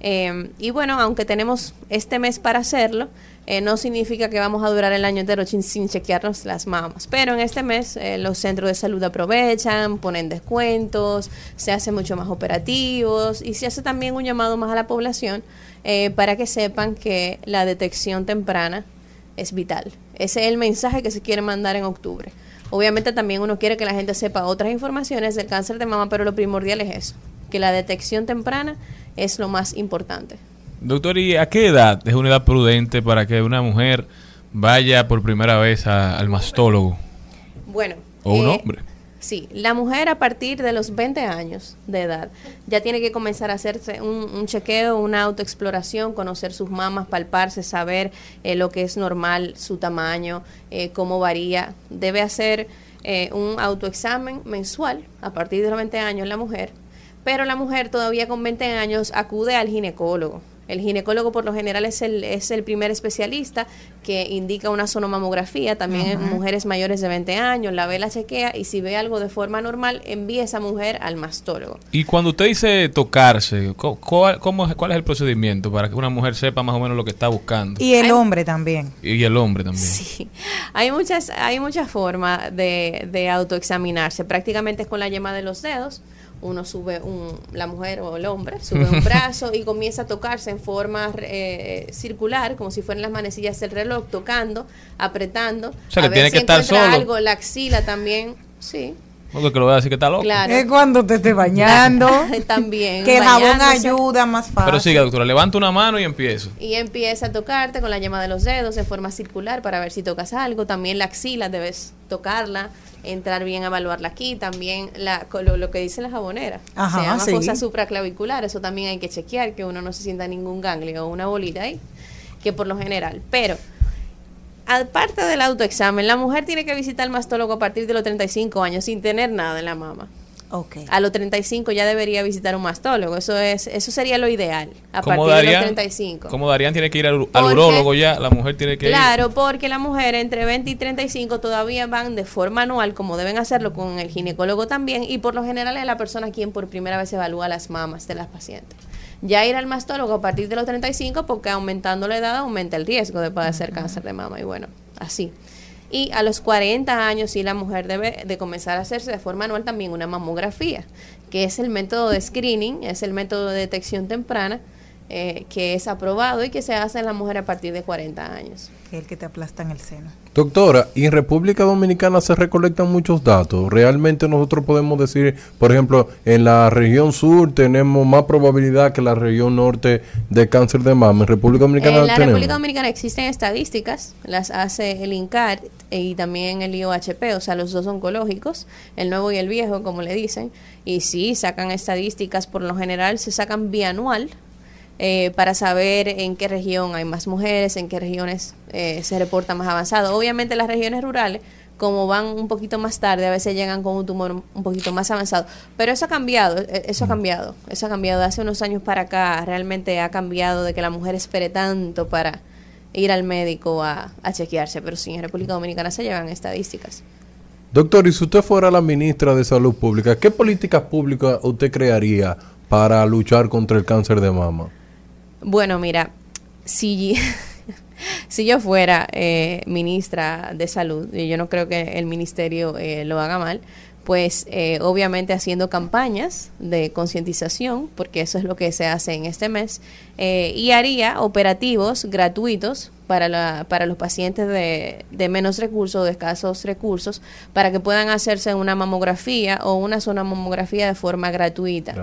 Speaker 14: Eh, y bueno, aunque tenemos este mes para hacerlo, eh, no significa que vamos a durar el año entero sin, chequearnos las mamas. Pero en este mes eh, los centros de salud aprovechan, ponen descuentos, se hacen mucho más operativos y se hace también un llamado más a la población eh, para que sepan que la detección temprana es vital. Ese es el mensaje que se quiere mandar en octubre. Obviamente también uno quiere que la gente sepa otras informaciones del cáncer de mama, pero lo primordial es eso, que la detección temprana es lo más importante.
Speaker 5: Doctor, ¿y a qué edad es una edad prudente para que una mujer vaya por primera vez a- al mastólogo?
Speaker 14: Bueno.
Speaker 5: ¿O un
Speaker 14: eh,
Speaker 5: hombre?
Speaker 14: Sí, la mujer a partir de los 20 años de edad ya tiene que comenzar a hacerse un, un chequeo, una autoexploración, conocer sus mamas, palparse, saber eh, lo que es normal, su tamaño, eh, cómo varía. Debe hacer eh, un autoexamen mensual a partir de los 20 años la mujer, pero la mujer todavía con 20 años acude al ginecólogo. El ginecólogo por lo general es el, es el primer especialista que indica una sonomamografía, también en mujeres mayores de 20 años, la ve, la chequea y si ve algo de forma normal, envía a esa mujer al mastólogo.
Speaker 5: Y cuando usted dice tocarse, cu- ¿cuál, cómo es, ¿cuál es el procedimiento para que una mujer sepa más o menos lo que está buscando?
Speaker 4: Y el hombre también.
Speaker 5: Y el hombre también.
Speaker 14: Sí, hay muchas, hay muchas formas de, de autoexaminarse. Prácticamente es con la yema de los dedos. Uno sube, un, la mujer o el hombre, sube un brazo y comienza a tocarse en forma eh, circular, como si fueran las manecillas del reloj, tocando, apretando.
Speaker 5: O sea, que
Speaker 14: a ver
Speaker 5: tiene
Speaker 14: si
Speaker 5: que estar
Speaker 14: encuentra
Speaker 5: solo.
Speaker 14: algo, la axila también, sí.
Speaker 5: Porque que lo voy a decir que está loco.
Speaker 14: Claro.
Speaker 4: Es cuando te estés bañando.
Speaker 14: También.
Speaker 4: Que el jabón ayuda más fácil.
Speaker 5: Pero siga, doctora, levanta una mano y empiezo.
Speaker 14: Y empieza a tocarte con la yema de los dedos en forma circular para ver si tocas algo. También la axila debes tocarla, entrar bien a evaluarla aquí. También la, lo, lo que dice la jabonera.
Speaker 4: Ajá,
Speaker 14: se llama
Speaker 4: sí.
Speaker 14: fosa supraclavicular. Eso también hay que chequear, que uno no se sienta ningún ganglio o una bolita ahí, que por lo general. Pero, aparte del autoexamen, la mujer tiene que visitar al mastólogo a partir de los 35 años sin tener nada en la mama.
Speaker 4: Ok.
Speaker 14: A los 35 ya debería visitar un mastólogo. Eso es eso sería lo ideal. A partir de los
Speaker 5: Darían,
Speaker 14: 35.
Speaker 5: como Darían tiene que ir al, al
Speaker 14: Porque-
Speaker 5: urólogo ya, la mujer tiene que ir.
Speaker 14: Claro, porque la mujer entre 20 y 35 todavía van de forma anual, como deben hacerlo con el ginecólogo también, y por lo general es la persona quien por primera vez evalúa las mamas de las pacientes. Ya ir al mastólogo a partir de los 35, porque aumentando la edad aumenta el riesgo de padecer cáncer de mama, y bueno, así. Y a los 40 años sí la mujer debe de comenzar a hacerse de forma anual también una mamografía, que es el método de screening, es el método de detección temprana eh, que es aprobado y que se hace en la mujer a partir de 40 años.
Speaker 4: Que es el que te aplastan el seno.
Speaker 3: Doctora, y en República Dominicana se recolectan muchos datos. Realmente nosotros podemos decir, por ejemplo, en la región sur tenemos más probabilidad que la región norte de cáncer de mama. En República Dominicana
Speaker 14: En la
Speaker 3: tenemos.
Speaker 14: República Dominicana existen estadísticas, las hace el INCAR y también el IOHP, o sea, los dos oncológicos, el nuevo y el viejo, como le dicen, y sí, sacan estadísticas, por lo general se sacan bianual eh, para saber en qué región hay más mujeres, en qué regiones eh, se reporta más avanzado. Obviamente las regiones rurales, como van un poquito más tarde, a veces llegan con un tumor un poquito más avanzado. Pero eso ha cambiado, eh, eso ha cambiado, eso ha cambiado. De hace unos años para acá realmente ha cambiado de que la mujer espere tanto para ir al médico a, a chequearse. Pero sí, en República Dominicana se llevan estadísticas.
Speaker 3: Doctor, y si usted fuera la ministra de Salud Pública, ¿qué políticas públicas usted crearía para luchar contra el cáncer de mama?
Speaker 14: Bueno, mira, si, si yo fuera eh, ministra de salud, y yo no creo que el ministerio eh, lo haga mal, pues eh, obviamente haciendo campañas de concientización, porque eso es lo que se hace en este mes, eh, y haría operativos gratuitos para, la, para los pacientes de, de menos recursos, de escasos recursos, para que puedan hacerse una mamografía o una zona mamografía de forma gratuita.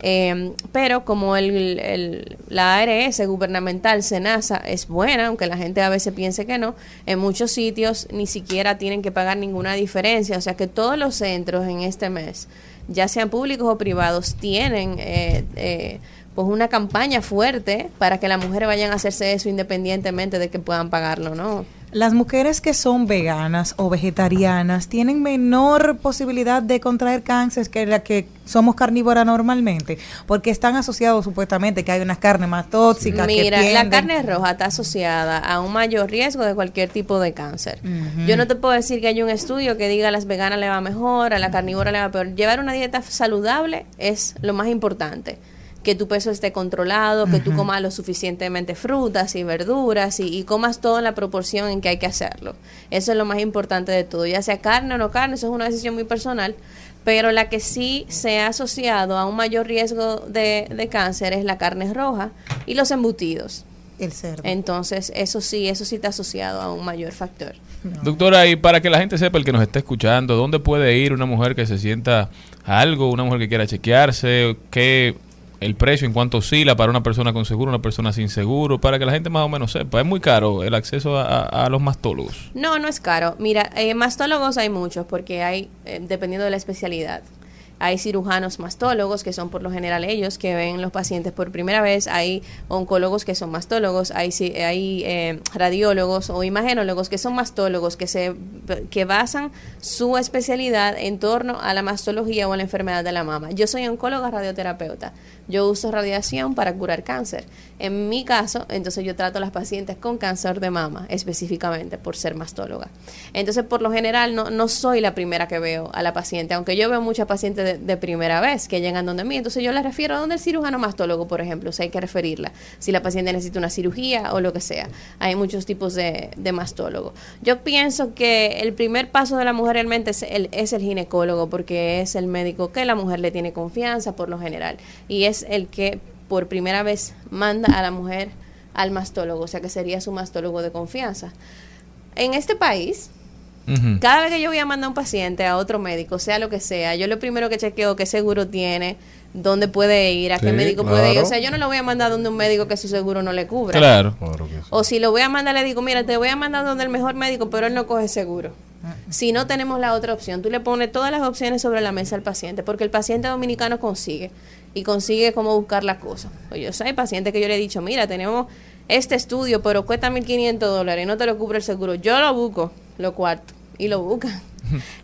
Speaker 14: Eh, pero como el, el- la ARS gubernamental, SENASA, es buena, aunque la gente a veces piense que no, en muchos sitios ni siquiera tienen que pagar ninguna diferencia. O sea que todos los centros en este mes, ya sean públicos o privados, tienen eh, eh, pues una campaña fuerte para que las mujeres vayan a hacerse eso independientemente de que puedan pagarlo, ¿no?
Speaker 4: Las mujeres que son veganas o vegetarianas tienen menor posibilidad de contraer cáncer que las que somos carnívoras normalmente, porque están asociados supuestamente que hay unas carnes más tóxicas. que
Speaker 14: Mira, la carne roja está asociada a un mayor riesgo de cualquier tipo de cáncer. Yo no te puedo decir que hay un estudio que diga a las veganas le va mejor, a la carnívora le va peor. Llevar una dieta saludable es lo más importante. Que tu peso esté controlado, que tú
Speaker 4: Ujú.
Speaker 14: comas lo suficientemente frutas y verduras y, y comas todo en la proporción en que hay que hacerlo. Eso es lo más importante de todo. Ya sea carne o no carne, eso es una decisión muy personal. Pero la que sí se ha asociado a un mayor riesgo de, de cáncer es la carne roja y los embutidos.
Speaker 4: El cerdo.
Speaker 14: Entonces, eso sí, eso sí está asociado a un mayor factor.
Speaker 5: Doctora, y para que la gente sepa, el que nos está escuchando, ¿dónde puede ir una mujer que se sienta algo, una mujer que quiera chequearse? ¿Qué el precio en cuanto oscila para una persona con seguro, una persona sin seguro? Para que la gente más o menos sepa. Es muy caro el acceso a, los mastólogos.
Speaker 14: No, no es caro. Mira, eh, mastólogos hay muchos porque hay, eh, dependiendo de la especialidad. Hay cirujanos mastólogos, que son por lo general ellos que ven los pacientes por primera vez. Hay oncólogos que son mastólogos. Hay, eh, radiólogos o imagenólogos que son mastólogos, que, se, que basan su especialidad en torno a la mastología o a la enfermedad de la mama. Yo soy oncóloga radioterapeuta. Yo uso radiación para curar cáncer. En mi caso, entonces yo trato a las pacientes con cáncer de mama, específicamente por ser mastóloga. Entonces, por lo general, no, no soy la primera que veo a la paciente, aunque yo veo muchas pacientes de, de primera vez que llegan donde mí. Entonces, yo la refiero a donde el cirujano mastólogo, por ejemplo, si hay que referirla. Si la paciente necesita una cirugía o lo que sea. Hay muchos tipos de, de mastólogo. Yo pienso que el primer paso de la mujer realmente es el, es el ginecólogo, porque es el médico que la mujer le tiene confianza por lo general. Y es el que por primera vez manda a la mujer al mastólogo, o sea que sería su mastólogo de confianza. En este país, cada vez que yo voy a mandar a un paciente a otro médico, sea lo que sea, yo lo primero que chequeo qué seguro tiene, dónde puede ir, a qué médico puede ir. O sea, yo no lo voy a mandar donde un médico que su seguro no le cubra.
Speaker 5: Claro.
Speaker 14: O si lo voy a mandar, le digo, mira, te voy a mandar donde el mejor médico, pero él no coge seguro. Si no tenemos la otra opción, tú le pones todas las opciones sobre la mesa al paciente, porque el paciente dominicano consigue y consigue cómo buscar la cosa. Oye, o sea, hay pacientes que yo le he dicho, mira, tenemos este estudio, pero cuesta 1.500 dólares y no te lo cubre el seguro. Yo lo busco, lo cuarto, y lo buscan.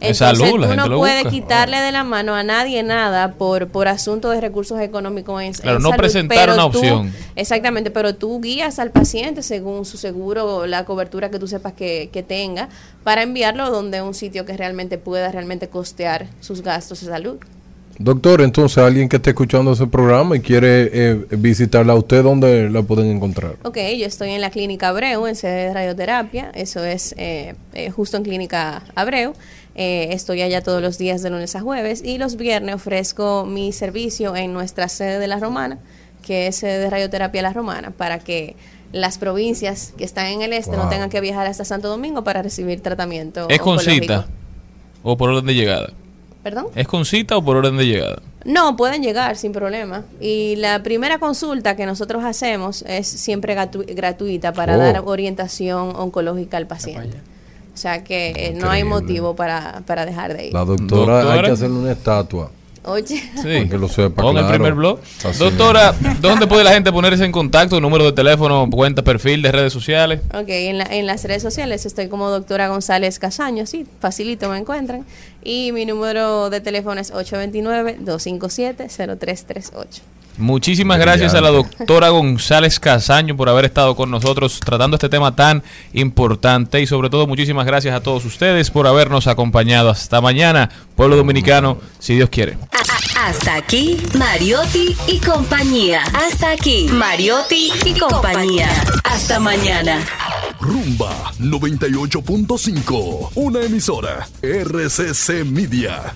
Speaker 5: Es
Speaker 14: Entonces,
Speaker 5: salud,
Speaker 14: tú no
Speaker 5: busca.
Speaker 14: quitarle de la mano a nadie nada por, por asunto de recursos económicos en,
Speaker 5: Claro,
Speaker 14: en
Speaker 5: no
Speaker 14: salud,
Speaker 5: presentar
Speaker 14: pero
Speaker 5: una
Speaker 14: tú-
Speaker 5: opción.
Speaker 14: Exactamente, pero tú guías al paciente según su seguro, la cobertura que tú sepas que, que tenga, para enviarlo donde un sitio que realmente pueda realmente costear sus gastos de salud.
Speaker 3: Doctor, entonces alguien que esté escuchando ese programa y quiere eh, visitarla a usted, ¿dónde la pueden encontrar?
Speaker 14: Ok, yo estoy en la clínica Abreu, en sede de radioterapia, eso es eh, eh, justo en clínica Abreu. Eh, estoy allá todos los días de lunes a jueves y los viernes ofrezco mi servicio en nuestra sede de La Romana, que es sede de radioterapia La Romana, para que las provincias que están en el este no tengan que viajar hasta Santo Domingo para recibir tratamiento.
Speaker 5: ¿Es con cita o por orden de llegada?
Speaker 14: ¿Perdón?
Speaker 5: ¿Es con cita o por orden de llegada?
Speaker 14: No, pueden llegar sin problema. Y la primera consulta que nosotros hacemos es siempre gratu- gratuita para
Speaker 3: Oh.
Speaker 14: dar orientación oncológica al paciente. O sea que eh, no hay motivo para, para dejar de ir.
Speaker 3: La doctora, hay que hacerle una estatua.
Speaker 14: Oye,
Speaker 5: Sí.
Speaker 3: Que lo sepa,
Speaker 5: Pon el primer blog.
Speaker 3: Así
Speaker 5: Doctora, ¿dónde puede la gente ponerse en contacto? Número de teléfono, cuenta, perfil de redes sociales.
Speaker 14: ok, en, la- en las redes sociales estoy como doctora González Casaño, sí, facilito me encuentran. Y mi número de teléfono es 829-257-0338.
Speaker 5: Muchísimas gracias a la doctora González Casaño por haber estado con nosotros tratando este tema tan importante y sobre todo muchísimas gracias a todos ustedes por habernos acompañado. Hasta mañana, pueblo dominicano, si Dios quiere.
Speaker 9: Hasta aquí, Mariotti y compañía. Hasta aquí, Mariotti y compañía. Hasta mañana.
Speaker 10: Rumba 98.5, una emisora RCC Media.